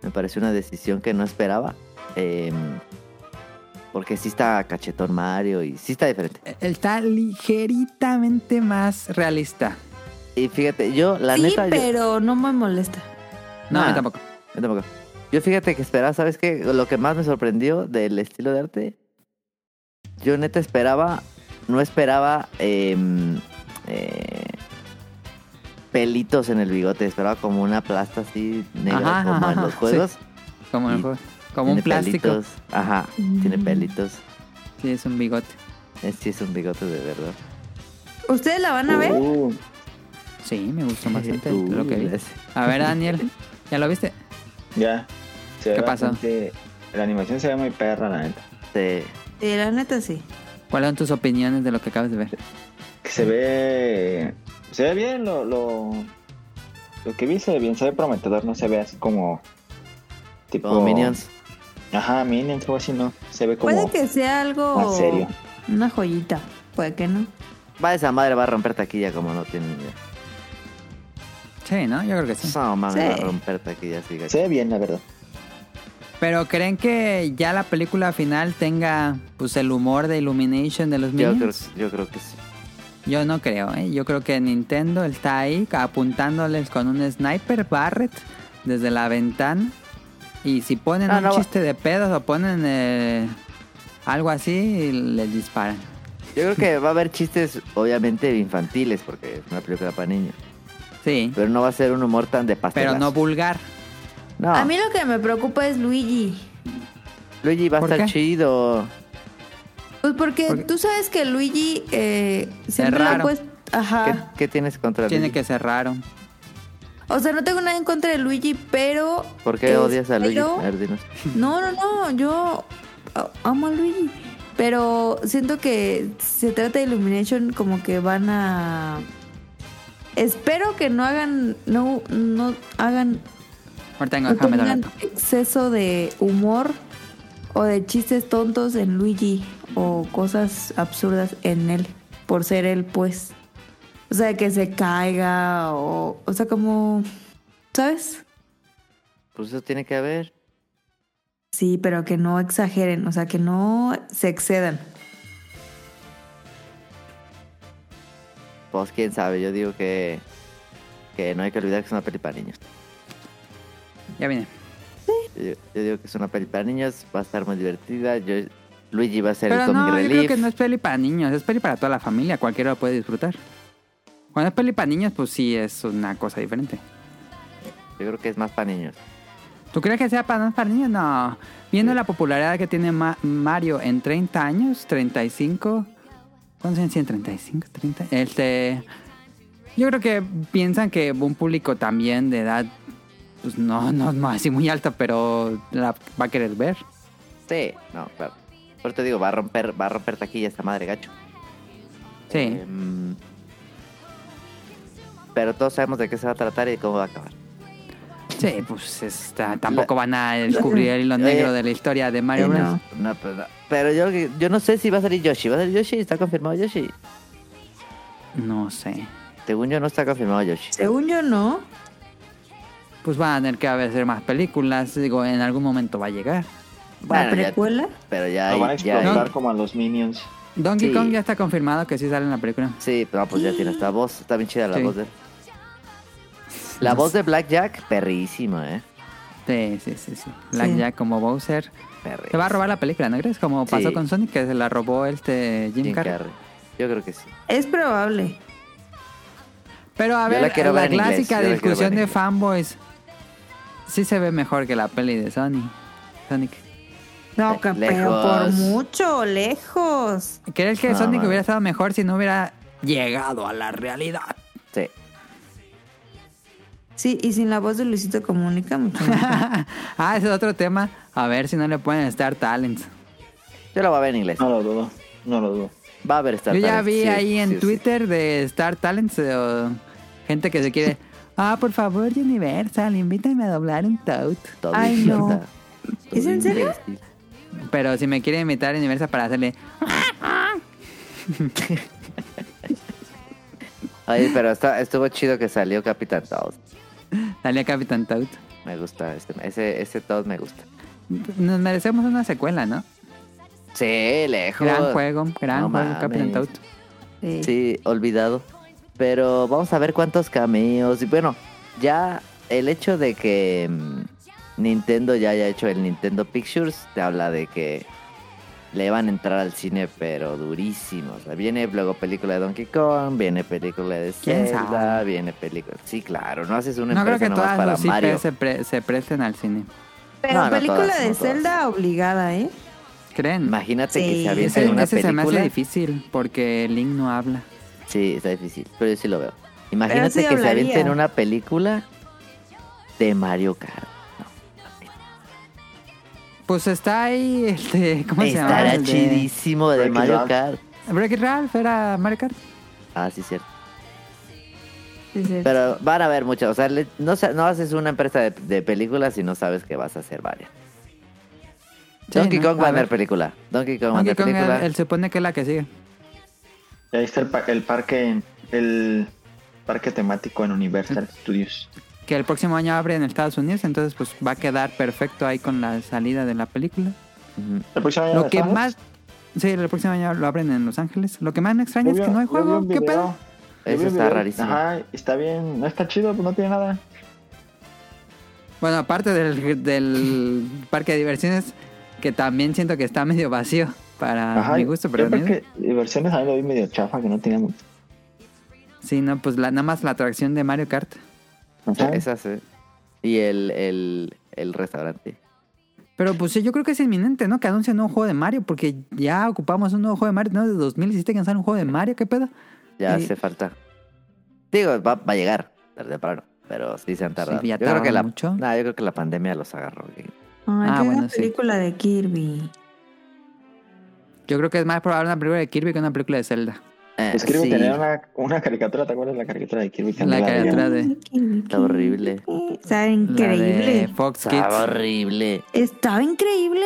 me pareció una decisión que no esperaba. Em, porque sí está cachetón Mario y sí está diferente. Está ligeritamente más realista. Y fíjate, yo, la sí, neta, yo- pero no me molesta. No, a mí Nah. tampoco. yo tampoco. Yo fíjate que esperaba, ¿sabes qué? Lo que más me sorprendió del estilo de arte, yo neta esperaba, no esperaba em, eh, pelitos en el bigote, esperaba como una plasta así negra Ajá, como en los sí. juegos. Como, en el juego. Como un Tiene plástico. pelitos, Ajá, tiene Mm. pelitos. Sí, es un bigote. Es, sí es un bigote de verdad. ¿Ustedes la van a ver? Uh, Sí, me gustó bastante Uh, lo que vi. A ver, Daniel, ¿ya lo viste? ya. Se ve ¿Qué pasó? bastante- La animación se ve muy perra, la neta. Sí. Sí, la neta sí. ¿Cuáles son tus opiniones de lo que acabas de ver? Que se ve. Se ve bien lo. lo Lo que vi se ve bien, se ve prometedor, no se ve así como. Tipo. Como Minions. Ajá, Minions, algo así, no. Se ve como. Puede que sea algo. más serio. Una joyita. Puede que no. Va, esa madre va a romper taquilla como no tiene ni idea. Sí, ¿no? Yo creo que sí. No, mames, Sí. va a romper taquilla, sí. Se ve bien, la verdad. Pero ¿creen que ya la película final tenga pues el humor de Illumination de los Yo creo, Minions? yo creo que sí. Yo no creo, ¿eh? Yo creo que Nintendo está ahí apuntándoles con un sniper Barrett desde la ventana. Y si ponen Ah, un no chiste de pedos o ponen eh, algo así, les disparan. Yo creo que va a haber chistes, obviamente, infantiles, porque es una película para niños. Sí, Pero no va a ser un humor tan de pastelazo. pero no vulgar. No, A mí lo que me preocupa es Luigi. Luigi va a ¿Por estar qué? chido. Pues porque Porque- tú sabes que Luigi eh, siempre lo Ajá. ¿Qué, qué tienes contra Tiene Luigi? que ser raro. O sea, no tengo nada en contra de Luigi, pero. ¿Por qué odias a Luigi? pero- A ver, dinos. No, no, no. Yo amo a Luigi. Pero siento que si se trata de Illumination, como que van a. Espero que no hagan. No, no hagan. Ahorita tengo No tengan exceso de humor o de chistes tontos en Luigi o cosas absurdas en él. Por ser él, pues. O sea, que se caiga o. O sea, como. ¿Sabes? Pues eso tiene que haber. Sí, pero que no exageren, o sea, que no se excedan. Pues quién sabe, yo digo que, que no hay que olvidar que es una peli para niños. Ya viene. Yo, yo digo que es una peli para niños, va a estar muy divertida. Yo, Luigi va a ser Pero el comic no, yo relief. creo que no es peli para niños, es peli para toda la familia, cualquiera lo puede disfrutar. Cuando es peli para niños, pues sí es una cosa diferente. Yo creo que es más para niños. ¿Tú crees que sea para, para niños? No. Viendo la popularidad que tiene Ma- Mario en 30 años, 35. ¿Cuántos años tiene? 35, 30. Este. Yo creo que piensan que un público también de edad, pues no, no, no así muy alta, pero la va a querer ver. Sí, no, claro. Por te digo, va a romper, va a romper taquilla esta madre gacho. Sí. Em, pero todos sabemos de qué se va a tratar y de cómo va a acabar. Sí, pues está, tampoco van a descubrir el hilo Oye. negro de la historia de Mario Sí, Bros. no. No, pero, no. Pero yo, yo no sé si va a salir Yoshi. ¿Va a salir Yoshi? ¿Está confirmado Yoshi? No sé. Según yo no está confirmado Yoshi. Según yo, no. Pues van a tener que hacer más películas. Digo, en algún momento va a llegar. Bueno, la ya- precuela. pero ya, Lo van a ya, explotar No. como a los Minions. Donkey Sí. Kong ya está confirmado que sí sale en la película. Sí, pero pues ya tiene esta voz. Está bien chida la Sí. voz de él. La voz de Blackjack, perrísima, ¿eh? Sí, sí, sí, sí. Black Sí. Jack como Bowser. Perrísima. Se va a robar la película, ¿no crees? Como pasó Sí. con Sonic, que se la robó este Jim, Jim Carrey. Carrey. Yo creo que sí. Es probable. Pero a ver, la la, clásica discusión de fanboys. Sí se ve mejor que la peli de Sonic. Sonic. No, lejos. por mucho, lejos. ¿Crees que No, Sonic man. hubiera estado mejor si no hubiera llegado a la realidad? Sí. Y sin la voz de Luisito Comunica, mucho ah, ese es otro tema. A ver si no le pueden Star Talents. Yo la voy a ver en inglés. No lo dudo, no lo dudo. Va a haber Star Yo ya Talent, vi sí, ahí en sí, sí. Twitter de Star Talents eh, o gente que se quiere. Ah, por favor, Universal, invítame a doblar un Toad. Todo Ay, no. ¿Es en serio? imbécil. Pero si me quiere invitar a Universal para hacerle. Ay, pero está, estuvo chido que salió Capitán Toad. Dale a Capitán Toad. Me gusta, este, ese, ese Toad me gusta. Nos merecemos una secuela, ¿no? Sí, lejos. Gran juego, gran No juego. Capitán Toad. Sí. Sí, olvidado. Pero vamos a ver cuántos cameos. Y bueno, ya el hecho de que mm, Nintendo ya haya hecho el Nintendo Pictures te habla de que le van a entrar al cine, pero durísimo. O sea, viene luego película de Donkey Kong, viene película de ¿Quién Zelda, sabe? viene película. Sí, claro, no haces una No creo empresa que nomás todas para los Mario. Se, pre- se presten al cine. Pero No, no película todas, de no todas. Zelda obligada, ¿eh? ¿Creen? Imagínate que Sí. se avienten Ese, una ese se me hace película. difícil porque Link no habla. Sí, está difícil, pero yo sí lo veo. Imagínate sí que se hablaría. avienten una película de Mario Kart. Pues está ahí, este, ¿cómo se llama? Estará chidísimo de Mario Ralph. Kart. Wreck-It Ralph era Mario Kart. Ah, sí, cierto. Sí. Pero van a haber muchas. O sea, le- no, sa- no haces una empresa de, de películas si no sabes que vas a hacer varias. Sí, Donkey ¿no? Kong va a A ver. película. Donkey Kong va a Donkey tener Kong, película. él, supone que es la que sigue. Y ahí está el, pa- el parque, el parque temático en Universal Studios. Que el próximo año abre en Estados Unidos, entonces pues va a quedar perfecto ahí con la salida de la película. El próximo año Lo que más... Sí, el próximo año lo abren en Los Ángeles. Lo que más me extraña es Yo que no hay yo juego. ¿Qué pedo? Yo Eso está video. rarísimo. Ajá, está bien, no está chido, pues no tiene nada. Bueno, aparte del, del parque de diversiones, que también siento que está medio vacío para Ajá, mi gusto, yo pero mira. que diversiones a mí lo vi medio chafa, que no tenía mucho. Sí, no, pues la, nada más la atracción de Mario Kart. Ajá. Esa sí. Y el, el, el restaurante. Pero pues sí, yo creo que es inminente, ¿no? Que anuncien un nuevo juego de Mario, porque ya ocupamos un nuevo juego de Mario. ¿No? De 2017 que un juego de Mario, ¿qué pedo? Ya Sí. hace falta. Digo, va, va a llegar tarde o temprano. Pero sí se han tardado. ya yo, creo que la, mucho. nah, yo creo que la pandemia los agarró. Ay, Ah, bueno, una sí. película de Kirby. Yo creo que es más probable una película de Kirby que una película de Zelda. Eh, Pues Kirby sí, tenía una, una caricatura, ¿te acuerdas de la caricatura de Kirby? La andaba caricatura de- Está horrible. Está La increíble. de Fox Kids. Estaba horrible. Estaba increíble.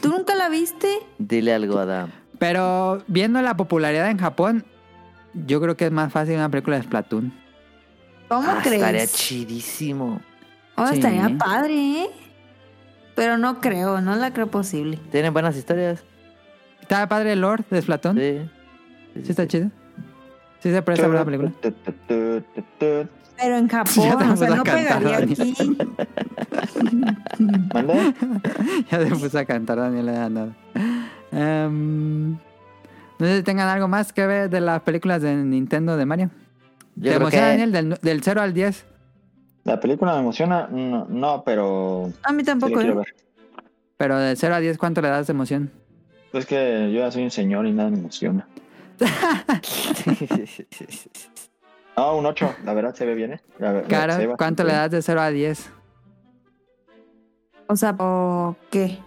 ¿Tú nunca la viste? Dile algo a Adam. Pero viendo la popularidad en Japón, yo creo que es más fácil una película de Splatoon. ¿Cómo Ah, crees? estaría chidísimo. Oh, Sí. estaría padre, ¿eh? Pero no creo, no la creo posible. Tienen buenas historias. ¿Está padre el Lord de Splatoon? Sí, Sí. está chido. Sí se presta para la película. Pero en Japón, te o sea, a no pegaría aquí. ¿Mande? ya se puso a cantar, Daniel, le da nada. Em, no sé si tengan algo más que ver de las películas de Nintendo de Mario. Yo ¿Te emociona, que Daniel, del, del 0 al 10? La película me emociona, no, no pero A mí sí tampoco. quiero ¿eh? Pero del 0 al 10, ¿cuánto le das de emoción? Es que yo ya soy un señor y nada me emociona. No, un 8, la verdad se ve bien, ¿eh? Bastante ¿cuánto le das de 0 a 10? O sea, ¿o qué?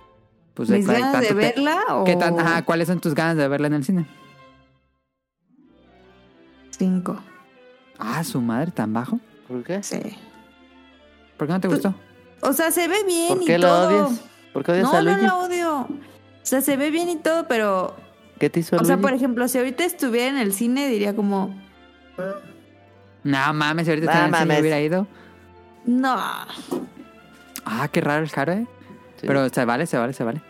Pues ¿Mis ¿cuál- ganas de verla o ¿Qué tan, ajá, ¿Cuáles son tus ganas de verla en el cine? cinco? Ah, su madre, tan bajo. ¿Por qué? Sí. ¿Por qué no te gustó? O sea, se ve bien ¿Por y qué lo todo. odias? ¿Por qué odias No, a no Luigi? la odio. O sea, se ve bien y todo, pero... ¿Qué te hizo O sea, Luigi? por ejemplo, si ahorita estuviera en el cine, diría como... No mames, si ahorita No está en el cine hubiera ido. No. Ah, qué raro el Jaro, ¿eh? Sí, Pero se vale, se vale, se vale.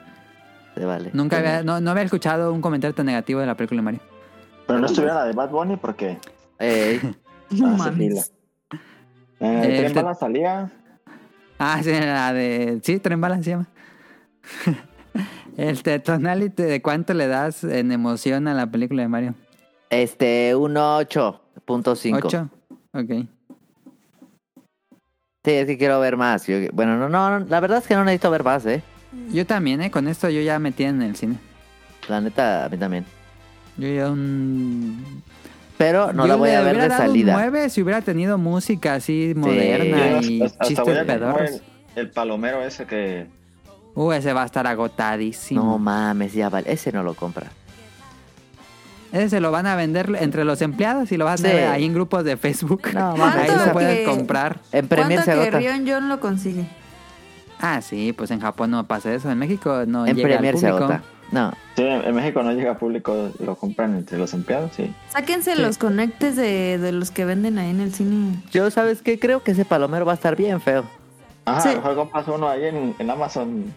te vale. Nunca había, no, no había escuchado un comentario tan negativo de la película de Mario. Pero no estuviera la de Bad Bunny porque Ey, No hace mames. Eh, Eh, Tren este- Bala salía. Ah, sí, la de... Sí, Tren Bala se llama. el tonality de cuánto le das en emoción a la película de Mario. este, un 8.5. ¿Ocho? Ok. Sí, es que quiero ver más. Yo- bueno, no, no, no, la verdad es que no necesito ver más, ¿eh? Yo también, ¿eh? Con esto yo ya metí en el cine. La neta, a mí también. Yo ya un... Pero no Yo la voy a ver de dado un salida. 9 si hubiera tenido música así moderna y hasta- hasta chistes voy a comprar pedorros. el, el palomero ese que. Uh, ese va a estar agotadísimo. No mames, ya vale. Ese no lo compra. Ese se lo van a vender entre los empleados y lo van a Sí. tener ahí en grupos de Facebook. No, mames, ahí ¿Cuánto se pueden que- comprar. En Premier ¿Cuánto se que agota. Rion John lo consigue? Ah, sí, pues en Japón no pasa eso. En México no En llega al Premier se público. agota. No, Sí, en México no llega a público, lo compran entre los empleados, sí. Sáquense Sí. los conectes de, de los que venden ahí en el cine. yo sabes que creo que ese palomero va a estar bien feo. Ajá, Sí. a lo mejor compras uno ahí en, en Amazon.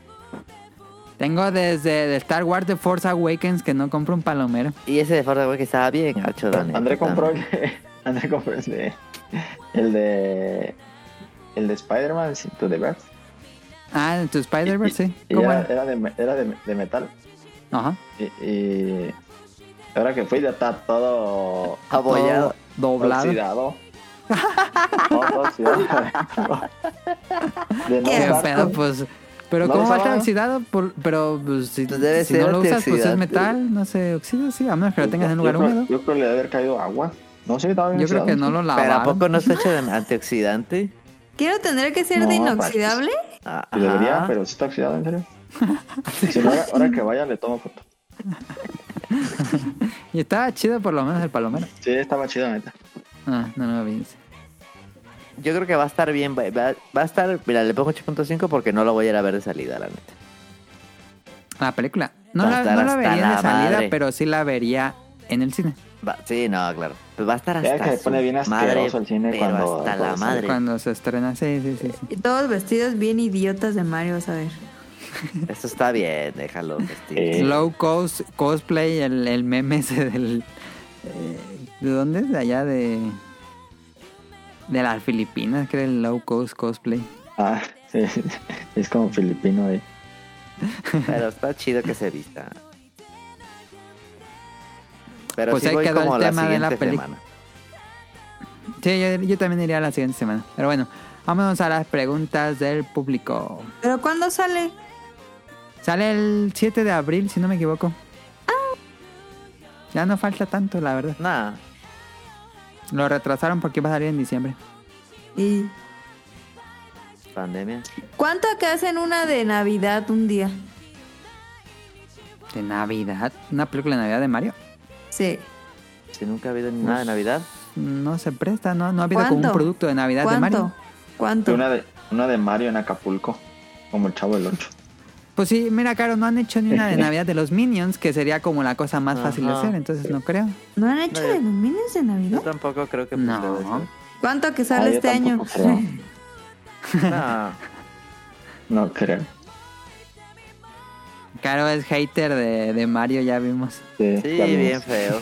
Tengo desde de Star Wars The Force Awakens que no compro un palomero. Y ese de güey que estaba bien gacho, Dani. André compró el de, André compró el de. El de. El de Spider-Man, To The Verse. Ah, tu Spider-Verse, sí. Y ¿Cómo era, de, era de, de metal. Ajá. Y, y ahora que fui ya está todo Abollado. Doblado. oxidado. todo oxidado. De no Qué pedo, pues. Pero No ¿cómo va a estar usaba. oxidado? Por- pero pues, si, Pues debe si ser no lo usas, pues es metal, no se oxida, sí, a menos que lo tengas en un yo lugar creo- húmedo. Yo creo que le debe haber caído agua. No sé, estaba bien Yo creo que no lo Pero ¿a lavaron. poco no está hecho de antioxidante? Quiero tendré que ser No, de inoxidable. Ah, Sí Debería, pero sí está oxidado, en serio. si no, ahora, ahora que vaya le tomo foto. Y estaba chido por lo menos el palomero. Sí, estaba chido, neta. Ah, no lo vi. Yo creo que va a estar bien. Va, a estar. Mira, le pongo 8.5 porque no lo voy a ir a ver de salida, la neta. La película. No Va a la, estar no la hasta vería la de salida, madre. pero sí la vería en el cine. Va- sí, no, claro. Pues va a estar hasta. Ya que se pone bien madre, asqueroso el cine pero cuando- hasta la madre. Cuando se estrena, sí, sí, sí. sí. Y todos vestidos bien idiotas de Mario, vas a ver. Eso está bien, déjalo. vestir. Eh, Slow cos, cosplay, el, el meme ese del... eh, ¿De dónde es? De allá de... De las Filipinas, que era el low cost cosplay. Ah, sí, es como filipino. Eh. Pero está chido que se vista. Pero Pues sí ahí voy quedó el como la tema de la semana. Sí, yo, yo también iría la siguiente semana. Pero bueno, vámonos a las preguntas del público. ¿Pero cuándo sale? Sale el 7 de abril, si no me equivoco. Ya no falta tanto, la verdad. Nah, Lo retrasaron porque iba a salir en diciembre. ¿Y pandemia. cuánto que hacen una de Navidad un día? De Navidad. ¿Una película de Navidad de Mario? Sí. Si nunca ha habido nada de Navidad. No se presta, ¿no? No ha habido como un ¿Cuánto? producto de Navidad de Mario. ¿Cuánto? ¿Cuánto? Una de, una de Mario en Acapulco, como el chavo del 8. Pues sí, mira, Caro, no han hecho ni una de Navidad de los Minions, que sería como la cosa más fácil de hacer, entonces no creo. ¿No han hecho No, de yo- los Minions de Yo Navidad? tampoco creo que No. ¿Cuánto que sale Ah, yo este año? tampoco creo. No, No creo. Caro es hater de, de Mario, ya vimos. Sí, sí, ya vimos. bien feo.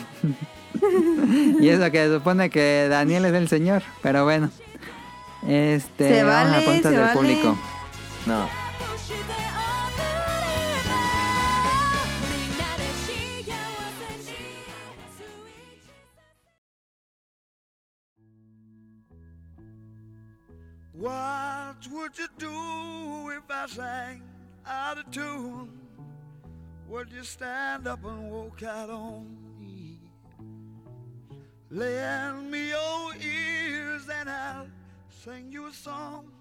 Y eso que se supone que Daniel es el señor, pero bueno. Este, Se vamos a vale, se del vale. público. No. Would you do if I sang out of tune? Would you stand up and walk out on me? Lend me your ears and I'll sing you a song.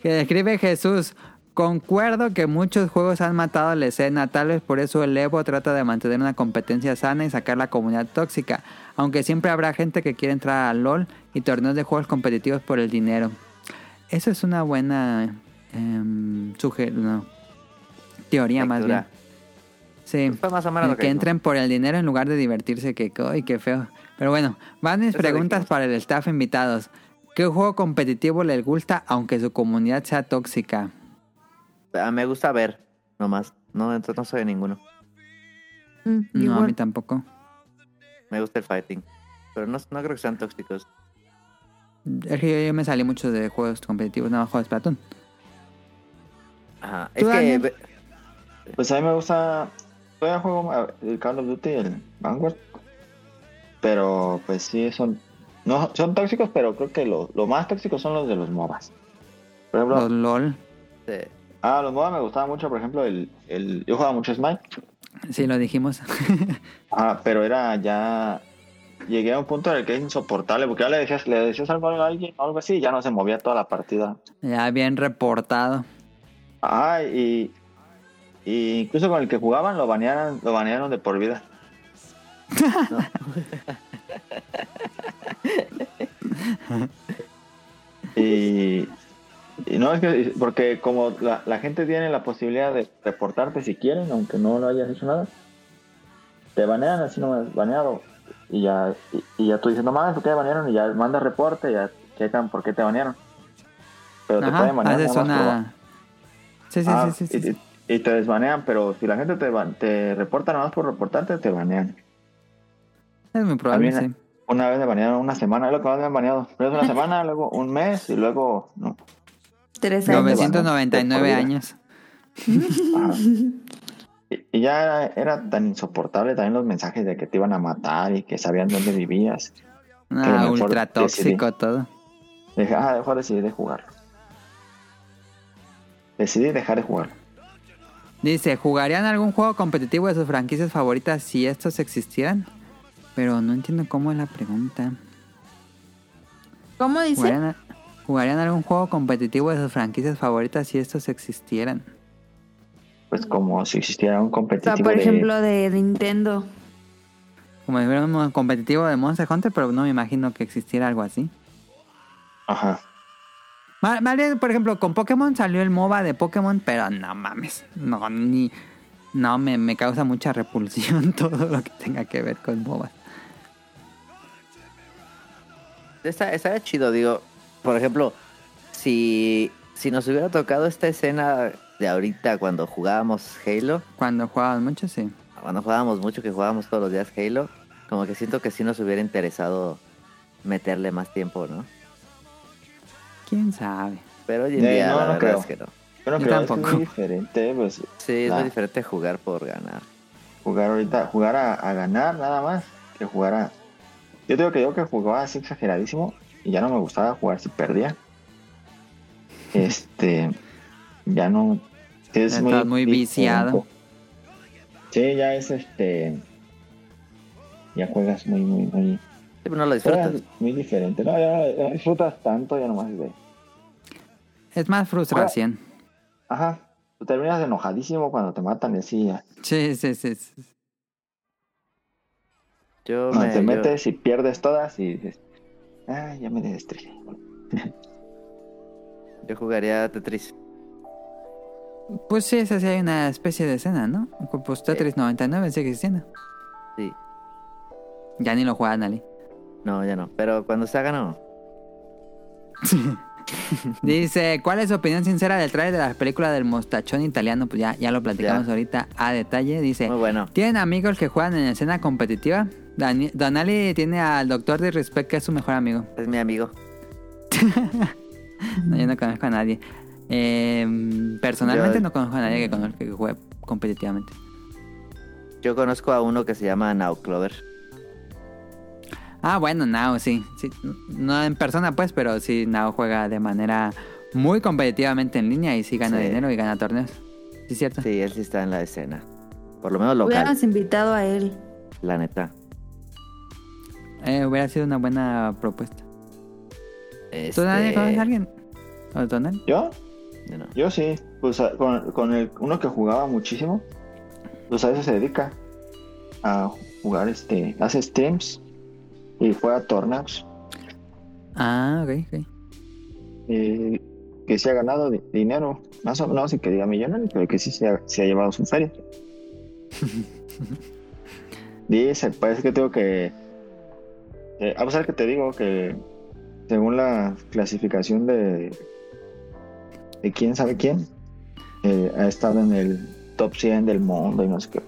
Que escribe Jesús. Concuerdo que muchos juegos han matado a la escena, tal vez por eso el Evo trata de mantener una competencia sana y sacar la comunidad tóxica, aunque siempre habrá gente que quiere entrar a LOL y torneos de juegos competitivos por el dinero. Eso es una buena suge- no, teoría más bien. Sí, Fue más o menos lo que entren por el dinero en lugar de divertirse, que ¡ay, qué feo! Pero bueno, van mis Eso preguntas para el staff invitados. ¿Qué juego competitivo les gusta aunque su comunidad sea tóxica? Ah, Me gusta ver, nomás. No, entonces no soy de ninguno. Mm, No, a igual. mí tampoco. Me gusta el fighting. Pero no, no creo que sean tóxicos. Es que yo, yo me salí mucho de juegos competitivos, nada más juegos Splatoon. Ajá. ¿Tú, Es que. Daniel? Pues a mí me gusta. Todavía juego a- el Call of Duty, el Vanguard. Pero pues sí, son. No, son tóxicos, pero creo que lo, lo más tóxicos son los de los MOBAs. Por ejemplo, Los LOL. sí. Ah, los MOBAs me gustaba mucho, por ejemplo, el, el yo jugaba mucho Smite. Sí, lo dijimos. Ah, pero era ya. Llegué a un punto en el que es insoportable, porque ya le decías, le decías algo a alguien o algo así, y ya no se movía toda la partida. ya bien reportado. Ah, y, y incluso con el que jugaban lo banearon, lo banearon de por vida. y, y no es que porque como la, la gente tiene la posibilidad de reportarte si quieren, aunque no lo hayas hecho nada, te banean así nomás baneado y ya y, y ya tú dices no mames, ¿por qué te banearon? Y ya mandas reporte, ya checan por qué te banearon. Pero te pueden banear nada una... Sí, sí, Ah, sí, sí, sí, y, te desbanean, pero si la gente te, te reporta nada más por reportarte, te banean. Es muy probable, sí. Una vez me banearon una semana, es lo que más me han baneado. Primero una semana, luego un mes y luego no. Tres años. 999 vida. años. Ajá. Y, ya era, era tan insoportable también los mensajes de que te iban a matar y que sabían dónde vivías. Ah, Que ultra tóxico decidí. todo. Dije, ah, mejor decidí de jugar. Decidí dejar de jugar. Dice, ¿jugarían algún juego competitivo de sus franquicias favoritas si estos existieran? Pero no entiendo cómo es la pregunta. ¿Cómo dice? ¿Jugarían, algún juego competitivo de sus franquicias favoritas si estos existieran? Pues como si existiera un O sea, competitivo por de- ejemplo, de Nintendo. Como si fuera un competitivo de Monster Hunter, pero no me imagino que existiera algo así. Ajá. Bien, por ejemplo, con Pokémon salió el MOBA de Pokémon, pero no mames. No, ni. No, me, me causa mucha repulsión todo lo que tenga que ver con MOBA. Está, estaría chido, digo. Por ejemplo, si, si nos hubiera tocado esta escena de ahorita cuando jugábamos Halo, Cuando jugaban mucho, sí. cuando jugábamos mucho, que jugábamos todos los días Halo, como que siento que sí nos hubiera interesado meterle más tiempo, ¿no? ¿Quién sabe? Pero hoy en Eh, día no, la no verdad creo. es que no. Yo no Yo creo, tampoco. es muy diferente, pues, Sí, es muy diferente jugar por ganar. jugar ahorita, jugar a, a ganar nada más que jugar a... Yo digo que yo que jugaba así exageradísimo y ya no me gustaba jugar si perdía. Este, ya no... Es Estás muy viciado. Sí, ya es este... Ya juegas muy, muy, muy... Sí, pero no lo disfrutas. muy diferente. No, ya no disfrutas tanto, ya nomás de... Es más frustración. Ajá. Tú terminas enojadísimo cuando te matan ya. Sí, sí, sí. sí. Yo me, te yo- metes y pierdes todas y dices... Ah, ya me destruyé. yo jugaría Tetris. Pues sí, esa sí hay una especie de escena, ¿no? Pues Tetris 99 sigue existiendo. Sí. Ya ni lo juega nadie. No, ya no. Pero cuando se haga, no. Dice, ¿cuál es su opinión sincera del trailer de la película del mostachón italiano? Pues ya, ya lo platicamos Ya. ahorita a detalle. Dice, Muy bueno. ¿tienen amigos que juegan en escena competitiva? Donali tiene al doctor de Respect que es su mejor amigo. Es mi amigo. No, yo no conozco a nadie. Eh, personalmente Yo- no conozco a nadie que, conozca, que juegue competitivamente. Yo conozco a uno que se llama Now Clover. Ah, bueno, Nao, sí. sí. No en persona, pues, pero sí, Nao juega de manera muy competitivamente en línea y sí gana Sí. dinero y gana torneos. ¿Sí es cierto? Sí, él sí está en la escena. Por lo menos local, Hubiéramos invitado a él. la neta. Eh, hubiera sido una buena propuesta. Este... ¿Tú, Dani, conoces a alguien? ¿O Donald? ¿Yo? yo no. Yo sí, pues a- con, con el, uno que jugaba muchísimo, pues a eso se dedica a jugar, este, hace streams y juega torneos. Ah, ok, ok. eh, que se ha ganado di- dinero, más o menos, y que diga millonario, pero que sí se ha, se ha llevado su feria. Dice, parece que tengo que. Eh, a pesar que te digo que según la clasificación de. de quién sabe quién, eh, ha estado en el top 100 del mundo y no sé qué.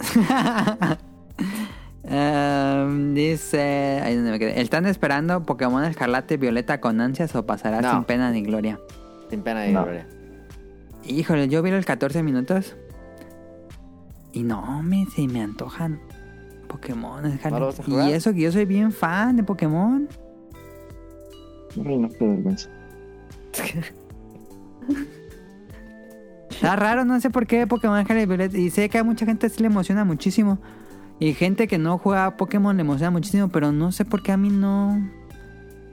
Em, dice, ahí donde me quedé. ¿Están esperando Pokémon Escarlata y Violeta con ansias o pasará No. sin pena ni gloria? Sin pena ni No. gloria. Híjole, yo vi los 14 minutos y no me se me antojan Pokémon Escarlata. ¿No lo vas a jugar? y eso que yo soy bien fan de Pokémon. Ay, no, qué vergüenza. Está raro, no sé por qué Pokémon Escarlata y Violeta. Y sé que a mucha gente sí le emociona muchísimo. Y gente que no juega a Pokémon le emociona muchísimo, pero no sé por qué a mí no.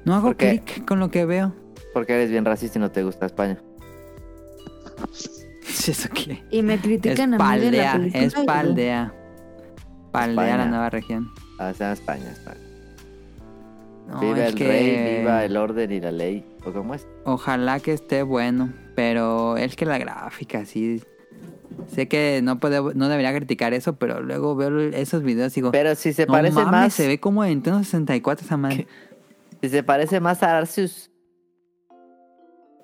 No hago clic con lo que veo. Porque eres bien racista y no te gusta España. ¿Eso qué? Y me critican a mí de la película. y- espaldea. Paldea la nueva región. Ah, está en España, España. No, viva es el que rey, viva el orden y la ley. ¿O cómo es? Ojalá que esté bueno, pero es que la gráfica sí. Sé que no no debería criticar eso, pero luego veo esos videos y digo, Pero si se no parece mames, más. se ve como de Nintendo 64 esa madre. Si se parece más a Arceus.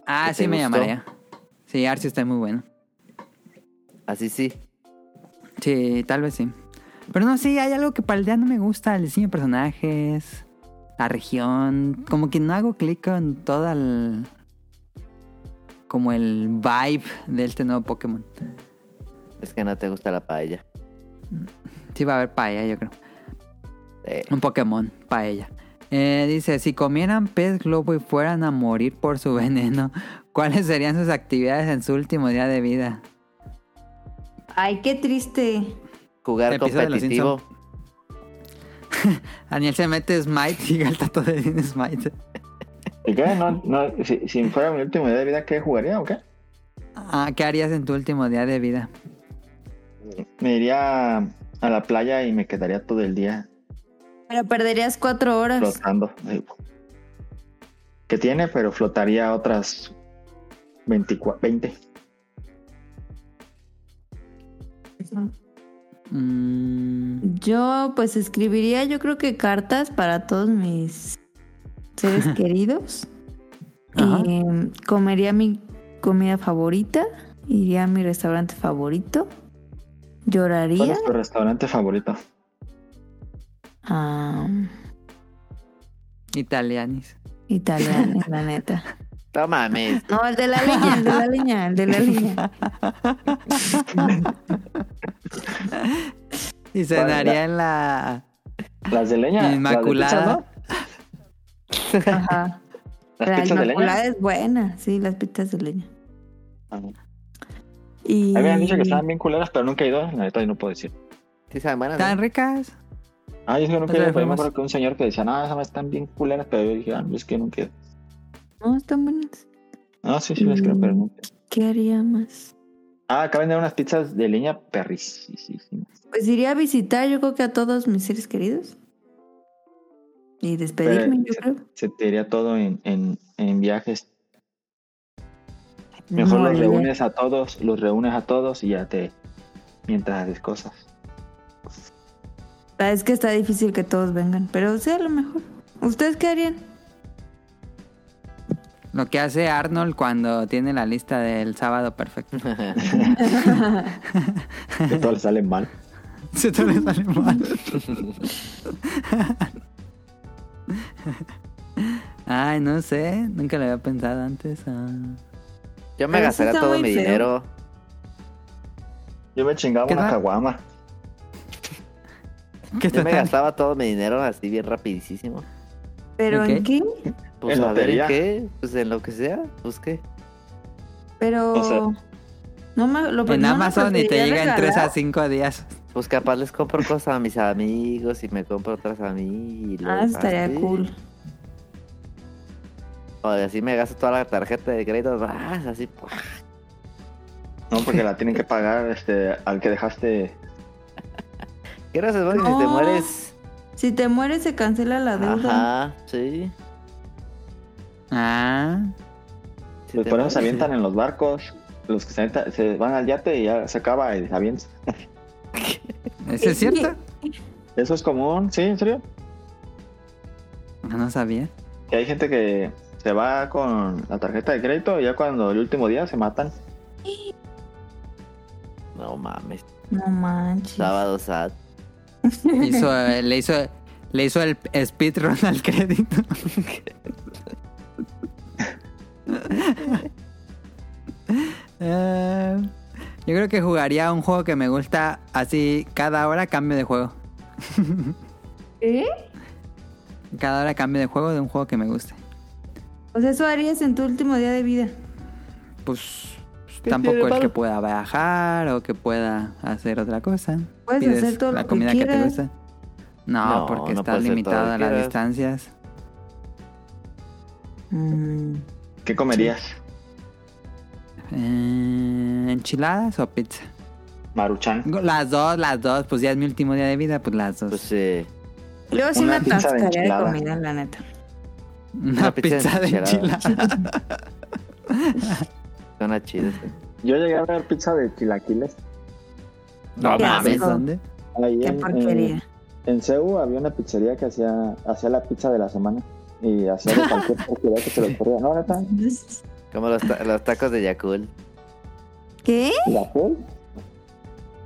Ah, ¿Que sí me gustó? llamaría. Sí, Arceus está muy bueno. Así sí. Sí, tal vez sí. Pero no, sí, hay algo que para el día no me gusta, el diseño de personajes, la región, como que no hago clic con toda el... como el vibe de este nuevo Pokémon. Es que no te gusta la paella. Sí va a haber paella, yo creo. Un Pokémon, paella. Eh, dice, si comieran pez globo y fueran a morir por su veneno, ¿cuáles serían sus actividades en su último día de vida? Ay, qué triste. jugar de competitivo. Daniel se mete Smite y gasta todo el Smite. ¿Y qué? No, no, si, si fuera mi último día de vida, ¿qué jugaría o qué? Ah, ¿qué harías en tu último día de vida? Me iría a la playa y me quedaría todo el día Pero perderías cuatro horas. flotando. Eh, Que tiene, pero flotaría otras 24, 20. Mm, Yo pues escribiría yo creo que cartas para todos mis seres queridos. Em, comería mi comida favorita. Iría a mi restaurante favorito. ¿Cuál Lloraría. es tu restaurante favorito? Ah, italianis. italiano, la neta. No mames. No, el de la leña, el de la leña, el de la leña. Y cenaría en la... Las de leña. las de Inmaculada. pizza, ¿no? Ajá. Las La pizzas de inmaculada leña. es buena, sí, las pizzas de leña. Ajá. Y... Han dicho que estaban bien culeras, pero nunca he ido. La neta, yo no puedo decir. Sí, saben buenas. ¿Tan ¿no? ricas? Ah, yo nunca he ido, pero me acuerdo que un señor que decía, no, esas están bien culeras, pero yo dije, ah, es que nunca he ido. No, están buenas. No, sí, sí, les creo, pero nunca. ¿Qué haría más? Ah, acá venden unas pizzas de leña perrísimas. Pues iría a visitar, yo creo que a todos mis seres queridos. Y despedirme, Pero yo creo. Se te iría todo en, en, en viajes. Mejor los reúnes a todos, los reúnes a todos y ya te. Mientras haces cosas. Ah, Es que está difícil que todos vengan, pero sea lo mejor. ¿Ustedes qué harían? Lo que hace Arnold cuando tiene la lista del sábado perfecto. Que todo le sale mal. Se te le sale mal. Ay, no sé. Nunca lo había pensado antes. ah. Yo me gastaría todo mi feo. dinero. Yo me chingaba ¿Qué una caguama. ¿Qué Yo me gastaba todo mi dinero así bien rapidísimo. ¿Pero en qué? Pues En a ver en qué, pues en lo que sea, pues qué. Pero... O sea, no me, lo, En no Amazon y te llega en 3 a regalar. 5 días. Pues capaz les compro cosas a mis amigos y me compro otras a mí. y Ah, luego estaría así. cool. O así me gasto toda la tarjeta de crédito. así. ¡pua! No, porque la tienen que pagar este, al que dejaste. ¿Qué no se que si te No. mueres? Si te mueres se cancela la deuda. Ajá, sí. Ah. Si Pues por eso se avientan en los barcos. Los que se, avientan- se van al yate y ya se acaba y se avientan. ¿Eso es cierto? Eso es común, ¿sí? ¿En serio? No, no sabía. Que hay gente que se va con la tarjeta de crédito y ya cuando el último día se matan. No mames. No manches. Sábado sad. Hizo, eh, le hizo le hizo el speedrun al crédito. Eh, yo creo que jugaría un juego que me gusta así cada hora cambio de juego. ¿Qué? Cada hora cambio de juego de un juego que me guste. Pues eso harías en tu último día de vida. Pues ¿Qué tampoco es que pueda viajar o que pueda hacer otra cosa. Puedes Pides hacer todo la lo que comida que, te quieras. gusta. No, No, porque no está que a las quieras. distancias. Mm, ¿Qué comerías? Eh, ¿Enchiladas o pizza? Maruchan. Las dos, las dos. Pues ya es mi último día de vida, pues las dos. Pues sí. Yo sí Una me pizza de comida, la neta. Una, una pizza pizza, de enchilada. Suena chido. Yo llegué a ver pizza de chilaquiles. no mames. ¿dónde? Ahí Qué en, porquería. en, en CEU había una pizzería que hacía, hacía la pizza de la semana. Y hacía de cualquier porquería que se le ocurría. No, neta. Como los, ta- los tacos de Yakul. ¿Qué? ¿La full?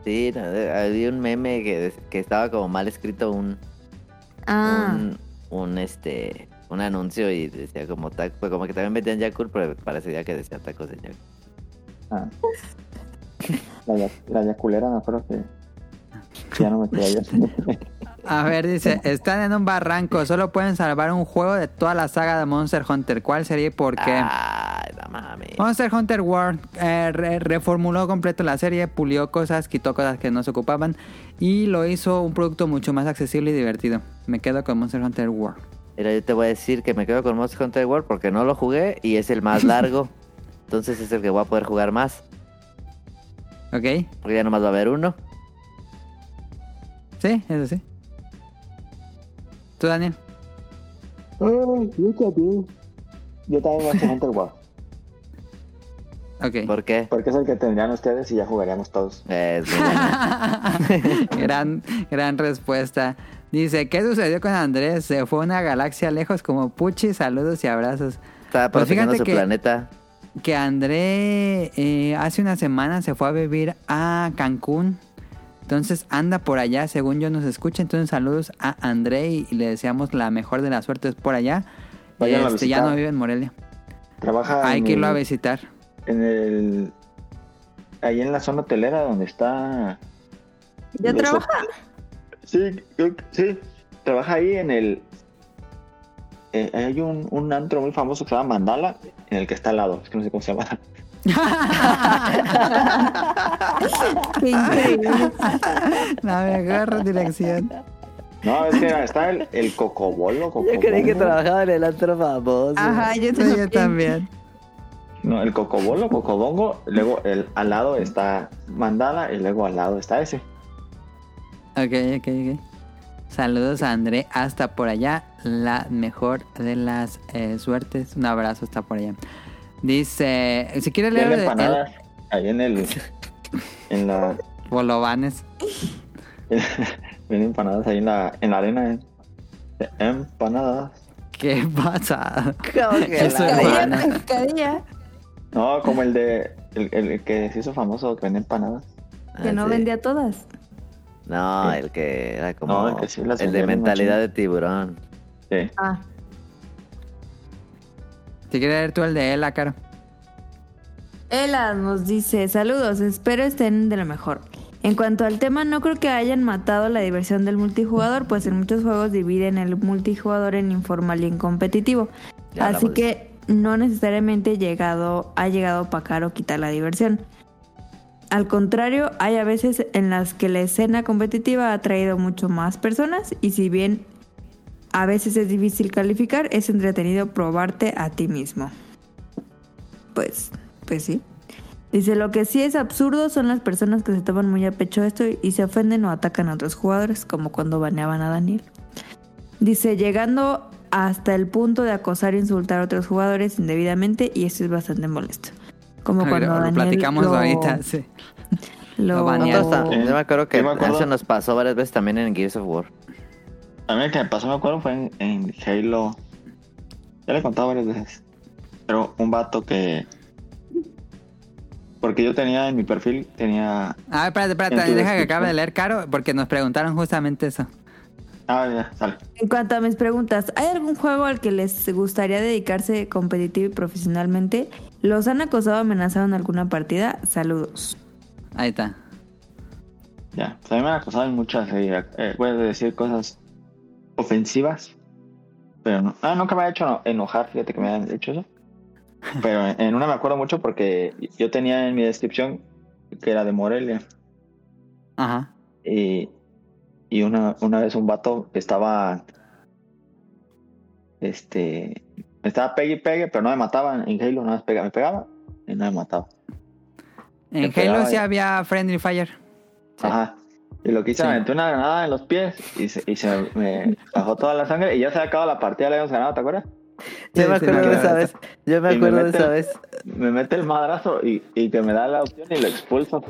Sí, no, había un meme que, que estaba como mal escrito un, Ah, un, un, este un anuncio y decía como taco, pues como que también vendían Yakul, pero parecía que decía tacos de Yakul. Ah. La, ya- la yaculera me acuerdo que ya no me quedé ahí. A ver, dice, están en un barranco, solo pueden salvar un juego de toda la saga de Monster Hunter. ¿Cuál sería y por qué? Ay, no mames. Monster Hunter World eh, re- reformuló completo la serie, pulió cosas, quitó cosas que no se ocupaban y lo hizo un producto mucho más accesible y divertido. Me quedo con Monster Hunter World. Mira, yo te voy a decir que me quedo con Monster Hunter World porque no lo jugué y es el más largo. Entonces es el que voy a poder jugar más. ¿Ok? Porque ya nomás va a haber uno. Sí, eso sí. ¿Tú, Daniel? Ay, yo también. Yo también a Hunter Wow. Ok. ¿Por qué? Porque es el que tendrían ustedes y ya jugaríamos todos. Es bueno. gran, gran respuesta. Dice, ¿qué sucedió con Andrés? Se fue a una galaxia lejos como Puchi, saludos y abrazos. Estaba Pues fíjate su que- planeta. Que André eh, hace una semana se fue a vivir a Cancún. Entonces anda por allá, según yo nos escucha. Entonces saludos a André y le deseamos la mejor de las suertes por allá. Váyanlo a Este, ya visitar. no vive en Morelia. Trabaja Hay que irlo a el- visitar. en el ahí en la zona hotelera donde está ¿Ya trabaja? Sí sí trabaja ahí en el eh, hay un, un antro muy famoso que se llama Mandala en el que está al lado es que no sé cómo se llama Qué increíble. La mejor dirección. no es que está el, el cocobolo, Yo creí que cocobolo. trabajaba en el antro famoso. Ajá, yo Sí, también. yo también. no el cocobolo cocobongo luego el al lado está Mandala y luego al lado está ese Ok, ok, ok. Saludos a André hasta por allá. La mejor de las eh, suertes. Un abrazo hasta por allá. Dice, si quiere leer el, empanadas ahí en el en la Bolovanes. Vienen empanadas ahí en la, en la arena. eh. Empanadas. ¿Qué pasa? ¿Cómo que la- pescadilla. No, como el de. El, el que se hizo famoso que vende empanadas. Que Ah, no sí. vendía todas. No, Sí. el que era como. No, el que sí las el de mentalidad de tiburón. Sí. Ah. Si quieres leer tú el de él, Caro. Ela nos dice, saludos, espero estén de lo mejor. En cuanto al tema, no creo que hayan matado la diversión del multijugador, pues en muchos juegos dividen el multijugador en informal y en competitivo. Ya Así que no necesariamente llegado, ha llegado a opacar o quitar la diversión. Al contrario, hay a veces en las que la escena competitiva ha traído mucho más personas y si bien a veces es difícil calificar, es entretenido probarte a ti mismo. Pues, pues sí. Dice, lo que sí es absurdo son las personas que se toman muy a pecho esto y se ofenden o atacan a otros jugadores, como cuando baneaban a Daniel. Dice, llegando hasta el punto de acosar e insultar a otros jugadores indebidamente y esto es bastante molesto. Como cuando lo, Daniel platicamos lo- ahorita, sí. lo- Lo banearon. Eh, yo me acuerdo que yo me acuerdo- eso nos pasó varias veces también en Gears of War. A mí el que me pasó, me acuerdo, fue en, en Halo. Ya le he contado varias veces. Pero un vato que. Porque yo tenía en mi perfil, tenía. A ver, espérate, espérate, deja que acabe de leer Caro, porque nos preguntaron justamente eso. Ah, ya, sale. En cuanto a mis preguntas, ¿hay algún juego al que les gustaría dedicarse competitivo y profesionalmente? ¿Los han acosado o amenazado en alguna partida? Saludos. Ahí está. Ya. Pues a mí me han acosado en muchas. Eh, eh, puedes decir cosas ofensivas. Pero no. Ah, nunca me ha hecho enojar, fíjate que me han hecho eso. Pero en una me acuerdo mucho porque yo tenía en mi descripción que era de Morelia. Ajá. Y, y una, una vez un vato estaba. Este. Estaba pegue y pegue, pero no me mataban. En Halo no me pegaba, me pegaba y no me mataba. En Halo sí había Friendly Fire. Ajá. Y lo que hice, Sí. me aventé una granada en los pies y se, y se me bajó toda la sangre y ya se había acabado la partida, le habíamos ganado, ¿te acuerdas? Yo Sí, me acuerdo de esa vez. Yo me acuerdo de esa vez. Me mete el madrazo y, y que me da la opción y lo expulso.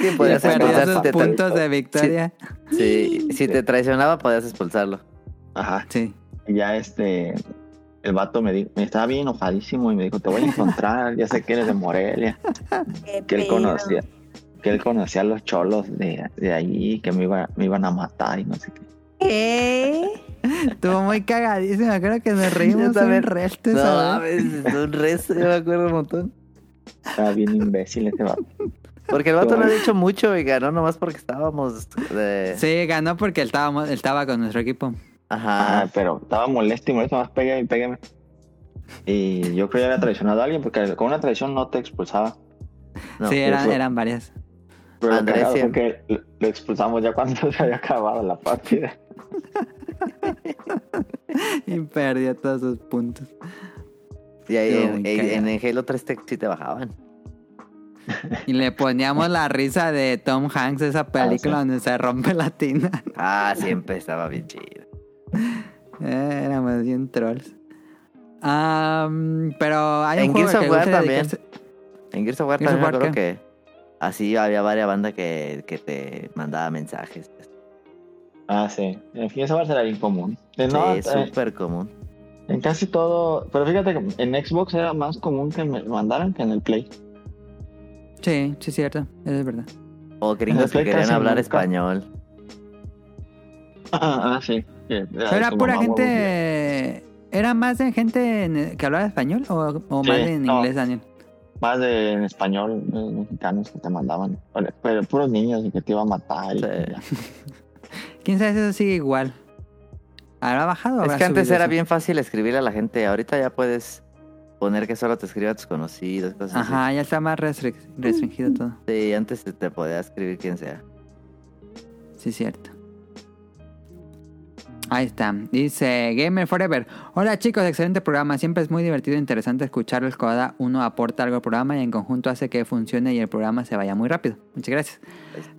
Que Y podías expulsar si puntos de victoria. sí, si te traicionaba, podías expulsarlo. Ajá. Sí. Y ya este, el vato me dijo, me estaba bien enojadísimo y me dijo, te voy a encontrar, ya sé que eres de Morelia. que él conocía, que él conocía a los cholos de, de ahí, que me, iba, me iban a matar y no sé qué. ¿Qué? Estuvo muy cagadísimo. Creo que nos reímos Yo también. un resto No mames, un resto, yo me acuerdo un montón. Estaba bien imbécil ese vato. Porque el vato no ha dicho mucho y ganó nomás porque estábamos de... Sí, ganó porque él estaba, él estaba con nuestro equipo. Ajá. Ah, pero estaba molesto y molesto, más pégame y pégame. Y yo creo que ya había traicionado a alguien, porque con una traición no te expulsaba. No, sí, eran, fue- eran varias. Pero lo Andrés lo- lo expulsamos ya cuando se había acabado la partida. Y perdió todos sus puntos. Y ahí en, el Halo 3 te, sí te bajaban. Y le poníamos la risa de Tom Hanks, esa película sí. donde se rompe la tina. Ah, siempre estaba bien chido. Eh, Éramos bien trolls. Am, pero hay un En juego Gears que of War gusta también. dedicarse- En Gears of War Gears of también me War, ¿qué? que así había varias bandas que, que te mandaba mensajes. Ah, sí. En fin, eso va a ser bien común. Sí, no, es eh, súper común. En casi todo. Pero fíjate que en Xbox era más común que me mandaran que en el Play. Sí, sí, es cierto. Eso es verdad. O gringos que querían hablar nunca. español. Ah, sí. Pero era pura gente. ¿Era más de gente en- que hablaba español o, o Sí, más en no. inglés, Daniel? Más de en español, los mexicanos que te mandaban. Pero, puros niños y que te iban a matar. y Sí. ¿Quién sabe si eso sigue igual? ¿Habrá bajado Es que antes era eso? bien fácil escribirle a la gente. Ahorita ya puedes poner que solo te escriba a tus conocidos, cosas Ajá, ya está más restri- restringido todo. así. Sí, antes te- te podía escribir quien sea. Sí, cierto. Ahí está. Dice Gamer Forever. Hola chicos, excelente programa. Siempre es muy divertido e interesante escucharlos. Cada uno aporta algo al programa y en conjunto hace que funcione y el programa se vaya muy rápido. Muchas gracias.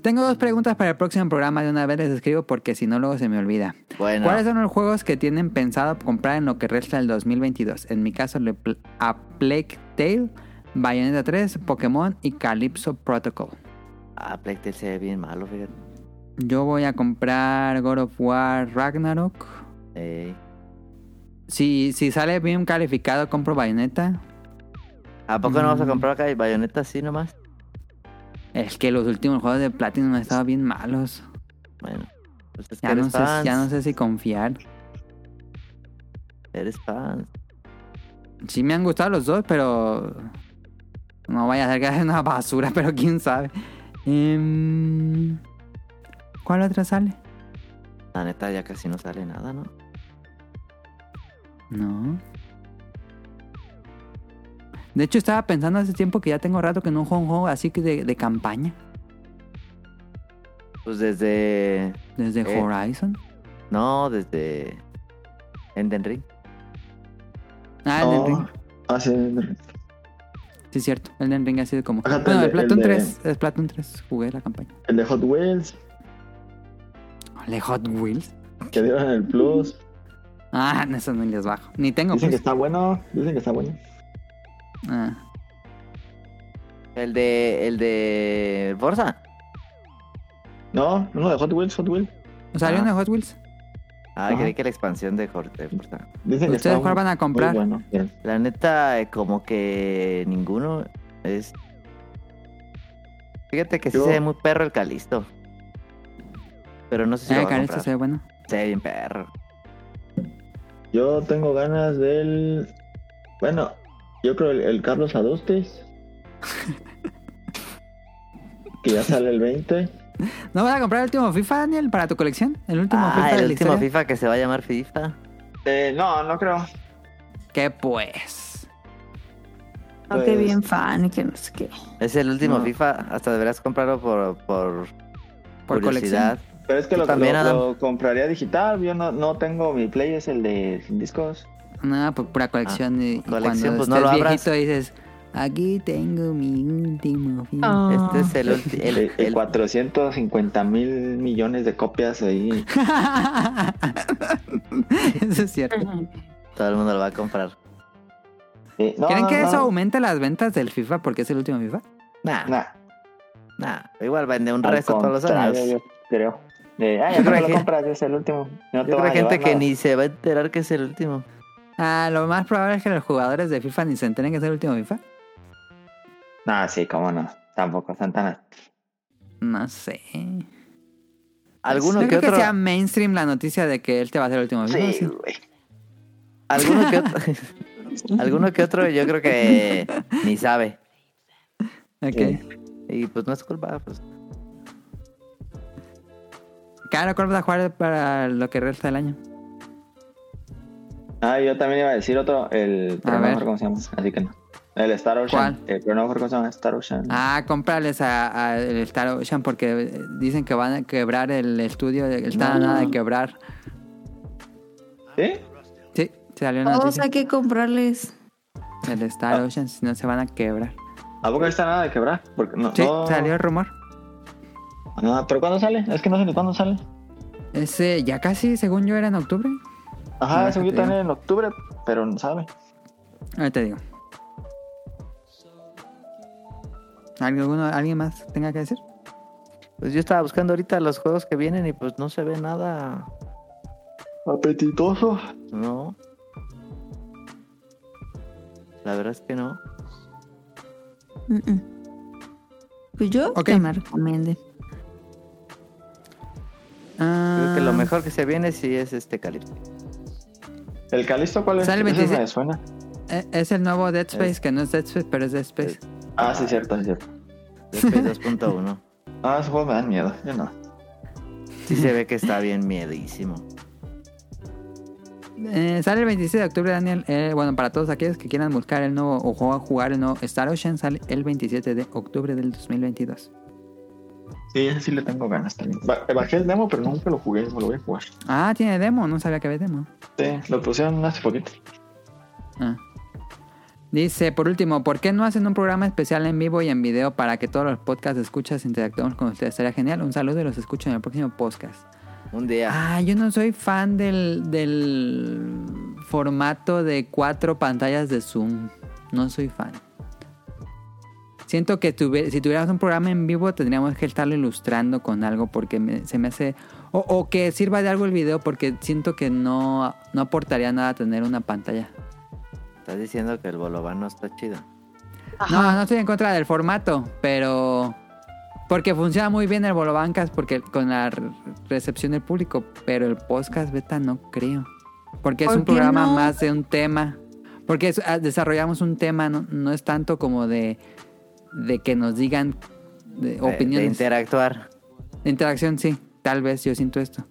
Tengo dos preguntas para el próximo programa. De una vez les escribo porque si no luego se me olvida. Bueno, ¿Cuáles son los juegos que tienen pensado comprar en lo que resta del 2022? En mi caso, a Plague Tale, Bayonetta 3, Pokémon y Calypso Protocol. ah, Plague Tale se ve bien malo, fíjate. Yo voy a comprar God of War Ragnarok. Si, si sale bien calificado, compro Bayonetta. ¿A poco no vas a Mm. comprar acá bayoneta así nomás? Es que los últimos juegos de Platinum han estado bien malos. Bueno, pues es que Ya no, sé, ya no sé si confiar. Eres fan. Sí me han gustado los dos, pero... No vaya a ser que sea una basura, pero quién sabe. Em, ¿Cuál otra sale? La neta ya casi no sale nada, ¿no? No. De hecho, estaba pensando hace tiempo que ya tengo rato que no juego un juego así que de, de campaña. Pues desde... Desde Eh. Horizon. No, desde... Elden Ring. Ah, Elden Oh, Ring. Ah, sí. Sí, es cierto. Elden Ring ha sido como. Fíjate, Bueno, el el de- 3. El Splatoon 3 jugué la campaña. El de Hot Wheels, ¿Le Hot Wheels? que dieron el Plus. Ah, no, eso no les bajo. Ni tengo. Dicen que está bueno. Dicen que está bueno. Ah. El de... El de... Forza. No, uno de Hot Wheels, Hot Wheels. ¿Salió Ah. uno de Hot Wheels? Ah, creí que la expansión de de Forza. Dicen que ¿Ustedes cuál van a comprar? Muy bueno. La neta, eh, como que ninguno es... Fíjate que sí se ve muy perro el Calisto. Pero no sé si Eh, lo va a Calisto comprar. se ve bueno. Se ve bien perro. Yo tengo ganas del. Bueno, yo creo el, el Carlos Adustes. que ya sale el 20. ¿No vas a comprar el último FIFA, Daniel, para tu colección? El último Ah, FIFA de el la último historia. FIFA que se va a llamar FIFA. Eh, no, no creo. ¿Qué pues? No, que Pues- bien fan y que no sé qué. Es el último No. FIFA. Hasta deberás comprarlo por, por, Por curiosidad. Pero es que lo, también, lo- Adam. lo compraría digital. Yo no, no tengo mi Play, es el de sin discos. No, pues pura colección. y colección, cuando pues, no lo abras. viejito dices, aquí tengo mi último FIFA. Ah. Este es el último. El, El, el- 450 mil millones de copias ahí. eso es cierto. todo el mundo lo va a comprar. Eh, no, ¿Creen no, que no. eso aumente las ventas del FIFA porque es el último FIFA? Nah, Nah, nah. Igual vende un al resto todos los años. Yo creo. Eh, ah, Yo ya creo no lo que- compras, es el último. No Yo creo que gente que nada. ni se va a enterar que es el último. Ah, lo más probable es que los jugadores de FIFA ni se enteren que es el último FIFA. Nah, sí, cómo no. Tampoco, Santana. No sé. Alguno que creo que otro. sea mainstream la noticia de que él te va a ser el último FIFA. Sí, sí. güey. Alguno que otro. alguno que otro, yo creo que ni sabe. Ok. Sí. Y pues no es culpa, pues. Claro, ¿cuál vas a jugar para lo que resta del año? Ah, yo también iba a decir otro, el... Pero A no ver. acuerdo cómo se llama, así que no. El Star Ocean. ¿Cuál? Eh, pero no me acuerdo cómo se llama, Star Ocean. Ah, cómprales a, a el Star Ocean porque dicen que van a quebrar el estudio. de- Está a No. nada de quebrar. ¿Sí? Sí, salió una Todos hay que comprarles. El Star Ocean, si no se van a quebrar. ¿A poco está nada de quebrar? Porque no, Sí, no- salió el rumor. Ah, ¿Pero cuándo sale? Es que no sé ni cuándo sale. Ese ya casi, según yo, era en octubre. Ajá, que yo también en octubre, pero no sabe. Ahorita te digo. ¿Alguno, ¿Alguien más tenga que decir? Pues yo estaba buscando ahorita los juegos que vienen y pues no se ve nada. Apetitoso. No. La verdad es que no. Mm, mm. Pues yo Ok. que me Creo que lo Ah, mejor que se viene sí es este Calipso. ¿El Calisto cuál es? Sale el Ese 26. me suena. eh, Es el nuevo Dead Space, que no es Dead Space, pero es Dead Space. Ah, sí, cierto, sí, cierto. Después 2.1. Ah, esos juegos me dan miedo. Yo no. Sí se ve que está bien miedísimo. Eh, sale el 26 de octubre, Daniel. Eh, bueno, para todos aquellos que quieran buscar el nuevo o jugar, jugar el nuevo Star Ocean, sale el 27 de octubre del 2022. Sí, ese sí le tengo ganas también. Ba- Bajé el demo, pero nunca lo jugué. Me lo voy a jugar. Ah, tiene demo, no sabía que había demo. Sí, lo pusieron hace poquito. Ah. Dice, por último, ¿por qué no hacen un programa especial en vivo y en video para que todos los podcasts escuchas interactuemos con ustedes? Estaría genial. Un saludo y los escucho en el próximo podcast. Un día. Ah, yo no soy fan del, del formato de cuatro pantallas de Zoom. No soy fan. Siento que tuve- si tuviéramos un programa en vivo tendríamos que estarlo ilustrando con algo porque me- se me hace... O, o que sirva de algo el video porque siento que no, no aportaría nada tener una pantalla. Estás diciendo que el bolobán no está chido. No, no estoy en contra del formato, pero... Porque funciona muy bien el Bolobancas porque con la re- recepción del público, pero el podcast beta no creo. Porque es ¿Por un programa no? más de un tema. Porque es- ah, desarrollamos un tema, no, no es tanto como de, de que nos digan de De- De, opiniones. interactuar. Interacción, sí. Tal vez yo siento esto.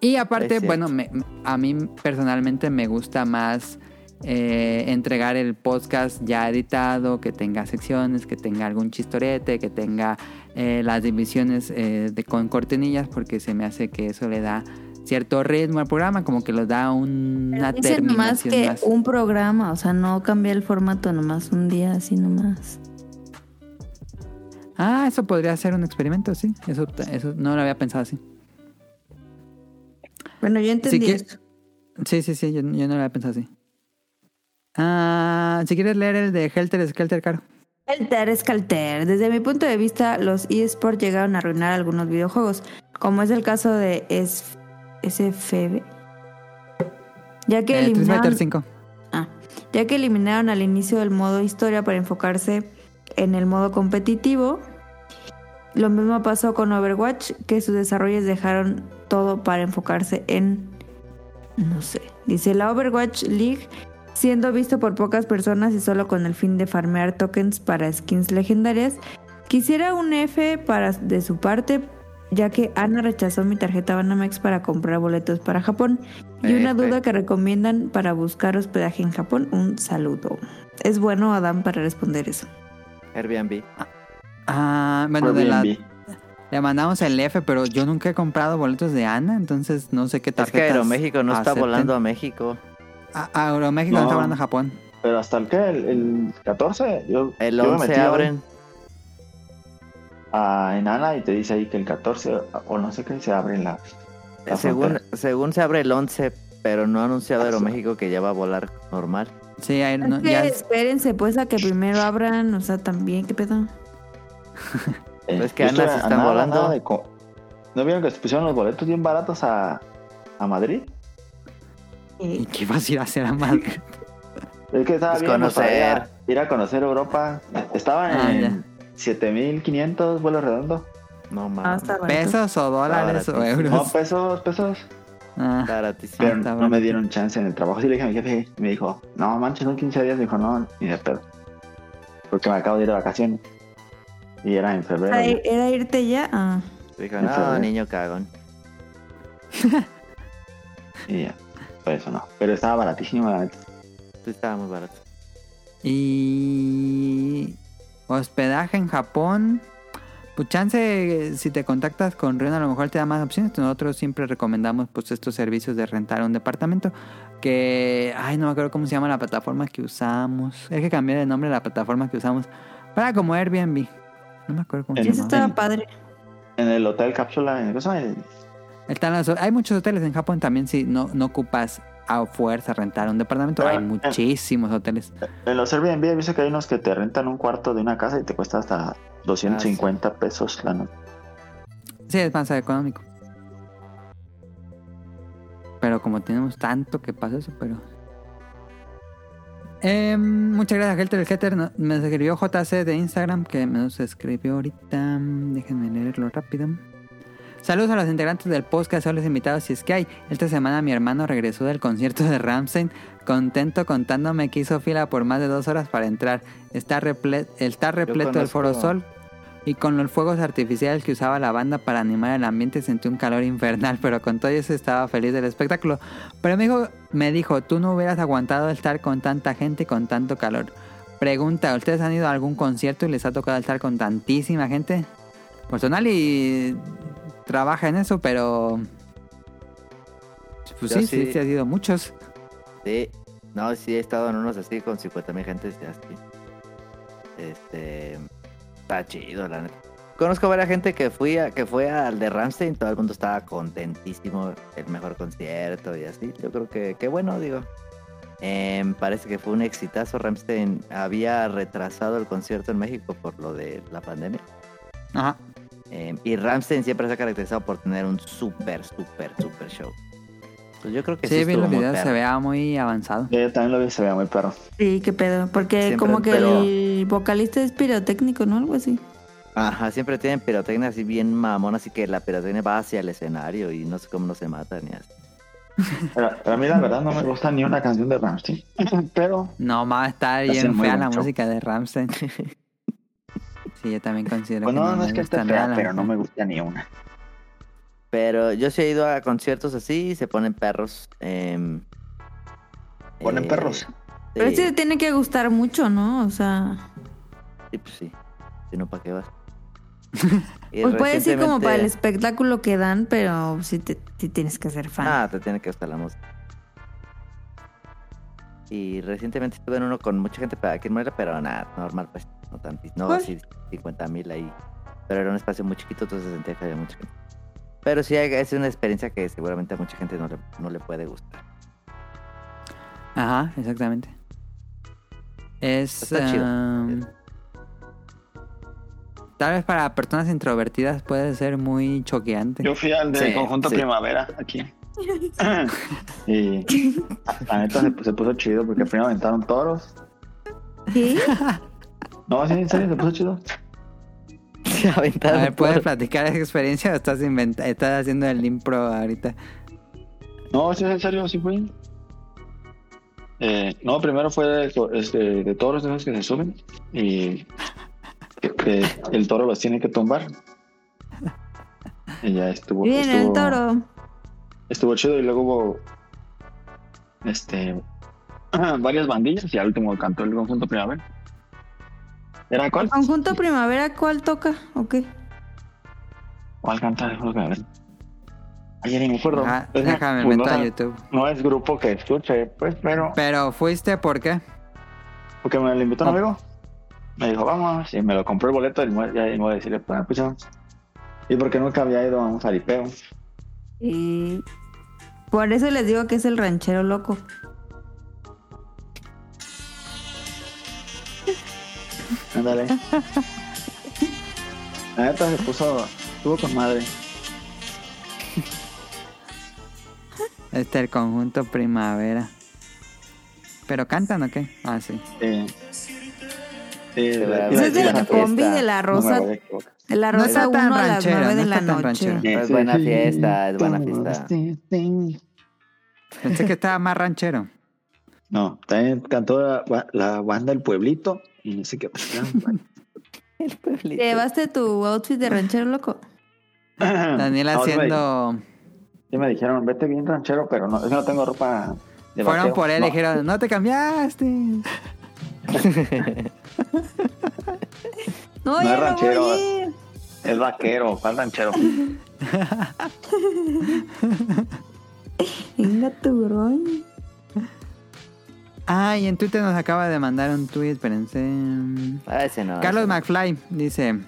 Y aparte, bueno, me- a mí personalmente me gusta más eh, entregar el podcast ya editado, que tenga secciones, que tenga algún chistorete, que tenga eh, las divisiones eh, de, con cortinillas, porque se me hace que eso le da cierto ritmo al programa, como que lo da una nomás terminación que más. un programa, o sea, no cambia el formato nomás un día así nomás. Ah, eso podría ser un experimento, sí. Eso, eso no lo había pensado así. Bueno, yo entendí que- eso. Sí, sí, sí, yo, yo no lo había pensado así. Ah, si quieres leer el de Helter Skelter, Caro. Calter es Calter. Desde mi punto de vista, los eSports llegaron a arruinar algunos videojuegos, como es el caso de S- SFB. Ya que Eh, eliminaron, Fighter 5. Ah, ya que eliminaron al inicio del modo historia para enfocarse en el modo competitivo. Lo mismo pasó con Overwatch, que sus desarrollos dejaron todo para enfocarse en... No sé. Dice la Overwatch League siendo visto por pocas personas y solo con el fin de farmear tokens para skins legendarias. Quisiera un F para de su parte, ya que Ana rechazó mi tarjeta Banamex para comprar boletos para Japón. Y una duda que recomiendan para buscar hospedaje en Japón, un saludo. Es bueno Adam para responder eso. Airbnb. Ah, bueno, de la, Airbnb. le mandamos el F, pero yo nunca he comprado boletos de Ana, entonces no sé qué Es tarjetas que Aeroméxico no está volando a México. A, Aeroméxico no. No. está volando a Japón. Pero hasta el que, el, el 14, yo, El yo me 11 metí abren. A Enana y te dice ahí que el 14, o no sé qué, se abre la, la Según, frontera. según se abre el 11, pero no ha anunciado Ah. Aeroméxico que ya va a volar normal. Sí, ahí no- ya espérense pues a que primero abran, o sea, también, ¿qué pedo? Eh, Pues que Ana se están nada, volando. nada de co- ¿No vieron que se pusieron los boletos bien baratos a, a Madrid? ¿Y qué vas a ir a hacer a Madrid? Es que estaba Pues bien para ir a- conocer. ir a conocer Europa. Estaban Ah, en 7500 vuelo redondo. No Ah, mames. ¿Pesos o dólares o baratísimo. No, euros? pesos, pesos. Ah, baratísimo. Pero no bueno. me dieron chance en el trabajo. Sí le dije a mi jefe, y me dijo, no manches, son 15 días. Me dijo, no, ni de pedo. Porque me acabo de ir de vacaciones. Y era en febrero. ¿Era, era irte ya? Ah. Dijo, no, febrero. niño cagón. Y ya, por eso no. Pero estaba baratísimo, la neta. Sí, estaba muy barato. Y hospedaje en Japón. Pues chance, si te contactas con Rion, a lo mejor te da más opciones. Nosotros siempre recomendamos pues estos servicios de rentar un departamento. Que, ay, no me acuerdo cómo se llama la plataforma que usamos. Es que cambié de nombre la plataforma que usamos. Para como Airbnb. No me acuerdo cómo se Eso llama. estaba en- padre. En el hotel cápsula, en el- Están las- hay muchos hoteles en Japón también si no, no ocupas a fuerza rentar un departamento. Ah, Hay eh. muchísimos hoteles. en los Airbnb he visto que hay unos que te rentan un cuarto de una casa y te cuesta hasta 250 pesos la noche. Sí, es más económico. Pero como tenemos tanto que pasa eso, pero... Eh, muchas gracias, Helter. El Helter me escribió JC de Instagram, que me nos escribió ahorita. Déjenme leerlo rápido. Saludos a los integrantes del podcast, a los invitados, si es que hay. Esta semana mi hermano regresó del concierto de Ramstein, contento contándome que hizo fila por más de dos horas para entrar. Está, reple- está repleto el Foro Sol y con los fuegos artificiales que usaba la banda para animar el ambiente sentí un calor infernal, pero con todo eso estaba feliz del espectáculo. Pero me dijo, me dijo, tú no hubieras aguantado estar con tanta gente y con tanto calor. Pregunta, ¿ustedes han ido a algún concierto y les ha tocado estar con tantísima gente? Personal y trabaja en eso, pero... Pues sí, sí, sí. ha sido muchos. Sí, no, sí he estado en unos así con 50 mil gentes así. Este. Está chido, la neta. Conozco a varias gente que fui a, que fue al de Ramstein, todo el mundo estaba contentísimo, el mejor concierto y así. Yo creo que, que bueno, digo. Em, parece que fue un exitazo. Ramstein había retrasado el concierto en México por lo de la pandemia. Ajá. Em, y Ramstein siempre se ha caracterizado por tener un súper, súper, súper show. Pues yo creo que sí, Sí, vi los videos, se veía muy avanzado. Yo también lo vi, se veía muy perro. Sí, qué pedo. Porque Siempre, como que pero- el vocalista es pirotécnico, ¿no? Algo así. Ajá, siempre tienen pirotecnia así bien mamón, así que la pirotecnia va hacia el escenario y no sé cómo no se mata ni así. Pero, pero a mí la verdad no me gusta ni una canción de Ramstein. Pero No, más está bien fea la show. música de Ramstein. sí, yo también considero pues que no, no me es que esté nada fea, pero no me gusta ni una. Pero yo sí he ido a conciertos así y se ponen perros. em, ¿Ponen eh, perros? Pero sí, sí te tiene que gustar mucho, ¿no? O sea, sí, pues sí. Si no, ¿para qué vas? Pues puede ser como para el espectáculo que dan, pero sí, te, sí tienes que ser fan. Ah, te tiene que gustar la música. Y recientemente estuve en uno con mucha gente para aquí en Morelia, pero nada, normal, pues, no tantísimo. No, ¿Cuál? así 50 mil ahí. Pero era un espacio muy chiquito, entonces sentía que había mucha gente. Pero sí, es una experiencia que seguramente a mucha gente no le, no le puede gustar. Ajá, exactamente. Es. Está chido. um, tal vez para personas introvertidas puede ser muy choqueante. Yo fui al Sí, conjunto sí. primavera aquí. y la neta se, se puso chido porque primero aventaron toros. ¿Qué? No, sí, en serio, se puso chido. A Aventaron ver, ¿puedes por- platicar esa experiencia o estás, inventa- estás haciendo el impro ahorita? No, sí, en serio, sí fui. Eh, no, primero fue de, este, de toros de esos que se suben y que, que el toro los tiene que tumbar. Y ya estuvo. Bien, el estuvo- toro. Estuvo chido y luego hubo este varias bandillas y al último cantó el conjunto primavera. ¿Era cuál? ¿Conjunto primavera cuál toca? ¿O qué? ¿Cuál canta primavera? Ayer ni me acuerdo. Es que, déjame a YouTube. no es grupo que escuche, pues, pero Pero fuiste, ¿por qué? porque me lo invitó un Ah. amigo. Me dijo, vamos, y me lo compró el boleto y no voy a decirle, pues, pues. Y porque nunca había ido a un jaripeo. Y por eso les digo que es el ranchero loco. Ándale. La neta se puso, estuvo con madre. Este el conjunto primavera. ¿Pero cantan o qué? Ah, sí. Sí. Sí, Se iba a va a Ese es de la combi de la No rosa. equivocar. de la No rosa está 1 tan a las ranchero, 9 de no la noche. Es buena fiesta, es buena fiesta. Pensé que estaba más ranchero. No, también cantó la, la banda El Pueblito y no sé qué. El pueblito. ¿Te llevaste tu outfit de ranchero loco? Daniel me- haciendo... Sí me dijeron, vete bien ranchero, pero no, es que no tengo ropa de Fueron por él y No, dijeron, no te cambiaste. No, es ranchero. Es vaquero, ¿cuál ranchero? Venga tu groñ. Ah, y en Twitter nos acaba de mandar un tweet, espérense. Ah, ese no. Carlos ese no. McFly dice: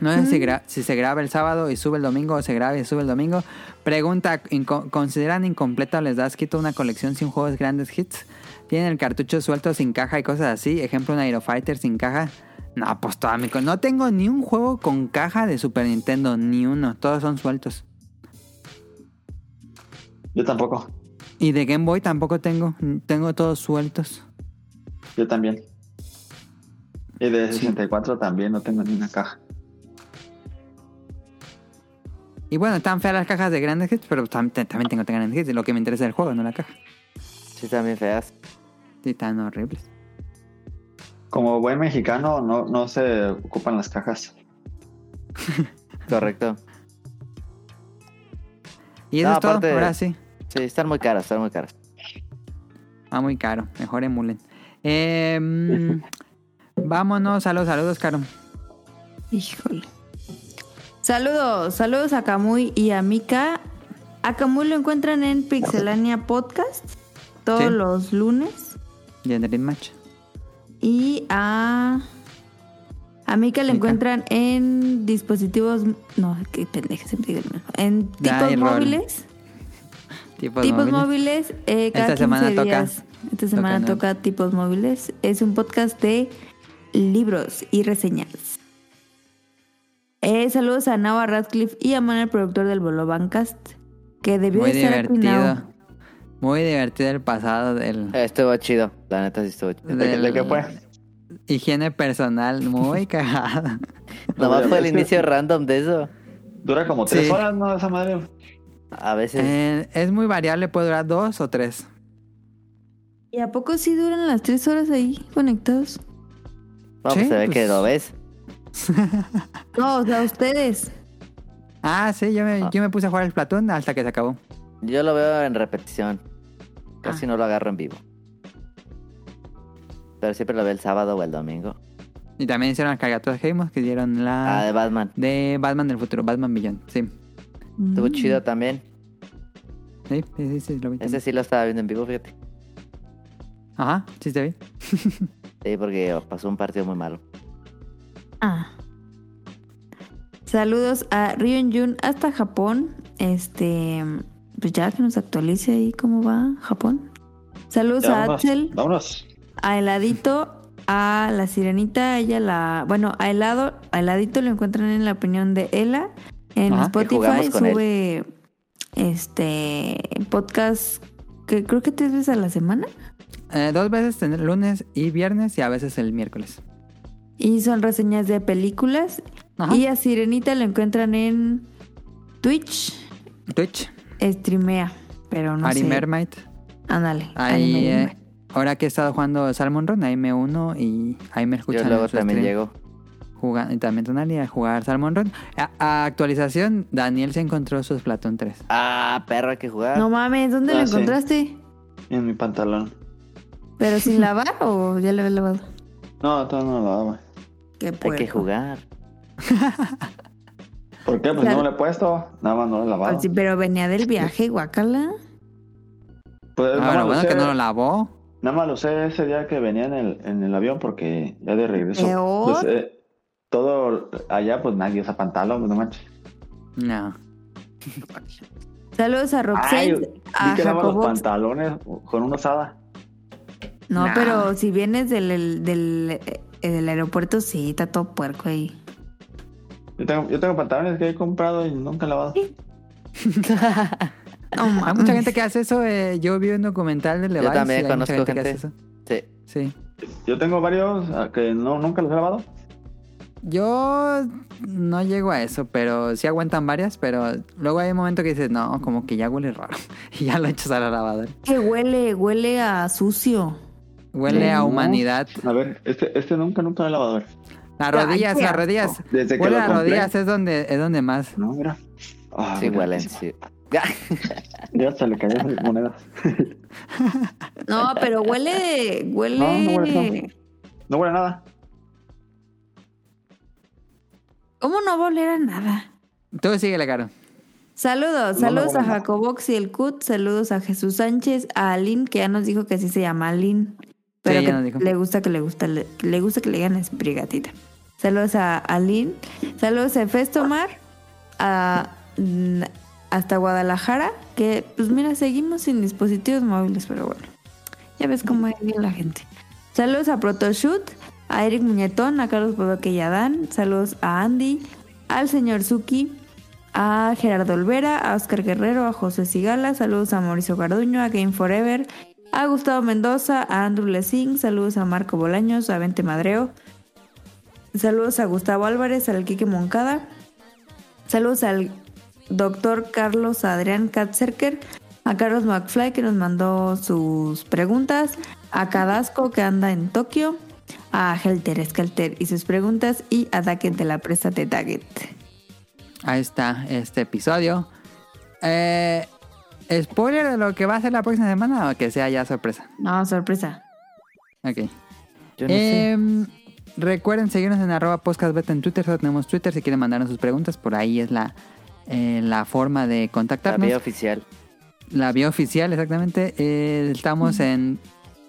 No sé si, gra- si se graba el sábado y sube el domingo o se graba y sube el domingo. Pregunta: inco- ¿Consideran incompleto o les das quito una colección sin juegos grandes hits? ¿Tienen el cartucho suelto sin caja y cosas así? Ejemplo, un Aero Fighter sin caja. No, pues toda mi No tengo ni un juego con caja de Super Nintendo, ni uno. Todos son sueltos. Yo tampoco. Y de Game Boy tampoco tengo. Tengo todos sueltos. Yo también. Y de 64 también no tengo ni una caja. Y bueno, están feas las cajas de grandes hits, pero tam- también tengo grandes hits. Lo que me interesa es el juego, no la caja. Sí, están bien feas. Sí, están horribles. Como buen mexicano, no, no se ocupan las cajas. Correcto. Y eso No, es todo. aparte- Ahora sí. Están muy caras, están muy caras. Ah, muy caro. Mejor emulen. Eh, vámonos a los saludos, Caro. Híjole. Saludos, saludos a Camuy y a Mika. A Camuy lo encuentran en Pixelania Podcast todos Sí. los lunes. Y en Dream Match. Y a. A Mika le encuentran en dispositivos. No, qué pendeja, siempre digo lo mismo. En tipos móviles. Tipos, tipos móviles. móviles. eh, cada Esta semana 15 toca. días. Esta semana toca tipos móviles. Es un podcast de libros y reseñas. Eh, saludos a Nava Radcliffe y a Manuel, productor del Bolo Bancast, que debió Muy de estar divertido. atinado. Muy divertido el pasado del, Eh, Estuvo chido. La neta sí estuvo chido. ¿De, qué- del- de qué fue? higiene personal. Muy cagada. Nomás fue el inicio random de eso. Dura como tres Sí. horas, ¿no? Esa madre. A veces. Eh, es muy variable, puede durar dos o tres. ¿Y a poco sí duran las tres horas ahí conectados? no, pues sí, se ve pues- que lo ves. No, o sea, ustedes. Ah, sí, yo me, yo me puse a jugar el Platón hasta que se acabó. Yo lo veo en repetición. Casi no lo agarro en vivo. Pero siempre lo veo el sábado o el domingo. Y también hicieron las caricaturas que vimos, que dieron la... Ah, de Batman. de Batman del futuro, Batman Beyond. Sí, Estuvo Mm. chido también. sí, sí, sí, sí, lo vi. Ese también. sí lo estaba viendo en vivo, fíjate. Ajá, sí te vi. Sí, porque pasó un partido muy malo. Ah. Saludos a Ryun Jun hasta Japón. Este, pues ya que nos actualice ahí cómo va Japón. Saludos Ya, a vámonos. Axel, Vámonos. a Heladito, a la Sirenita, ella la, bueno, a Helado, a Heladito lo encuentran en la opinión de Ela en Ajá, Spotify él. sube este podcast que creo que tres veces a la semana Eh, dos veces el lunes y viernes y a veces el miércoles. y son reseñas de películas Ajá. y a Sirenita lo encuentran en Twitch Twitch, streamea, pero no Ari sé. Mermaid. Ándale. Ahí, eh, ahora que he estado jugando Salmon Run, ahí me uno y ahí me escuchan. Yo luego también stream llego. Jugando- y también Tonali a jugar Salmon Run. A, a actualización, Daniel se encontró su Splatoon 3. Ah, perro, hay que jugar. No mames, ¿dónde Ah, lo sí. encontraste? En mi pantalón. ¿Pero sin lavar o ya lo había lavado? No, todavía no lo lavaba. Qué hay que jugar. ¿Por qué? Pues Claro. no lo he puesto. Nada más no lo he lavado. Pues sí, pero venía del viaje, guacala. Pues, Ah, bueno, bueno, que no lo lavó. nada más lo usé ese día que venía en el, en el avión porque ya de regreso. Pues, eh, todo allá, pues nadie usa pantalón, no manches. No. Saludos a vi a que los pantalones con una osada. No, Nah. pero si vienes del, el- del, eh, del aeropuerto, sí, está todo puerco ahí. Yo tengo, yo tengo pantalones que he comprado y nunca he lavado. No, Hay mucha gente que hace eso. eh, yo vi un documental de Levi's. también y hay mucha conozco que hace gente. eso. Sí. Sí. Yo tengo varios ah, que no, nunca los he lavado. Yo no llego a eso, pero sí aguantan varias, pero luego hay un momento que dices, no, como que ya huele raro. Y ya lo echas a la lavadora. Que huele, huele a sucio. Huele a No. humanidad. A ver, este, este nunca, nunca lo he lavado. A ver. Las rodillas, las rodillas. Desde que Huele lo a rodillas es donde, es donde más. No, mira. Ah, Sí, mira, huelen, sí. Ya. Ya se le cayó la moneda. No, pero huele, huele. No, no huele, No huele a nada. ¿Cómo no va a oler a nada? Tú síguele, Caro. Saludos, No saludos a. Jacobox y el Cut, saludos a Jesús Sánchez, a Aline, que ya nos dijo que así se llama Aline, pero que dijo. le gusta que le gusta, le, le gusta que le digan esprigatita. Saludos a Aline, saludos a Festomar, a hasta Guadalajara, que pues mira, seguimos sin dispositivos móviles, pero bueno, ya ves cómo es bien la gente. Saludos a Protoshoot, a Eric Muñetón, a Carlos Dan, saludos a Andy, al señor Suki, a Gerardo Olvera, a Oscar Guerrero, a José Sigala, saludos a Mauricio Garduño, a Game Forever, a Gustavo Mendoza, a Andrew Lessing, saludos a Marco Bolaños, a Vente Madreo, saludos a Gustavo Álvarez, al Quique Moncada, saludos al doctor Carlos Adrián Katzerker, a Carlos McFly que nos mandó sus preguntas, a Cadasco que anda en Tokio, a Helter Skelter y sus preguntas y a Daggett de la presa de Daggett. Ahí está este episodio. Eh, ¿Spoiler de lo que va a ser la próxima semana o que sea ya sorpresa? No, sorpresa. Ok. Yo no sé. Em, Recuerden seguirnos en arroba podcastbeta en Twitter. Solo tenemos Twitter. Si quieren mandarnos sus preguntas, por ahí es la, eh, la forma de La contactarnos. vía oficial. La vía oficial, exactamente. Eh, estamos en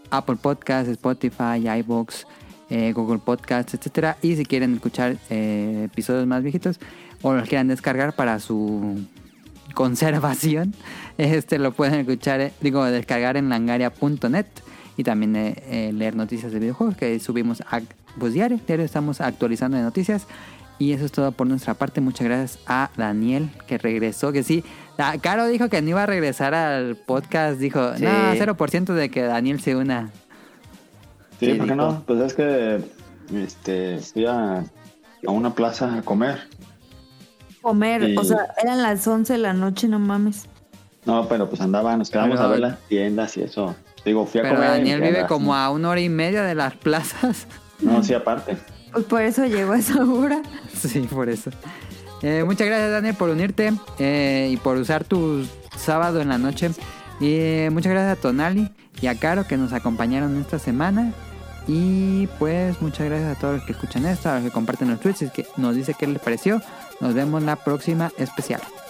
Apple Podcasts, Spotify, iVoox, eh, Google Podcasts, etcétera. Y si quieren escuchar eh, episodios más viejitos o los quieran descargar para su conservación, este lo pueden escuchar, eh, digo, descargar en langaria.net y también eh, leer noticias de videojuegos que subimos a, pues diario, diario estamos actualizando de noticias. Y eso es todo por nuestra parte. Muchas gracias a Daniel que regresó. Que sí, Ah, Caro dijo que no iba a regresar al podcast. Dijo, Sí. no, 0% de que Daniel se una. Sí, ¿por qué no? Pues es que este, fui a, a una plaza a comer. Comer, o sea, eran las 11 de la noche, no mames. No, pero pues andaba, nos quedamos Pero- a ver las tiendas y eso. Digo, fui a Pero comer. Daniel vive tiendas, como ¿no? a una hora y media de las plazas. No, sí, aparte. Pues por eso llegó a esa hora. sí, por eso. Eh, muchas gracias, Daniel, por unirte eh, y por usar tu sábado en la noche. Y eh, muchas gracias a Tonali y a Caro que nos acompañaron esta semana. Y pues muchas gracias a todos los que escuchan esto, a los que comparten los tweets y que nos dice qué les pareció. Nos vemos la próxima especial.「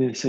This